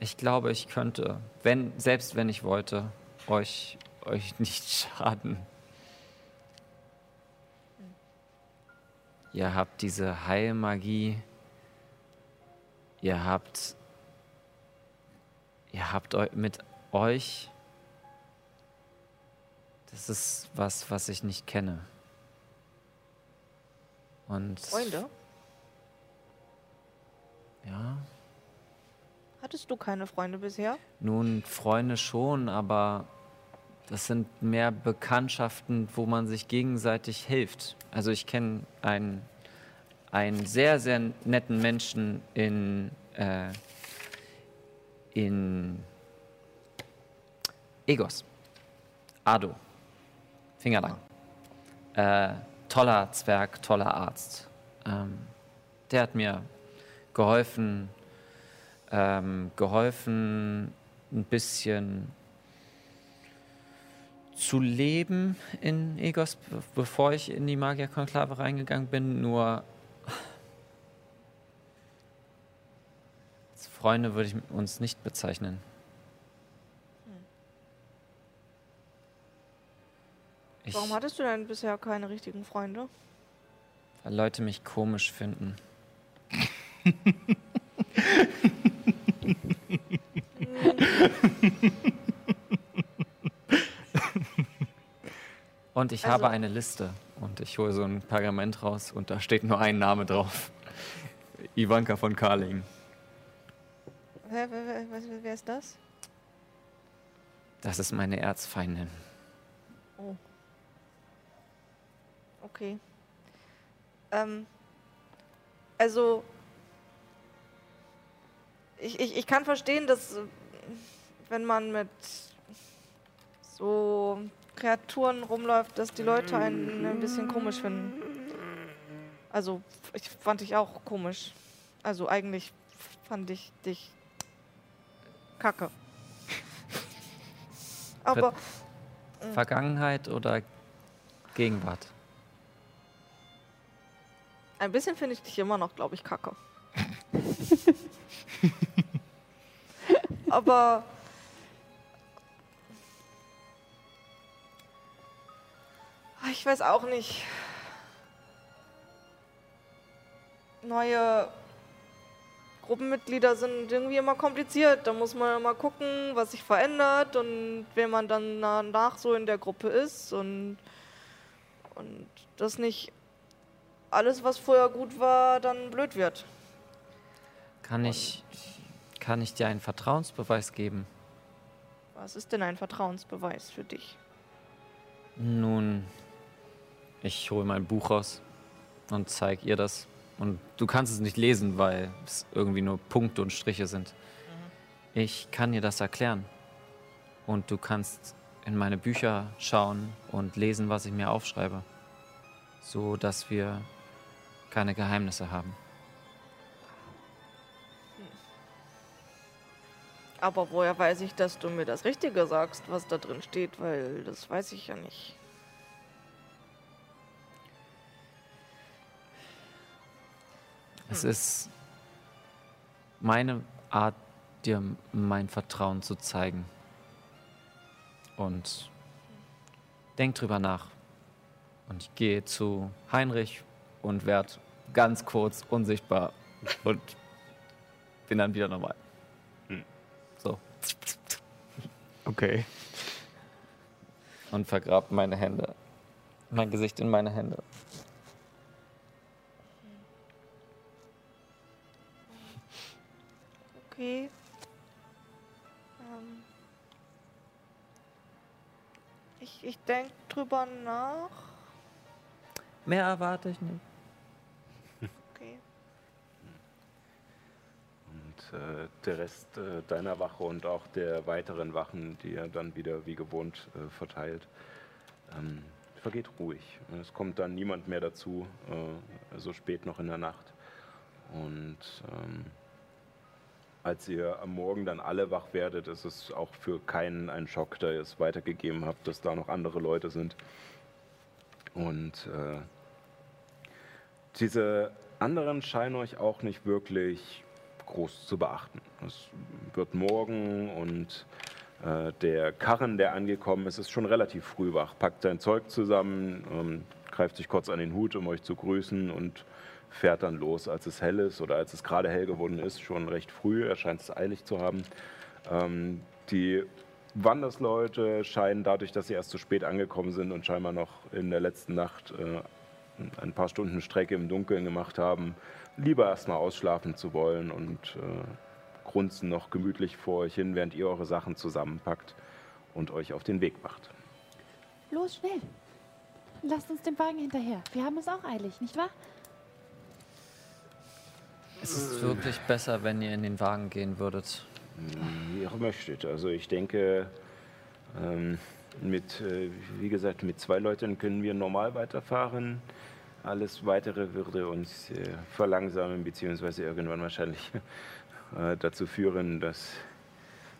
F: ich glaube, ich könnte, wenn, selbst wenn ich wollte, euch, euch nicht schaden. Ihr habt diese Heilmagie. Ihr habt, ihr habt mit euch das ist was, was ich nicht kenne. Und
E: Freunde?
F: ja,
E: Hattest du keine Freunde bisher?
F: nun Freunde schon, aber das sind mehr Bekanntschaften, wo man sich gegenseitig hilft. Also ich kenne einen einen sehr, sehr netten Menschen in, äh, in Egos. Ado. Fingerlang. Äh, toller Zwerg, toller Arzt. Ähm, der hat mir geholfen, ähm, geholfen, ein bisschen zu leben in Egos, be- bevor ich in die Magierkonklave reingegangen bin. Nur als Freunde würde ich uns nicht bezeichnen. Ich,
E: Warum hattest du denn bisher keine richtigen Freunde?
F: weil Leute mich komisch finden. Und ich habe
E: Also-
F: eine Liste und ich hole so ein Pergament raus und da steht nur ein Name drauf. Ivanka von Karling.
E: Wer, wer, wer, wer, wer ist das?
F: Das ist meine Erzfeindin.
E: Oh. Okay. Ähm, also, ich, ich, ich kann verstehen, dass äh, wenn man mit so Kreaturen rumläuft, dass die Leute einen ein bisschen komisch finden. Also, ich fand dich auch komisch. Also, eigentlich fand ich dich kacke. Aber.
F: Vergangenheit oder Gegenwart?
E: Ein bisschen finde ich dich immer noch, glaube ich, kacke. Aber. Ich weiß auch nicht. Neue Gruppenmitglieder sind irgendwie immer kompliziert. Da muss man immer gucken, was sich verändert und wer man dann danach so in der Gruppe ist und, und das nicht alles, was vorher gut war, dann blöd wird.
F: Kann ich, kann ich dir einen Vertrauensbeweis geben?
E: Was ist denn ein Vertrauensbeweis für dich?
F: Nun, ich hole mein Buch raus und zeige ihr das. Und du kannst es nicht lesen, weil es irgendwie nur Punkte und Striche sind. Ich kann dir das erklären. Und du kannst in meine Bücher schauen und lesen, was ich mir aufschreibe. So dass wir keine Geheimnisse haben.
E: Aber woher weiß ich, dass du mir das Richtige sagst, was da drin steht? Weil das weiß ich ja nicht.
F: Es ist meine Art, dir mein Vertrauen zu zeigen. Und denk drüber nach. Und ich gehe zu Heinrich und werde ganz kurz unsichtbar und bin dann wieder normal. So.
G: Okay.
F: Und vergrab meine Hände. Mein Gesicht in meine Hände.
E: Okay. Ähm ich ich denke drüber nach.
F: Mehr erwarte ich nicht.
E: Okay.
A: Und äh, der Rest äh, deiner Wache und auch der weiteren Wachen, die er dann wieder wie gewohnt äh, verteilt, ähm, vergeht ruhig. Es kommt dann niemand mehr dazu, äh, so spät noch in der Nacht. Und ähm, als ihr am Morgen dann alle wach werdet, ist es auch für keinen ein Schock, da ihr es weitergegeben habt, dass da noch andere Leute sind. Und äh, diese anderen scheinen euch auch nicht wirklich groß zu beachten. Es wird morgen und äh, der Karren, der angekommen ist, ist schon relativ früh wach, packt sein Zeug zusammen, ähm, greift sich kurz an den Hut, um euch zu grüßen und fährt dann los, als es hell ist oder als es gerade hell geworden ist, schon recht früh. Er scheint es eilig zu haben. Ähm, die Wandersleute scheinen dadurch, dass sie erst zu spät angekommen sind und scheinbar noch in der letzten Nacht äh, ein paar Stunden Strecke im Dunkeln gemacht haben, lieber erstmal ausschlafen zu wollen und äh, grunzen noch gemütlich vor euch hin, während ihr eure Sachen zusammenpackt und euch auf den Weg macht.
H: Los, schnell. Lasst uns dem Wagen hinterher. Wir haben es auch eilig, nicht wahr?
F: Es ist wirklich besser, wenn ihr in den Wagen gehen würdet.
A: Wie ihr möchtet. Also ich denke, ähm, mit, äh, wie gesagt, mit zwei Leuten können wir normal weiterfahren. Alles Weitere würde uns äh, verlangsamen, beziehungsweise irgendwann wahrscheinlich äh, dazu führen, dass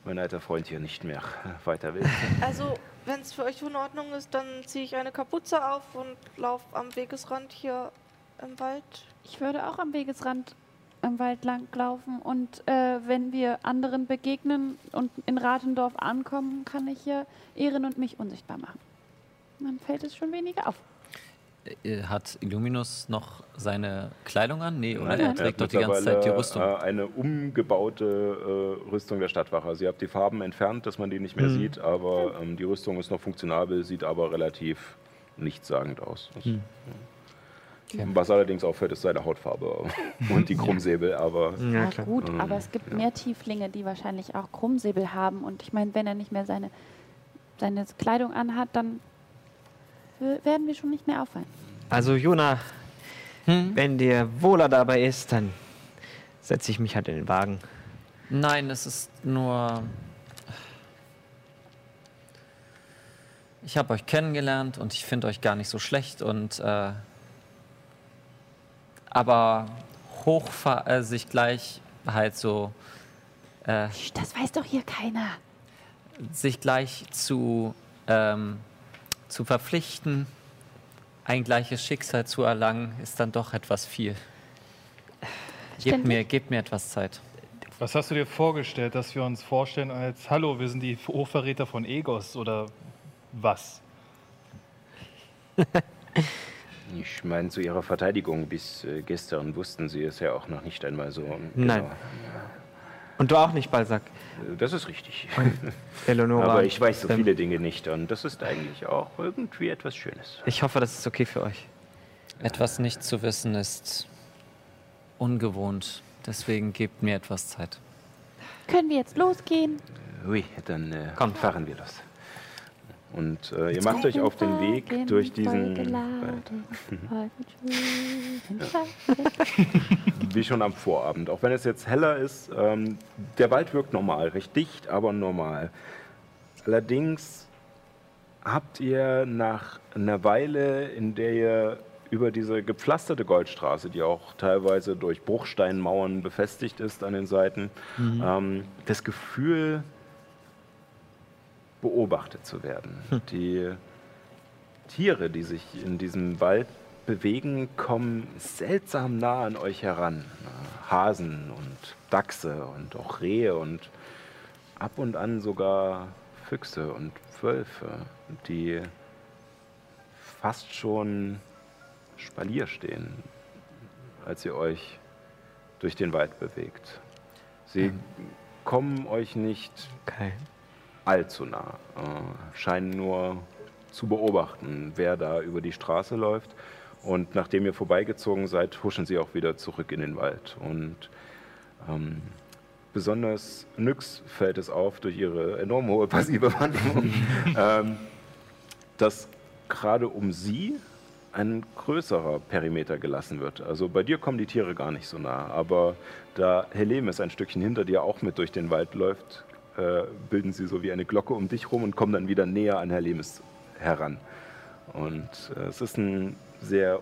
A: mein alter Freund hier nicht mehr weiter will.
E: Also, wenn es für euch in Ordnung ist, dann ziehe ich eine Kapuze auf und laufe am Wegesrand hier im Wald.
D: Ich würde auch am Wegesrand im Wald lang laufen und äh, wenn wir anderen begegnen und in Ratendorf ankommen, kann ich hier Ehren und mich unsichtbar machen. Dann fällt es schon weniger auf.
F: Äh, Hat Illuminus noch seine Kleidung an? Nee, oder?
A: Nein,
F: Er trägt
A: hat
F: doch die ganze Zeit die Rüstung.
A: Äh, eine umgebaute äh, Rüstung der Stadtwache. Also ihr habt die Farben entfernt, dass man die nicht mehr
F: Mhm.
A: sieht, aber ähm, die Rüstung ist noch funktionabel, sieht aber relativ nichtssagend aus. Das,
F: Mhm.
A: ja. Was allerdings auffällt, ist seine Hautfarbe und die Krummsäbel, aber
D: Ja, gut,
A: Ähm,
D: aber es gibt mehr Tieflinge, die wahrscheinlich auch Krummsäbel haben. Und ich meine, wenn er nicht mehr seine, seine Kleidung anhat, dann werden wir schon nicht mehr auffallen.
G: Also, Jona, wenn dir wohler dabei ist, dann setze ich mich halt in den Wagen.
F: Nein, es ist nur. Ich habe euch kennengelernt und ich finde euch gar nicht so schlecht und. Äh, aber hochfahr äh, sich gleich halt so. Äh,
D: Das weiß doch hier keiner.
F: sich gleich zu, ähm, zu verpflichten, ein gleiches Schicksal zu erlangen, ist dann doch etwas viel.
D: Ständig?
F: mir, gebt mir etwas Zeit.
B: Was hast du dir vorgestellt, dass wir uns vorstellen als Hallo, wir sind die Hochverräter von Egos oder was?
A: ich meine, zu ihrer Verteidigung bis äh, gestern wussten sie es ja auch noch nicht einmal so.
G: Nein. Und du auch nicht, Balzac.
A: Äh, Das ist richtig.
G: Eleonora.
A: Aber ich weiß so
G: ähm,
A: viele Dinge nicht und das ist eigentlich auch irgendwie etwas Schönes.
G: Ich hoffe, das ist okay für euch.
F: Etwas nicht zu wissen ist ungewohnt. Deswegen gebt mir etwas Zeit.
D: Können wir jetzt losgehen?
A: Ui, dann äh,
G: Kommt.
A: fahren wir los. Und äh, ihr macht euch auf den Weg durch diesen Wald. Wie schon am Vorabend. Auch wenn es jetzt heller ist, ähm, der Wald wirkt normal, recht dicht, aber normal. Allerdings habt ihr nach einer Weile, in der ihr über diese gepflasterte Goldstraße, die auch teilweise durch Bruchsteinmauern befestigt ist an den Seiten, ähm, das Gefühl, beobachtet zu werden. Die Tiere, die sich in diesem Wald bewegen, kommen seltsam nah an euch heran. Hasen und Dachse und auch Rehe und ab und an sogar Füchse und Wölfe, die fast schon Spalier stehen, als ihr euch durch den Wald bewegt. Sie kommen euch nicht
G: Okay.
A: Allzu nah, äh, scheinen nur zu beobachten, wer da über die Straße läuft. Und nachdem ihr vorbeigezogen seid, huschen sie auch wieder zurück in den Wald. Und ähm, besonders Nyx fällt es auf durch ihre enorm hohe passive Wahrnehmung, ähm, dass gerade um sie ein größerer Perimeter gelassen wird. Also bei dir kommen die Tiere gar nicht so nah, aber da Helemis ein Stückchen hinter dir auch mit durch den Wald läuft, äh, bilden sie so wie eine Glocke um dich rum und kommen dann wieder näher an Helemis heran. Und äh, es ist ein sehr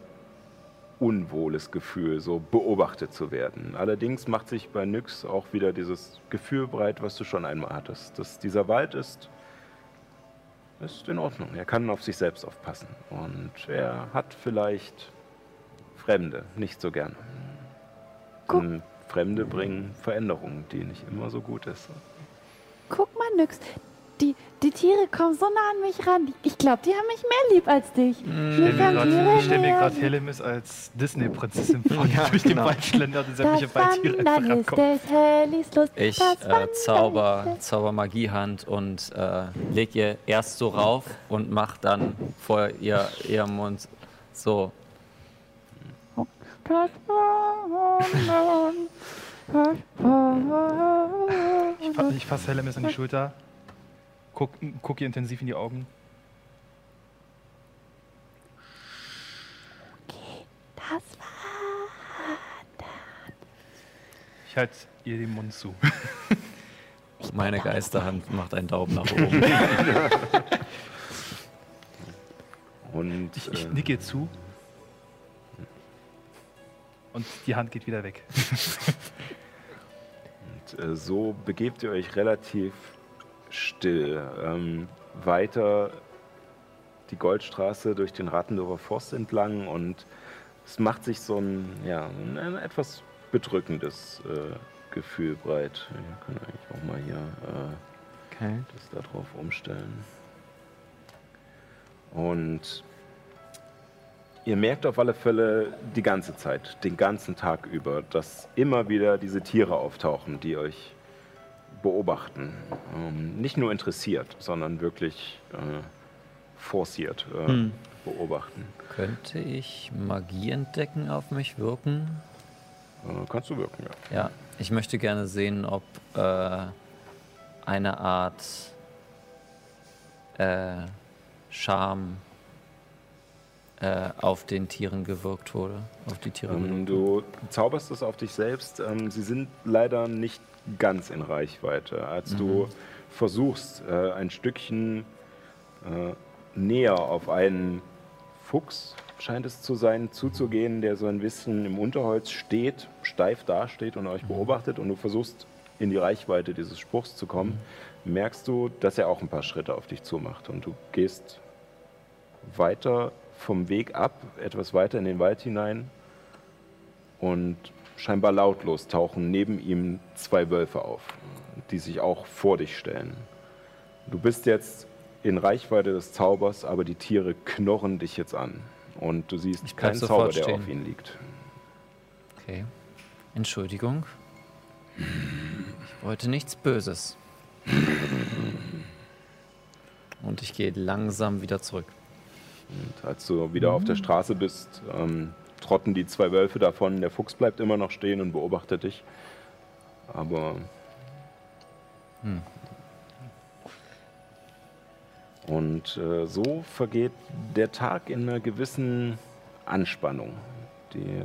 A: unwohles Gefühl, so beobachtet zu werden. Allerdings macht sich bei Nyx auch wieder dieses Gefühl breit, was du schon einmal hattest, dass dieser Wald ist, ist in Ordnung. Er kann auf sich selbst aufpassen. Und er hat vielleicht Fremde nicht so gerne.
D: Guck.
A: Und Fremde bringen Veränderungen, die nicht immer so gut ist.
D: Nyx. Die, die Tiere kommen so nah an mich ran. Ich glaube, die haben mich mehr lieb als dich. Tiere
B: Ich stelle mir gerade Helemis als Disney-Prinzessin vor, die durch den
G: genau.
B: Wald schlendert und sämtliche
D: Das
B: Waldtiere einfach
D: Lust.
F: Ich äh, zauber, zauber Magiehand und äh, leg ihr erst so rauf und mach dann vor ihr, ihrem Mund so.
B: Ich, fa ich fasse Helemis an die Schulter, guck, guck ihr intensiv in die Augen.
D: Das Wandern.
B: Ich halte ihr den Mund zu.
F: Meine Geisterhand macht einen Daumen nach oben.
A: Und
B: Ich, ich
A: äh,
B: nicke ihr zu. Und die Hand geht wieder weg.
A: Und, äh, so begebt ihr euch relativ still ähm, weiter die Goldstraße durch den Rattendorfer Forst entlang und es macht sich so ein, ja, ein, ein etwas bedrückendes äh, Gefühl breit. Ich kann eigentlich auch mal hier äh,
G: Okay.
A: das da drauf umstellen. Und ihr merkt auf alle Fälle die ganze Zeit, den ganzen Tag über, dass immer wieder diese Tiere auftauchen, die euch beobachten. Ähm, nicht nur interessiert, sondern wirklich äh, forciert äh,
G: Hm.
A: beobachten.
F: Könnte ich Magie entdecken auf mich wirken?
A: Äh, kannst du wirken, ja.
F: Ja, ich möchte gerne sehen, ob äh, eine Art äh, Charme äh, auf den Tieren gewirkt wurde. Auf die Tiere
A: Ähm, du zauberst es auf dich selbst. Ähm, sie sind leider nicht ganz in Reichweite. Als du versuchst, äh, ein Stückchen äh, näher auf einen Fuchs, scheint es zu sein, zuzugehen, der so ein bisschen im Unterholz steht, steif dasteht und euch beobachtet und du versuchst, in die Reichweite dieses Spruchs zu kommen, merkst du, dass er auch ein paar Schritte auf dich zumacht und du gehst weiter vom Weg ab, etwas weiter in den Wald hinein und scheinbar lautlos tauchen neben ihm zwei Wölfe auf, die sich auch vor dich stellen. Du bist jetzt in Reichweite des Zaubers, aber die Tiere knorren dich jetzt an und du siehst keinen Zauber, der
F: stehen.
A: auf ihnen liegt.
F: Okay. Entschuldigung. Ich wollte nichts Böses. Und ich gehe langsam wieder zurück.
A: Und als du wieder auf der Straße bist, ähm, trotten die zwei Wölfe davon. Der Fuchs bleibt immer noch stehen und beobachtet dich. Aber. Und äh, so vergeht der Tag in einer gewissen Anspannung, die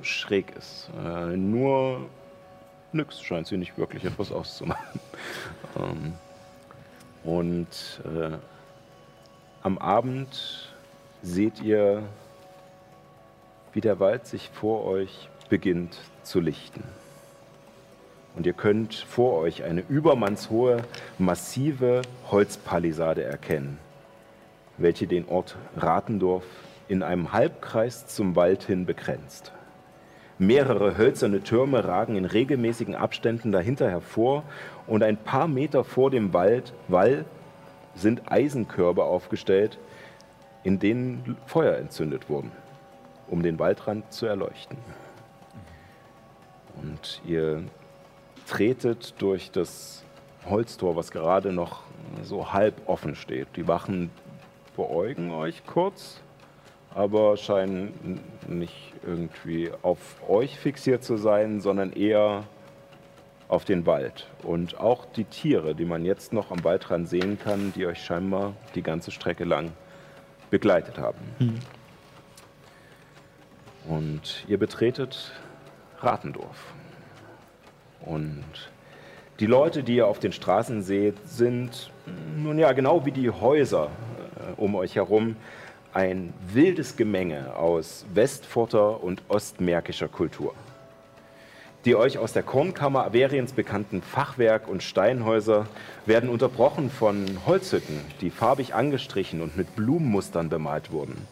A: schräg ist. Äh, nur nix scheint sie nicht wirklich etwas auszumachen. ähm, und äh, am Abend seht ihr, wie der Wald sich vor euch beginnt zu lichten. Und ihr könnt vor euch eine übermannshohe, massive Holzpalisade erkennen, welche den Ort Ratendorf in einem Halbkreis zum Wald hin begrenzt. Mehrere hölzerne Türme ragen in regelmäßigen Abständen dahinter hervor und ein paar Meter vor dem Wald, Wall sind Eisenkörbe aufgestellt, in denen Feuer entzündet wurden, um den Waldrand zu erleuchten. Und ihr tretet durch das Holztor, was gerade noch so halb offen steht. Die Wachen beäugen euch kurz, aber scheinen nicht irgendwie auf euch fixiert zu sein, sondern eher auf den Wald. Und auch die Tiere, die man jetzt noch am Waldrand sehen kann, die euch scheinbar die ganze Strecke lang begleitet haben. Und ihr betretet Ratendorf. Und die Leute, die ihr auf den Straßen seht, sind nun ja genau wie die Häuser äh, um euch herum ein wildes Gemenge aus Westfurter und ostmärkischer Kultur. Die euch aus der Kornkammer Averiens bekannten Fachwerk- und Steinhäuser werden unterbrochen von Holzhütten, die farbig angestrichen und mit Blumenmustern bemalt wurden.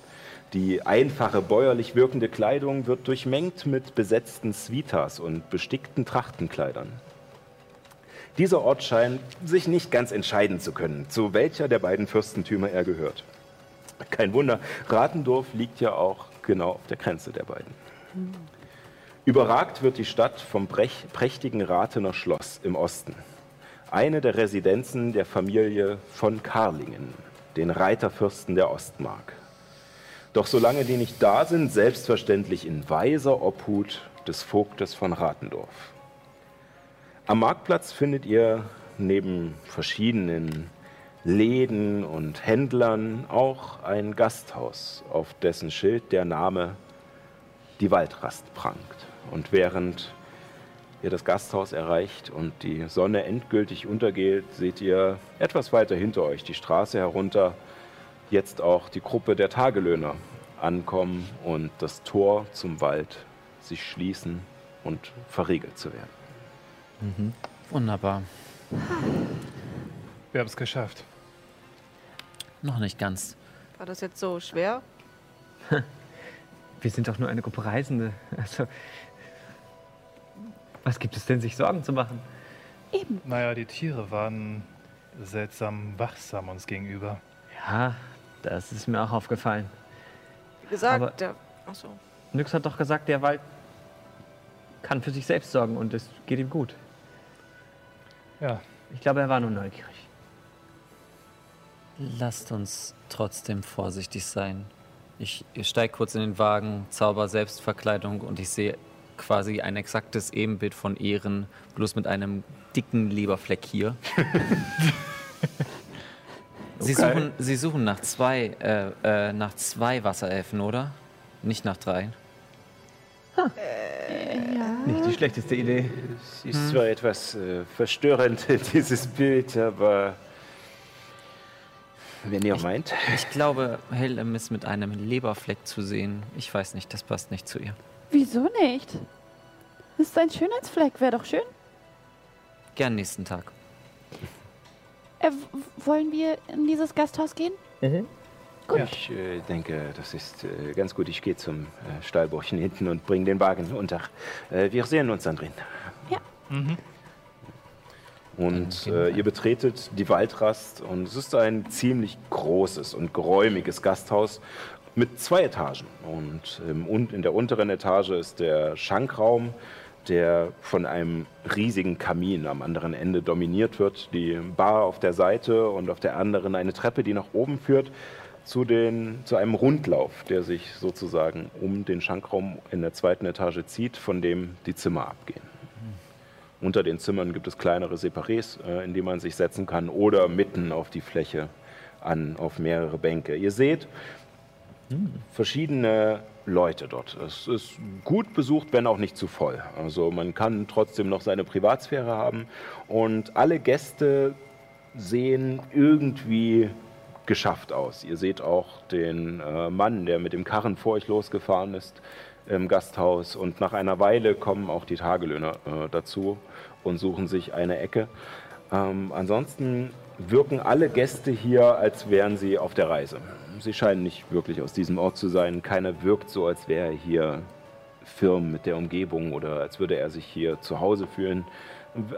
A: Die einfache bäuerlich wirkende Kleidung wird durchmengt mit besetzten Svitas und bestickten Trachtenkleidern. Dieser Ort scheint sich nicht ganz entscheiden zu können, zu welcher der beiden Fürstentümer er gehört. Kein Wunder, Ratendorf liegt ja auch genau auf der Grenze der beiden. Überragt wird die Stadt vom prächtigen Rathener Schloss im Osten, eine der Residenzen der Familie von Karlingen, den Reiterfürsten der Ostmark. Doch solange die nicht da sind, selbstverständlich in weiser Obhut des Vogtes von Ratendorf. Am Marktplatz findet ihr neben verschiedenen Läden und Händlern auch ein Gasthaus, auf dessen Schild der Name die Waldrast prangt. Und während ihr das Gasthaus erreicht und die Sonne endgültig untergeht, seht ihr etwas weiter hinter euch die Straße herunter jetzt auch die Gruppe der Tagelöhner ankommen und das Tor zum Wald sich schließen und verriegelt zu werden.
F: Wunderbar.
B: Wir haben es geschafft.
F: Noch nicht ganz.
E: War das jetzt so schwer?
G: Wir sind doch nur eine Gruppe Reisende. Also, was gibt es denn, sich Sorgen zu machen?
D: Eben.
B: Naja, die Tiere waren seltsam wachsam uns gegenüber.
G: Ja, das ist mir auch aufgefallen.
E: Wie gesagt,
G: Aber-
E: der. Achso.
G: Nyx hat doch gesagt, der Wald kann für sich selbst sorgen und es geht ihm gut.
B: Ja,
G: Ich glaube, er war nur neugierig.
F: Lasst uns trotzdem vorsichtig sein. Ich, ich steige kurz in den Wagen, zauber Selbstverkleidung und ich sehe quasi ein exaktes Ebenbild von Ehren, bloß mit einem dicken Leberfleck hier. Sie,
G: Okay.
F: suchen, Sie suchen nach zwei, äh, äh, nach zwei Wasserelfen, oder? Nicht nach drei.
G: Nicht die schlechteste Idee.
A: Es ist zwar etwas äh, verstörend, dieses Bild, aber wenn ihr meint.
F: Ich glaube, Hellem ist mit einem Leberfleck zu sehen. Ich weiß nicht, das passt nicht zu ihr.
D: Wieso nicht? Das ist ein Schönheitsfleck, wäre doch schön.
F: Gern nächsten Tag.
D: Äh, wollen wir in dieses Gasthaus gehen? Gut.
A: Ich äh, denke, das ist äh, ganz gut. Ich gehe zum äh, Stallburchen hinten und bringe den Wagen unter. Äh, wir sehen uns dann drin.
D: Ja.
A: Und äh, ihr betretet die Waldrast und es ist ein ziemlich großes und geräumiges Gasthaus mit zwei Etagen. Und, ähm, in der unteren Etage ist der Schankraum, der von einem riesigen Kamin am anderen Ende dominiert wird. Die Bar auf der Seite und auf der anderen eine Treppe, die nach oben führt zu, den, zu einem Rundlauf, der sich sozusagen um den Schankraum in der zweiten Etage zieht, von dem die Zimmer abgehen. Unter den Zimmern gibt es kleinere Separés, äh, in die man sich setzen kann oder mitten auf die Fläche an, auf mehrere Bänke. Ihr seht verschiedene Leute dort. Es ist gut besucht, wenn auch nicht zu voll. Also man kann trotzdem noch seine Privatsphäre haben und alle Gäste sehen irgendwie geschafft aus. Ihr seht auch den äh, Mann, der mit dem Karren vor euch losgefahren ist im Gasthaus und nach einer Weile kommen auch die Tagelöhner äh, dazu und suchen sich eine Ecke. Ähm, ansonsten wirken alle Gäste hier, als wären sie auf der Reise. Sie scheinen nicht wirklich aus diesem Ort zu sein. Keiner wirkt so, als wäre er hier firm mit der Umgebung oder als würde er sich hier zu Hause fühlen.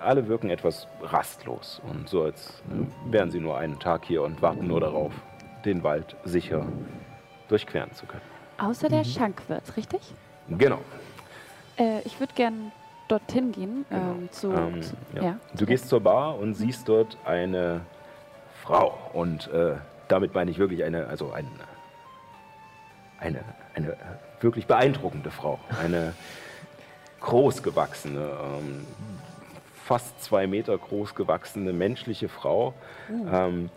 A: Alle wirken etwas rastlos und so, als äh, wären sie nur einen Tag hier und warten nur darauf, den Wald sicher durchqueren zu können.
D: Außer der Schankwirt, richtig?
A: Genau.
D: Äh, ich würde gern dorthin gehen. Ähm, zu,
A: Ähm,
D: zu,
A: ja.
D: ja.
A: Du gehst zur Bar und siehst dort eine Frau. Und äh, damit meine ich wirklich eine, also ein, eine, eine wirklich beeindruckende Frau. Eine großgewachsene, ähm, fast zwei Meter groß gewachsene menschliche Frau, ähm,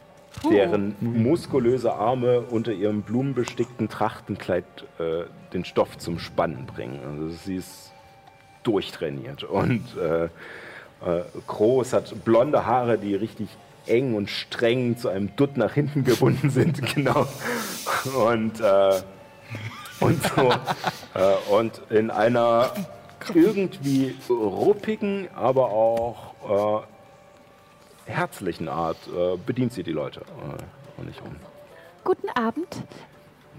A: deren muskulöse Arme unter ihrem blumenbestickten Trachtenkleid äh, den Stoff zum Spannen bringen. Also sie ist durchtrainiert und äh, äh, groß, hat blonde Haare, die richtig eng und streng zu einem Dutt nach hinten gebunden sind, genau. Und, äh, und so. äh, und in einer irgendwie ruppigen, aber auch äh, herzlichen Art äh, bedient sie die Leute. Äh, und nicht um.
D: Guten Abend.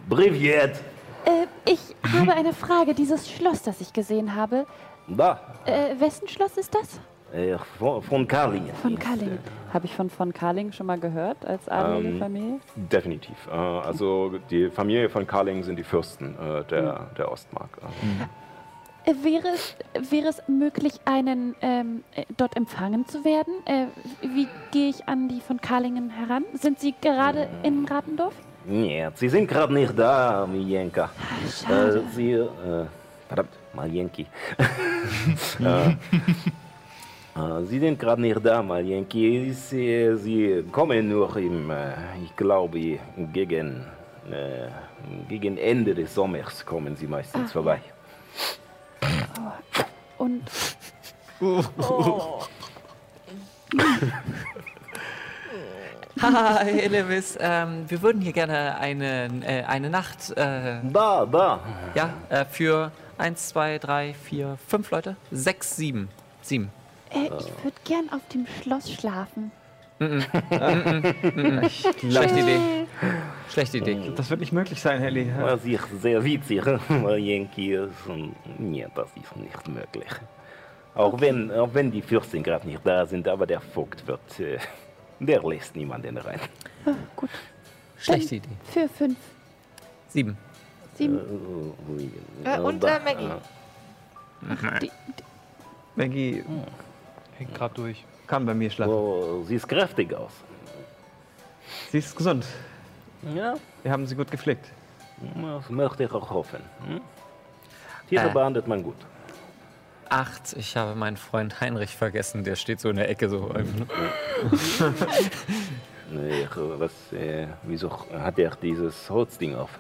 A: Privet!
D: Äh, ich habe eine Frage. Dieses Schloss, das ich gesehen habe,
A: Da,
D: äh, wessen Schloss ist das?
A: Äh, von, von Karling.
D: Von Karling. Habe ich von von Karling schon mal gehört als adelige
A: ähm,
D: Familie?
A: Definitiv. Äh, also die Familie von Karling sind die Fürsten äh, der, mhm. der Ostmark.
D: Mhm. Wäre, es, wäre es möglich, einen ähm, dort empfangen zu werden? Äh, wie gehe ich an die von Karlingen heran? Sind Sie gerade mhm. in Ratendorf?
A: Nee, Sie sind gerade nicht da, Mijenka.
D: Ach,
A: schade. Sie, verdammt, Maljenki. äh, äh, Sie sind gerade nicht da, Maljenki. Sie, Sie kommen nur im, äh, ich glaube, gegen, äh, gegen Ende des Sommers kommen Sie meistens
D: Ah,
A: vorbei.
D: Und
F: Hi, Elvis. Ähm, wir würden hier gerne eine, äh, eine Nacht, äh,
A: Da, da.
F: ja, äh, für eins, zwei, drei, vier, fünf Leute? Sechs, sieben. Sieben.
D: Äh, ich würde gern auf dem Schloss schlafen.
F: Schlechte Idee. Schlechte Idee.
G: Das wird nicht möglich sein, Helly.
A: Was ich sehr witzig, Yankee ist. Nee, das ist nicht möglich. Auch wenn, auch wenn die Fürstin gerade nicht da sind, aber der Vogt wird. Äh, der lässt niemanden rein.
D: Ah, gut.
F: Schlechte Idee.
D: Für fünf,
F: Sieben.
D: sieben.
I: Äh, und äh, Maggie.
D: Die,
G: Maggie
B: Hängt gerade durch.
G: kann bei mir schlafen.
A: Oh, sie ist kräftig aus.
G: Sie ist gesund.
A: Ja,
G: Wir haben sie gut gepflegt.
A: das möchte ich auch hoffen. Hm? Tiere
F: Äh.
A: behandelt man gut.
F: Acht. Ich habe meinen Freund Heinrich vergessen. Der steht so in der Ecke so.
A: Nee, was, äh, wieso hat er dieses Holzding auf?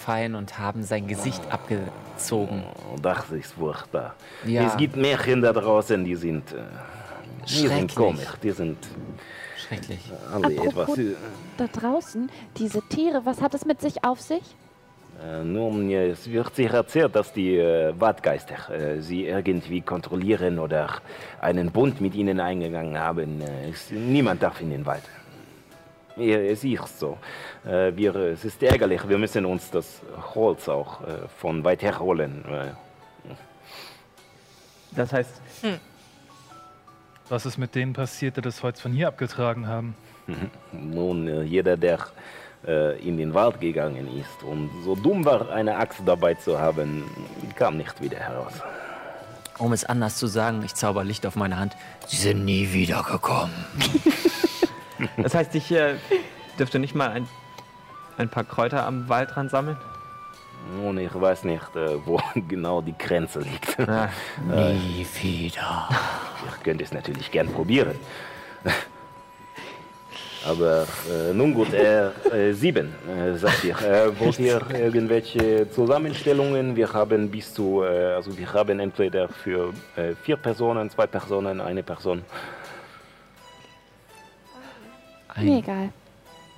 F: Fein und haben sein Gesicht abgezogen.
A: Oh, das ist furchtbar.
F: Ja.
A: Es gibt Märchen da draußen, die sind, äh, die sind
F: Schrecklich.
A: komisch, die sind
F: Schrecklich.
A: alle
D: Apropos-
A: etwas. Äh,
D: da draußen, diese Tiere, was hat es mit sich auf sich?
A: Äh, nun, es wird sich erzählt, dass die äh, Waldgeister äh, sie irgendwie kontrollieren oder einen Bund mit ihnen eingegangen haben. Äh, es, niemand darf in den Wald. Ja, es ist so. Äh, wir, es ist ärgerlich, wir müssen uns das Holz auch äh, von weit her holen.
G: Das heißt,
B: Was ist mit denen passiert, die das Holz von hier abgetragen haben?
A: Nun, äh, jeder, der äh, in den Wald gegangen ist und so dumm war, eine Axt dabei zu haben, kam nicht wieder heraus.
F: Um es anders zu sagen, ich zauber Licht auf meine Hand. Sie sind nie wiedergekommen.
G: das heißt, ich äh, dürfte nicht mal ein, ein paar Kräuter am Waldrand sammeln?
A: Nun, ich weiß nicht, äh, wo genau die Grenze liegt.
G: Ah,
F: Nie wieder.
A: Ich könnte es natürlich gern probieren. Aber äh, nun gut, äh, äh, sieben, äh, sagt ihr. Äh, wollt ihr irgendwelche Zusammenstellungen? Wir haben bis zu, äh, also wir haben entweder für äh, vier Personen, zwei Personen, eine Person.
D: Mir egal.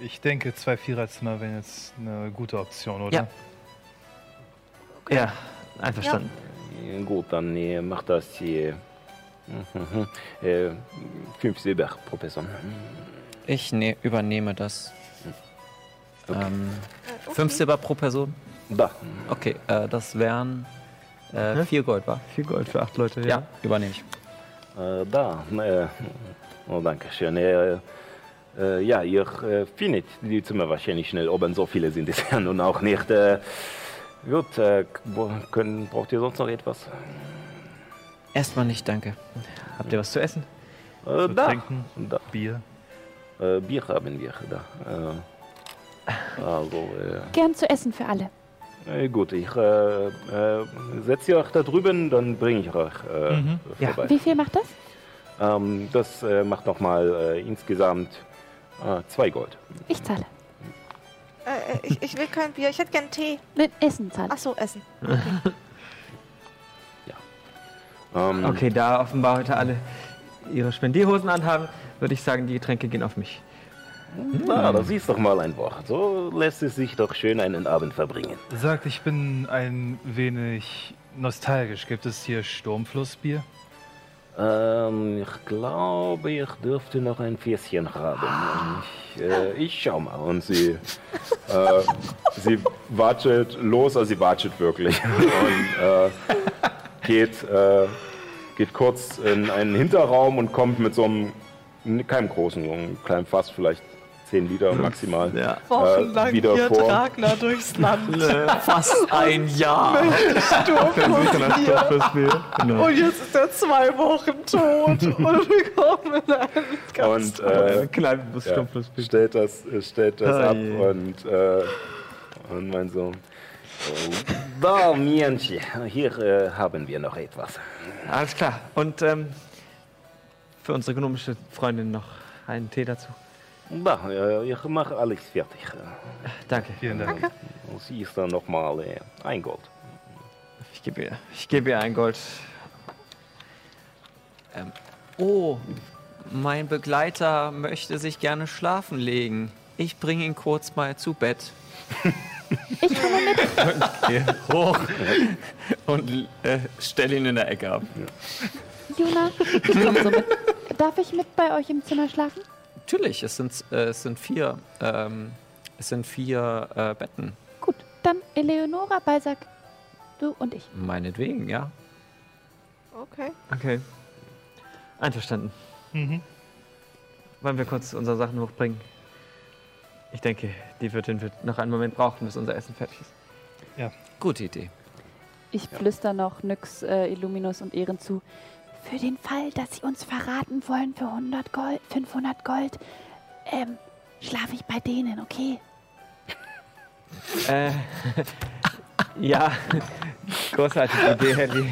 B: Ich denke, zwei Viererzimmer wären jetzt eine gute Option, oder?
F: Ja.
G: ja, einverstanden.
A: Äh, Gut, dann äh, macht das mhm, äh, fünf Silber pro Person.
F: Ich ne übernehme das. Ähm,
I: Äh, okay.
F: fünf Silber pro Person?
A: Da.
F: Okay, äh, das wären äh, vier Gold, war?
G: Viel Gold für acht Leute, ja.
F: Ja, übernehme ich.
A: Äh, da. Äh, oh, danke schön. Äh, ja, ihr äh, findet die Zimmer wahrscheinlich schnell oben. So viele sind es ja nun auch nicht. Äh, gut, äh, können, braucht ihr sonst noch etwas?
F: Erstmal nicht, danke.
G: Habt ihr was zu essen?
A: Äh,
B: Zu
A: da.
B: trinken,
A: da.
B: Bier.
A: Äh, Bier haben wir da. Äh, also,
D: Gern zu essen für alle.
A: gut, ich äh, äh, setze euch da drüben, dann bringe ich euch äh,
B: Mhm.
G: Ja.
A: vorbei.
D: Wie viel macht das?
A: Ähm, das äh, macht nochmal äh, insgesamt äh, zwei Gold.
D: Ich zahle.
I: Äh, äh, ich, ich will kein Bier, ich hätte gern Tee.
D: Nein, Essen zahle.
I: Ach so, Essen.
A: Ähm,
G: Okay, da offenbar heute alle ihre Spendierhosen anhaben, würde ich sagen, die Getränke gehen auf mich.
A: Na, das ist doch mal ein Wort. So lässt es sich doch schön einen Abend verbringen.
B: Sagt, ich bin ein wenig nostalgisch. Gibt es hier Sturmflussbier?
A: Ähm, ich glaube, ich dürfte noch ein Fässchen haben. Ich, äh, ich schau mal. Und sie, äh, sie watschelt los, also sie watschelt wirklich. Und äh, geht, äh, geht kurz in einen Hinterraum und kommt mit so einem, keinem großen, so einem kleinen Fass, vielleicht 10 Liter maximal,
G: Ja.
A: äh, wieder vor.
E: Ragnar durchs Land.
F: Fast ein Jahr.
G: Genau.
E: Und jetzt ist er zwei Wochen tot. Und wir kommen in einen ganz
A: Und äh,
G: Klein bis
A: ja, stellt das, äh, stellt das
G: Ah,
A: ab
G: je.
A: und, äh, und mein Sohn. Oh, da, Mienchen, hier äh, haben wir noch etwas.
G: Alles klar. Und ähm, für unsere gnomische Freundin noch einen Tee dazu.
A: Da, ich mache alles fertig.
G: Danke.
B: Vielen Dank.
A: Und Sie ist dann nochmal äh, ein Gold.
G: Ich gebe ihr, ich gebe ihr ein Gold.
F: Ähm, oh, mein Begleiter möchte sich gerne schlafen legen. Ich bringe ihn kurz mal zu Bett.
D: Ich komme mit.
G: Okay, hoch. Und äh, stell ihn in der Ecke ab.
D: Juna, ich komme so mit. Darf ich mit bei euch im Zimmer schlafen?
F: Natürlich, es sind, äh, es sind vier, ähm, es sind vier äh, Betten.
D: Gut, dann Eleonora, Balsack, du und ich.
F: Meinetwegen, ja.
E: Okay.
G: Okay. Einverstanden. Wollen wir kurz unsere Sachen hochbringen? Ich denke, die Wirtin wird noch einen Moment brauchen, bis unser Essen fertig ist.
F: Gute Idee.
D: Ich flüster noch Nyx, äh, Illuminus und Ehren zu. Für den Fall, dass sie uns verraten wollen für 100 Gold, 500 Gold, ähm, schlafe ich bei denen, okay?
G: Äh, ja, großartige Idee, Helly.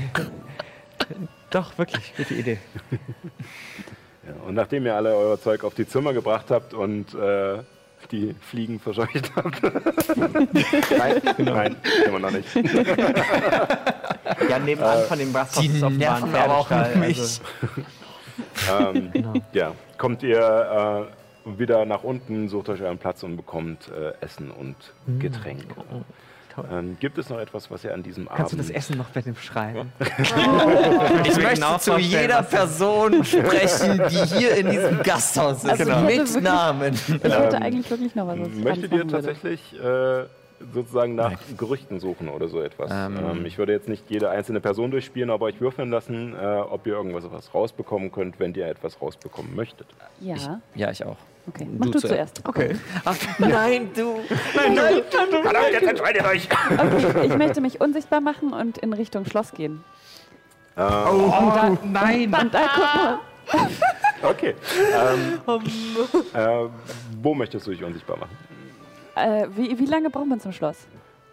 G: Doch, wirklich, gute Idee.
A: Ja, und nachdem ihr alle euer Zeug auf die Zimmer gebracht habt und äh, die Fliegen verscheucht habt. nein, nein, immer noch nicht.
G: Ja, nebenan von dem ist offenbar ein
F: aber auch
G: Pferdestall.
F: mich.
G: Also,
A: Ähm,
G: genau.
A: ja, kommt ihr äh, wieder nach unten, sucht euch euren Platz und bekommt äh, Essen und Getränke.
G: Toll.
A: Ähm, gibt es noch etwas, was ihr an diesem
G: Kannst du
A: Abend...
G: das Essen noch bitte beschreiben?
F: Ich möchte
G: genau
F: zu jeder Person sprechen, die hier in diesem Gasthaus ist.
D: Also hätte
F: Mit
D: wirklich-
F: Namen.
D: Ich hätte eigentlich wirklich noch was,
A: Möchtet ihr tatsächlich äh, sozusagen nach Gerüchten suchen oder so etwas?
F: Ähm.
A: Ähm, ich würde jetzt nicht jede einzelne Person durchspielen, aber euch würfeln lassen, äh, ob ihr irgendwas was rausbekommen könnt, wenn ihr etwas rausbekommen möchtet.
D: Ja,
F: Ja, ich auch.
D: okay. Mach
F: du
D: du,
F: zuerst.
D: zuerst.
G: Okay.
F: Ach, nein, du.
A: Verdammt, jetzt entscheidet euch!
D: Okay, ich möchte mich unsichtbar machen und in Richtung Schloss gehen.
A: Äh,
D: Und da,
G: Nein!
D: und da guck mal.
A: okay. Ähm, äh, wo möchtest du dich unsichtbar machen?
D: Äh, wie, wie lange braucht man zum Schloss?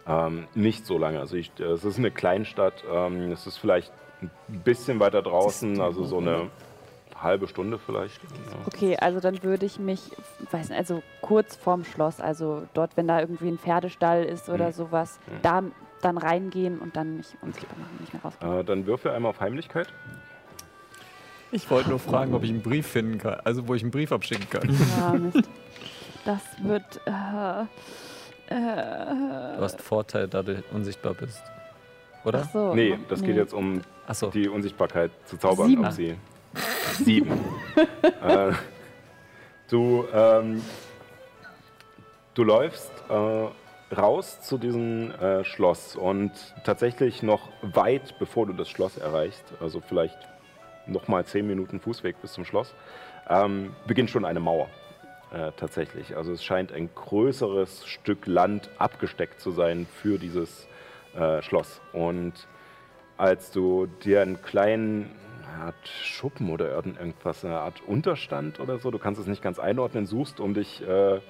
A: Ähm, nicht so lange. Also ich, es ist eine Kleinstadt. Ähm, es ist vielleicht ein bisschen weiter draußen, also so eine halbe Stunde vielleicht. Ja.
D: Okay, also dann würde ich mich, weiß nicht, also kurz vorm Schloss, also dort, wenn da irgendwie ein Pferdestall ist oder
A: Mhm.
D: sowas,
A: Mhm.
D: da dann reingehen und dann mich unsichtbar machen, nicht mehr rausgehen.
A: Äh, dann würfe einmal auf Heimlichkeit.
F: Ich wollte nur fragen, ob ich einen Brief finden kann. Also, wo ich einen Brief abschicken kann.
D: Ja, Mist. Das wird. Äh, äh,
F: Du hast Vorteil, da du unsichtbar bist. Oder?
D: Ach so.
A: Nee, das geht jetzt um
F: Achso.
A: die Unsichtbarkeit zu zaubern.
D: Sieben.
A: Ob sie sieben. äh, du, ähm, du läufst äh, raus zu diesem äh, Schloss und tatsächlich noch weit bevor du das Schloss erreichst, also vielleicht noch mal zehn Minuten Fußweg bis zum Schloss, ähm, beginnt schon eine Mauer. Äh, tatsächlich. Also es scheint ein größeres Stück Land abgesteckt zu sein für dieses äh, Schloss. Und als du dir einen kleinen eine Art Schuppen oder irgend- irgendwas, eine Art Unterstand oder so, du kannst es nicht ganz einordnen, suchst, um dich äh,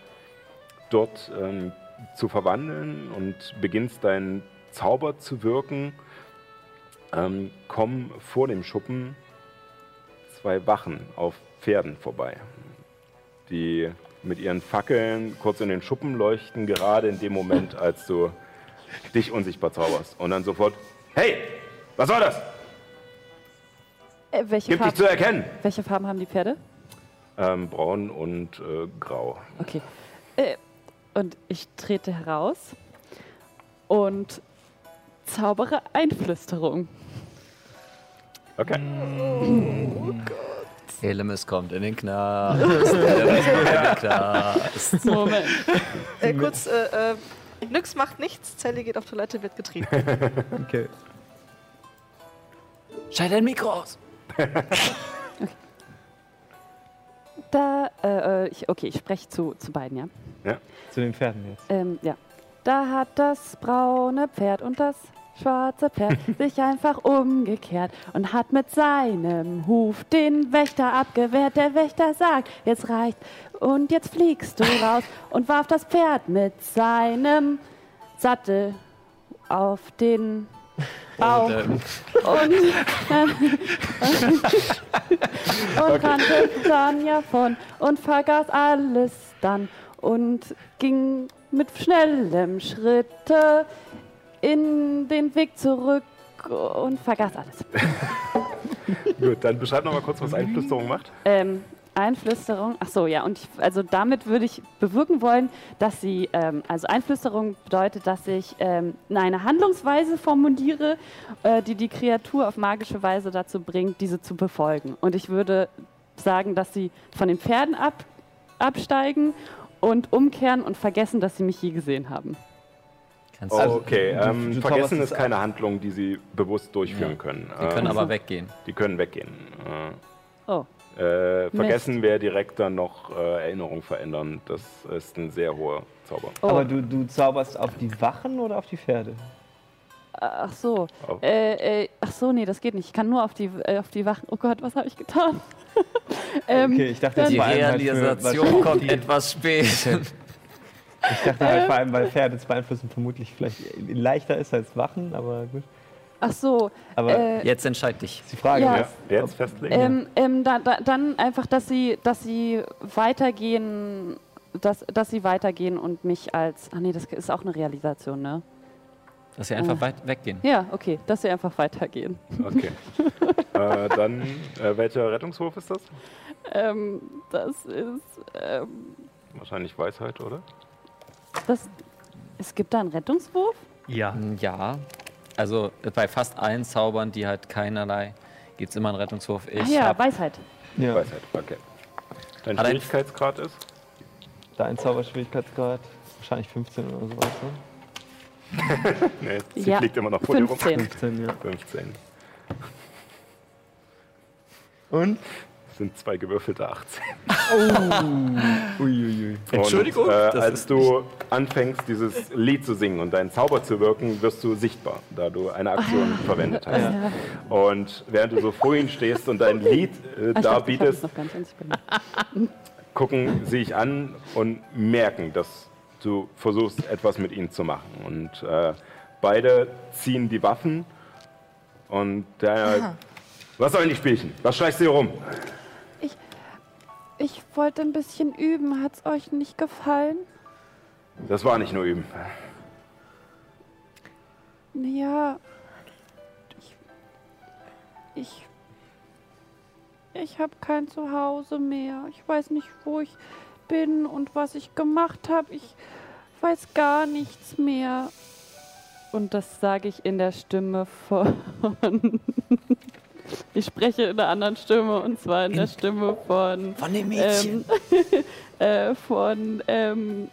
A: dort ähm, zu verwandeln und beginnst deinen Zauber zu wirken, ähm, kommen vor dem Schuppen zwei Wachen auf Pferden vorbei, die mit ihren Fackeln kurz in den Schuppen leuchten, gerade in dem Moment, als du dich unsichtbar zauberst. Und dann sofort, hey, was soll das?
D: äh, welche,
A: Gib dich
D: Farben,
A: zu erkennen.
D: welche Farben haben die Pferde?
A: Ähm, braun und äh, grau.
D: Okay. Äh, und ich trete heraus und zaubere Einflüsterung.
A: Okay.
F: Elemis kommt in den Knast. Elemis kommt in den Knast.
D: Moment.
E: Äh, kurz, äh, äh, Nyx macht nichts, Sally geht auf Toilette, wird getrieben.
G: Okay.
F: Schalt dein Mikro aus.
D: Da, äh, äh, ich, okay, ich spreche zu, zu beiden, ja.
G: Zu den Pferden jetzt.
D: Ähm, ja. Da hat das braune Pferd und das schwarze Pferd sich einfach umgekehrt und hat mit seinem Huf den Wächter abgewehrt. Der Wächter sagt, jetzt reicht und jetzt fliegst du raus und warf das Pferd mit seinem Sattel auf den Bauch
F: ähm,
D: und, dann, und rannte dann davon und vergaß alles dann und ging mit schnellem Schritte in den Weg zurück und vergaß alles.
A: Gut, dann beschreib noch mal kurz, was Einflüsterung macht.
D: Ähm, Einflüsterung, ach so, ja, und ich, also damit würde ich bewirken wollen, dass sie, ähm, also Einflüsterung bedeutet, dass ich ähm, eine Handlungsweise formuliere, äh, die die Kreatur auf magische Weise dazu bringt, diese zu befolgen. Und ich würde sagen, dass sie von den Pferden ab, absteigen und umkehren und vergessen, dass sie mich je gesehen haben.
F: Kannst du,
A: okay,
G: du-
A: ähm,
G: du
A: vergessen ist keine Handlung, die sie bewusst durchführen
F: Ja.
A: können.
F: die können
A: Ähm,
F: aber weggehen.
A: die können weggehen.
D: Oh,
A: Äh, äh, vergessen wäre direkt dann noch äh, Erinnerung verändern. Das ist ein sehr hoher Zauber.
D: oh.
G: Aber du, du zauberst auf die Wachen oder auf die Pferde?
D: ach so.
A: Auf-
D: Äh, äh, ach so, nee, das geht nicht. Ich kann nur auf die, äh, auf die Wachen. Oh Gott, was habe ich getan? ähm,
G: Okay, ich dachte,
F: Die Realisation kommt etwas spät.
G: Ich dachte halt vor allem, weil Pferde zu beeinflussen vermutlich vielleicht leichter ist als Wachen, aber gut.
D: Ach so.
G: Aber
D: äh,
F: Jetzt entscheid dich.
G: ist die Frage.
D: ja.
G: ne?
A: Ja, jetzt festlegen?
D: Ähm, ähm, da, da, dann einfach, dass sie, dass sie weitergehen, dass, dass sie weitergehen und mich als. Ach nee, das ist auch eine Realisation, ne?
F: Dass sie einfach weit weggehen.
D: Ja, okay, dass sie einfach weitergehen.
A: Okay. äh, dann, äh, welcher Rettungswurf ist das?
D: Ähm, das ist. Ähm,
A: Wahrscheinlich Weisheit, oder?
D: Das, es gibt da einen Rettungswurf?
B: Ja.
F: Ja. Also bei fast allen Zaubern, die halt keinerlei, gibt es immer einen Rettungswurf. Ich
D: Ach ja,
F: hab,
D: Weisheit.
G: Ja,
A: Weisheit, okay. Dein
F: Hat
A: Schwierigkeitsgrad ist?
G: dein Zauberschwierigkeitsgrad wahrscheinlich 15 oder sowas. Ne?
A: Nee, sie
D: Ja,
A: fliegt immer noch vor dir rum.
D: 15.
G: 15, ja.
A: 15.
G: Und?
A: Das sind zwei gewürfelte 18.
G: Uiuiui.
F: Entschuldigung,
A: Und, äh,
F: das
A: als du anfängst, dieses Lied zu singen und deinen Zauber zu wirken, wirst du sichtbar, da du eine Aktion verwendet hast.
D: Ja.
A: Und während du so vor ihnen stehst und dein Lied äh,
D: Ah, ich ganz unsichtbar.
A: gucken sie dich an und merken, dass du versuchst, etwas mit ihnen zu machen. Und äh, beide ziehen die Waffen und der. Was sollen die Spielchen? Was schleichst du hier rum?
D: Ich wollte ein bisschen üben. Hat's euch nicht gefallen?
A: Das war nicht nur üben.
D: Ja. Ich. Ich. Ich habe kein Zuhause mehr. Ich weiß nicht, wo ich bin und was ich gemacht habe. Ich weiß gar nichts mehr. Und das sage ich in der Stimme von. Ich spreche in einer anderen Stimme und zwar in der Stimme von.
F: Von dem Mädchen.
D: Ähm, äh, von. Ähm,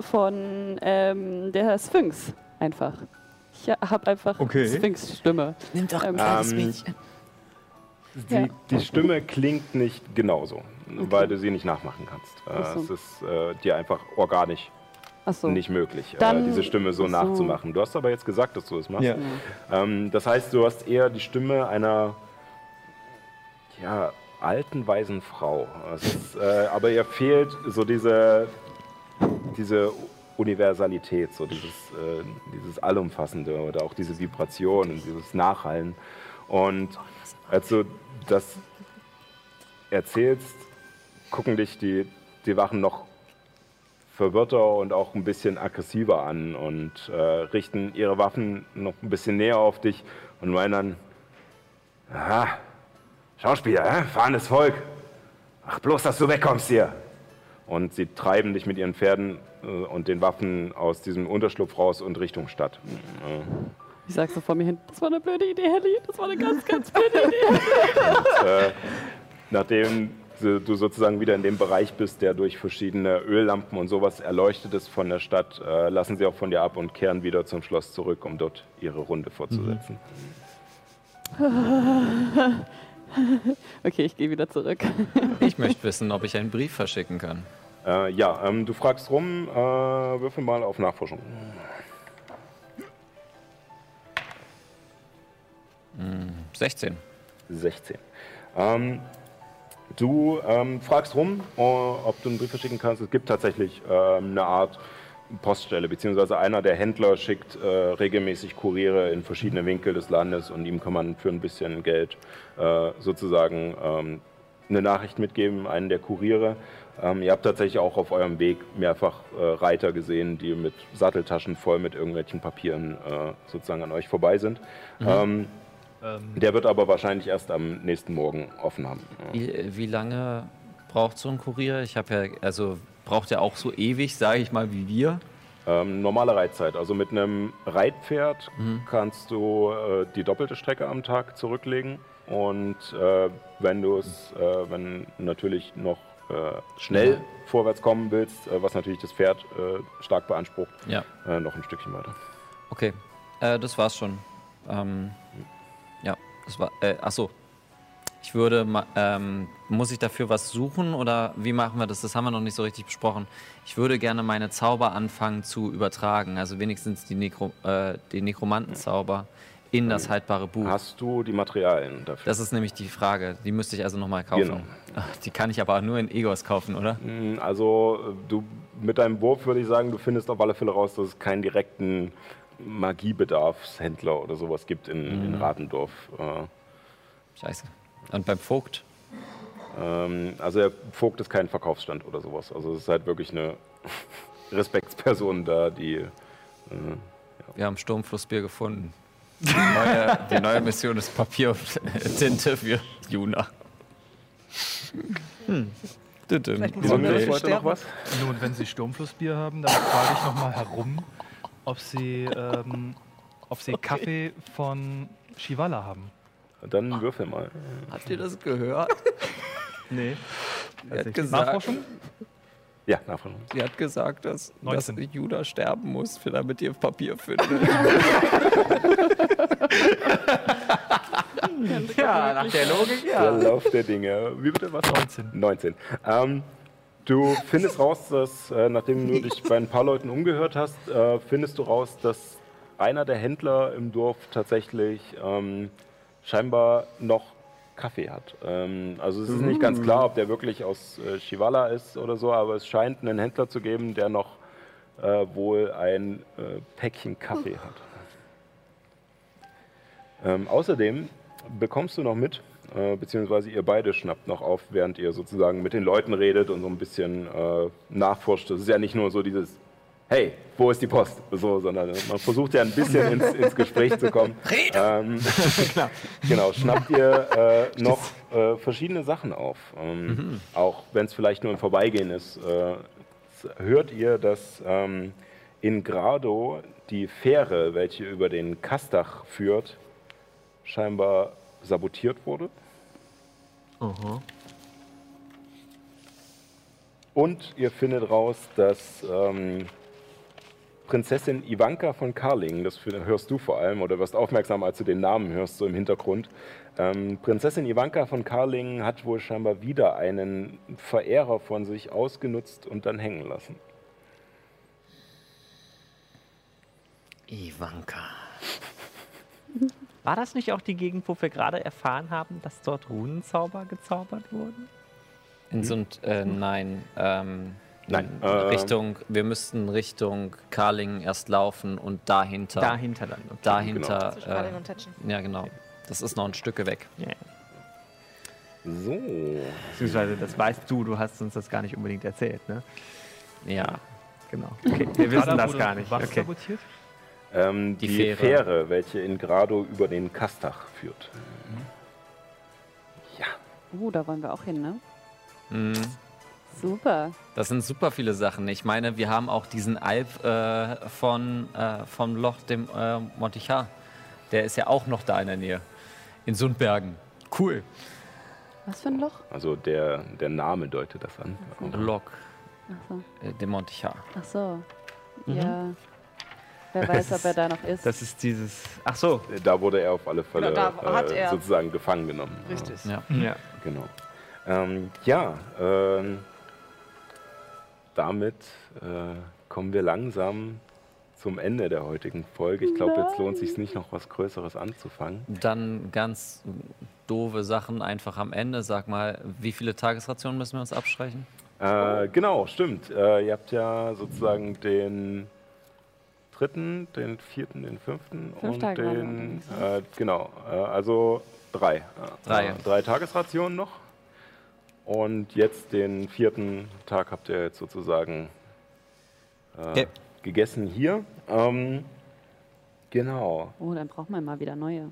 D: von ähm, der Sphinx einfach. Ich habe einfach
G: Okay.
D: Sphinx-Stimme.
F: Nimm doch ein
D: Ähm,
F: kleines
A: ähm,
F: Mädchen.
A: Die,
D: Ja.
A: die Stimme klingt nicht genauso, weil du sie nicht nachmachen kannst. Äh,
D: so.
A: Es ist äh, dir einfach organisch
D: Achso.
A: nicht möglich, äh, diese Stimme so
D: so.
A: nachzumachen. Du hast aber jetzt gesagt, dass du es machst.
G: Ja.
A: Ähm, das heißt, du hast eher die Stimme einer ja, alten, weisen Frau. Ist, äh, aber ihr fehlt so diese, diese Universalität, so dieses, äh, dieses Allumfassende oder auch diese Vibration und dieses Nachhallen. Und als du das erzählst, gucken dich die, die Wachen noch verwirrter und auch ein bisschen aggressiver an und äh, richten ihre Waffen noch ein bisschen näher auf dich und meinen dann, aha, Schauspieler, hä? fahrendes Volk, ach bloß, dass du wegkommst hier. Und sie treiben dich mit ihren Pferden äh, und den Waffen aus diesem Unterschlupf raus und Richtung Stadt. Äh,
D: Ich sag so vor mir hin, das war eine blöde Idee, Helly. Das war eine ganz, ganz blöde Idee.
A: äh, nachdem du sozusagen wieder in dem Bereich bist, der durch verschiedene Öllampen und sowas erleuchtet ist von der Stadt, äh, lassen sie auch von dir ab und kehren wieder zum Schloss zurück, um dort ihre Runde fortzusetzen.
D: Okay, ich gehe wieder zurück.
F: Ich möchte wissen, ob ich einen Brief verschicken kann.
A: Äh, ja, ähm, du fragst rum, äh, würfel mal auf Nachforschung.
F: 16.
A: 16. Ähm, du ähm, fragst rum, äh, ob du einen Brief verschicken kannst. Es gibt tatsächlich ähm, eine Art Poststelle, beziehungsweise einer der Händler schickt äh, regelmäßig Kuriere in verschiedene Winkel des Landes und ihm kann man für ein bisschen Geld äh, sozusagen ähm, eine Nachricht mitgeben, einen der Kuriere. Ähm, ihr habt tatsächlich auch auf eurem Weg mehrfach äh, Reiter gesehen, die mit Satteltaschen voll mit irgendwelchen Papieren äh, sozusagen an euch vorbei sind.
F: Mhm.
A: Ähm,
B: Ähm,
A: der wird aber wahrscheinlich erst am nächsten Morgen offen haben. Ja.
F: Wie, wie lange braucht so ein Kurier? Ich habe ja, also braucht er auch so ewig, sage ich mal, wie wir?
A: Ähm, normale Reitzeit. Also mit einem Reitpferd kannst du äh, die doppelte Strecke am Tag zurücklegen. Und äh, wenn du es, äh, wenn natürlich noch äh, schnell vorwärts kommen willst, äh, was natürlich das Pferd äh, stark beansprucht,
F: Ja.
A: noch ein Stückchen weiter.
F: Okay, das war's schon. Ähm, ja, das war. Äh, ach so. Ich würde, ähm, muss ich dafür was suchen oder wie machen wir das? Das haben wir noch nicht so richtig besprochen. Ich würde gerne meine Zauber anfangen zu übertragen, also wenigstens die, Nekro, äh, die Nekromantenzauber in das haltbare Buch.
A: Hast du die Materialien dafür?
F: Das ist nämlich die Frage. Die müsste ich also nochmal kaufen.
A: Genau.
F: Die kann ich aber nur in Egos kaufen, oder?
A: Mm, Also äh, du mit deinem Wurf würde ich sagen, du findest auf alle Fälle raus, dass es keinen direkten Magiebedarfshändler oder sowas gibt in, in
F: Mhm.
A: Ratendorf. Äh,
F: Scheiße. Und beim Vogt?
A: Ähm, also der Vogt ist kein Verkaufsstand oder sowas. Also es ist halt wirklich eine Respektsperson da, die. Äh,
F: Wir haben Sturmflussbier gefunden. Die neue, die neue Mission ist Papier und Tinte für Juna. Hm.
B: Vielleicht muss? Nun, wenn Sie Sturmflussbier haben, dann frage ich nochmal herum, ob Sie, ähm, ob Sie Kaffee von Shivala haben.
A: Dann würfel mal.
F: Habt ihr das gehört?
B: Nee.
F: Sie hat gesagt,
B: Nachforschung?
A: Ja, Nachforschung.
F: sie hat gesagt dass, dass
B: 19.
F: Juna sterben muss, damit ihr Papier findet. ja, nach der Logik,
A: Der Lauf der Dinge. Wie bitte was?
B: 19.
A: 19. Ähm, du findest raus, dass, äh, nachdem du dich bei ein paar Leuten umgehört hast, äh, findest du raus, dass einer der Händler im Dorf tatsächlich ähm, scheinbar noch Kaffee hat. Ähm, also es ist nicht ganz klar, ob der wirklich aus äh, Shivala ist oder so, aber es scheint einen Händler zu geben, der noch äh, wohl ein äh, Päckchen Kaffee hat. Ähm, außerdem bekommst du noch mit, äh, beziehungsweise ihr beide schnappt noch auf, während ihr sozusagen mit den Leuten redet und so ein bisschen äh, nachforscht. Das ist ja nicht nur so dieses, hey, wo ist die Post? So, sondern man versucht ja ein bisschen ins, ins Gespräch zu kommen. Ähm, genau, schnappt ihr äh, noch äh, verschiedene Sachen auf. Ähm, Auch wenn es vielleicht nur ein Vorbeigehen ist, äh, hört ihr, dass ähm, in Grado die Fähre, welche über den Kastach führt, scheinbar sabotiert wurde. Und ihr findet raus, dass ähm, Prinzessin Ivanka von Karling, das hörst du vor allem oder wirst aufmerksam, als du den Namen hörst, so im Hintergrund. Ähm, Prinzessin Ivanka von Karling hat wohl scheinbar wieder einen Verehrer von sich ausgenutzt und dann hängen lassen.
F: Ivanka.
G: War das nicht auch die Gegend, wo wir gerade erfahren haben, dass dort Runenzauber gezaubert wurden?
F: In so ein, äh, nein. Ähm,
A: Nein,
F: in
A: ähm,
F: Richtung, wir müssten Richtung Karlingen erst laufen und dahinter.
G: Dahinter dann. Okay.
F: Dahinter.
E: Und Tetschen.
F: Äh, ja, genau. Das ist noch ein Stück weg.
G: Ja.
A: So.
G: Beziehungsweise, das weißt du, du hast uns das gar nicht unbedingt erzählt, ne?
F: Ja.
G: Genau. Okay, wir wissen das gar nicht.
B: Was
G: Okay.
B: sabotiert?
A: Ähm, die,
F: Die
A: Fähre.
F: Fähre.
A: welche in Grado über den Kastach führt. Ja.
D: Uh, da wollen wir auch hin, ne?
F: Mhm.
D: Super.
F: Das sind super viele Sachen. Ich meine, wir haben auch diesen Alp äh, von, äh, vom Loch dem äh, Montichar. Der ist ja auch noch da in der Nähe. In Sundbergen. Cool.
D: Was für ein Loch?
A: Also der, der Name deutet das an.
F: Lok
D: Ach so.
F: äh, dem Montichar.
D: Ach so. Ja. Wer weiß, ob er da noch ist.
G: Das ist dieses. Ach so.
A: Da wurde er auf alle Fälle
E: Genau, da hat
A: äh,
E: er-
A: sozusagen gefangen genommen.
E: Richtig.
F: Ja.
G: Ja.
A: Genau. Ähm, ja, ähm, damit äh, kommen wir langsam zum Ende der heutigen Folge. Ich glaube, jetzt lohnt es sich nicht noch was Größeres anzufangen.
F: Dann ganz doofe Sachen einfach am Ende. Sag mal, wie viele Tagesrationen müssen wir uns abstreichen?
A: Äh, genau, stimmt. Äh, ihr habt ja sozusagen den dritten, den vierten, den fünften
D: Fünf
A: und
D: Tage
A: den, äh, genau, äh, also drei.
F: Drei.
A: Äh, drei Tagesrationen noch. und jetzt den vierten Tag habt ihr jetzt sozusagen äh,
F: Okay.
A: gegessen hier. Ähm, genau.
D: Oh, dann braucht man mal wieder neue.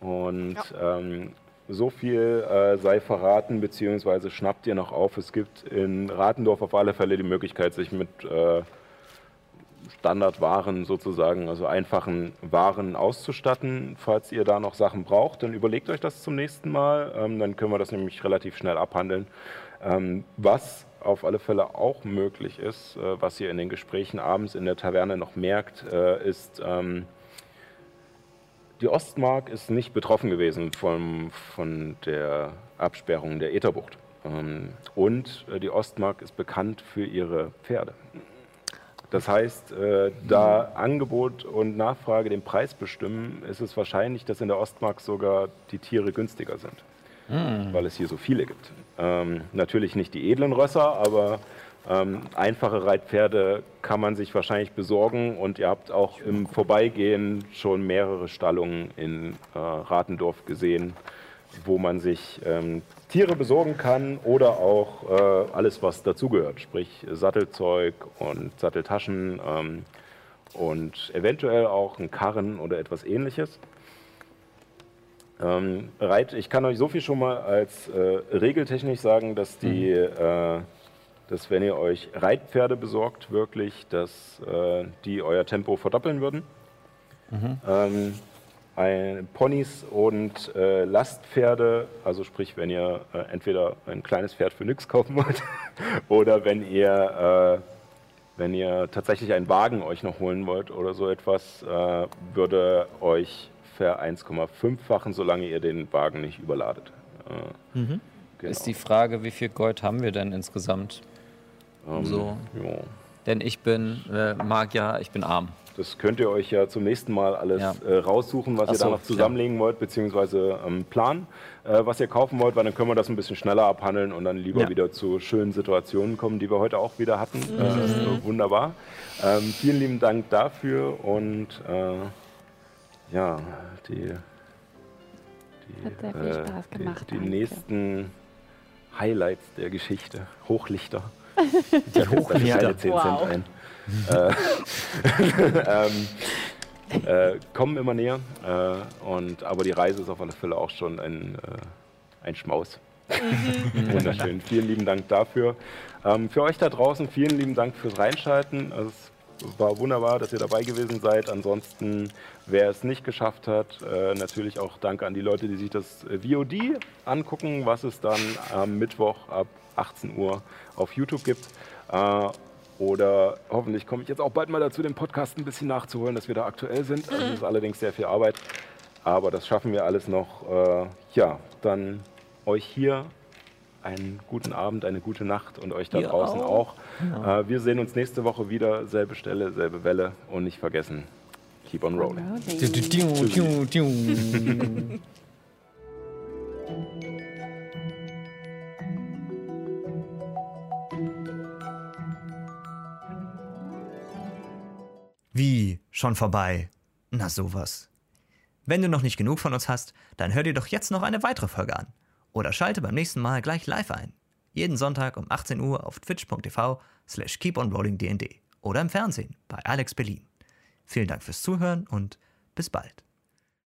A: Und ähm, so viel äh, sei verraten, beziehungsweise schnappt ihr noch auf. Es gibt in Ratendorf auf alle Fälle die Möglichkeit, sich mit äh, Standardwaren sozusagen, also einfachen Waren auszustatten. Falls ihr da noch Sachen braucht, dann überlegt euch das zum nächsten Mal. Ähm, dann können wir das nämlich relativ schnell abhandeln. Ähm, was auf alle Fälle auch möglich ist, äh, was ihr in den Gesprächen abends in der Taverne noch merkt, äh, ist, ähm, die Ostmark ist nicht betroffen gewesen vom, von der Absperrung der Ätherbucht. Ähm, und äh, die Ostmark ist bekannt für ihre Pferde. Das heißt, äh, da Angebot und Nachfrage den Preis bestimmen, ist es wahrscheinlich, dass in der Ostmark sogar die Tiere günstiger sind, weil es hier so viele gibt. Ähm, natürlich nicht die edlen Rösser, aber ähm, einfache Reitpferde kann man sich wahrscheinlich besorgen und ihr habt auch im Vorbeigehen schon mehrere Stallungen in äh, Ratendorf gesehen, wo man sich ähm, Tiere besorgen kann oder auch äh, alles, was dazugehört, sprich Sattelzeug und Satteltaschen ähm, und eventuell auch ein Karren oder etwas ähnliches. Ähm, Reit, ich kann euch so viel schon mal als äh, regeltechnisch sagen, dass die, äh, dass wenn ihr euch Reitpferde besorgt, wirklich, dass äh, die euer Tempo verdoppeln würden. Ähm, ein, Ponys und äh, Lastpferde, also sprich, wenn ihr äh, entweder ein kleines Pferd für nix kaufen wollt oder wenn ihr, äh, wenn ihr tatsächlich einen Wagen euch noch holen wollt oder so etwas, äh, würde euch ver 1,5-fachen, solange ihr den Wagen nicht überladet. Äh,
F: Mhm.
A: genau.
F: Ist die Frage, wie viel Gold haben wir denn insgesamt?
A: Ähm,
F: so.
A: ja.
F: Denn ich bin äh, Magier, ich bin arm.
A: Das könnt ihr euch ja zum nächsten Mal alles
F: Ja.
A: äh, raussuchen, was
F: Ach
A: ihr da
F: so,
A: noch zusammenlegen wollt, beziehungsweise ähm, planen, äh, was ihr kaufen wollt, weil dann können wir das ein bisschen schneller abhandeln und dann lieber
G: Ja.
A: wieder zu schönen Situationen kommen, die wir heute auch wieder hatten. Äh, das ist so wunderbar. Ähm, vielen lieben Dank dafür und äh, ja, die, die,
D: Hat sehr viel
A: äh,
D: Spaß
A: die,
D: gemacht,
A: die nächsten Highlights der Geschichte, Hochlichter.
G: Die Hochlichter.
A: keine 10
D: Wow.
A: Cent ein. Äh, ähm, äh, kommen immer näher. Äh, und, aber die Reise ist auf alle Fälle auch schon ein, äh, ein Schmaus. Wunderschön. Vielen lieben Dank dafür. Ähm, für euch da draußen vielen lieben Dank fürs Reinschalten. Also es war wunderbar, dass ihr dabei gewesen seid. Ansonsten, wer es nicht geschafft hat, äh, natürlich auch danke an die Leute, die sich das äh, VOD angucken, was es dann am Mittwoch ab 18 Uhr auf YouTube gibt. Oder hoffentlich komme ich jetzt auch bald mal dazu, den Podcast ein bisschen nachzuholen, dass wir da aktuell sind. Also Das ist allerdings sehr viel Arbeit. Aber das schaffen wir alles noch. Äh, ja, dann euch hier einen guten Abend, eine gute Nacht und euch da
F: Ihr
A: draußen
F: auch.
A: auch. Äh, wir sehen uns nächste Woche wieder. Selbe Stelle, selbe Welle. Und nicht vergessen, keep on rolling.
J: Wie? Schon vorbei? Na sowas. Wenn du noch nicht genug von uns hast, dann hör dir doch jetzt noch eine weitere Folge an. Oder schalte beim nächsten Mal gleich live ein. Jeden Sonntag um 18 Uhr auf twitch.tv slash keeponrollingdnd oder im Fernsehen bei Alex Berlin. Vielen Dank fürs Zuhören und bis bald.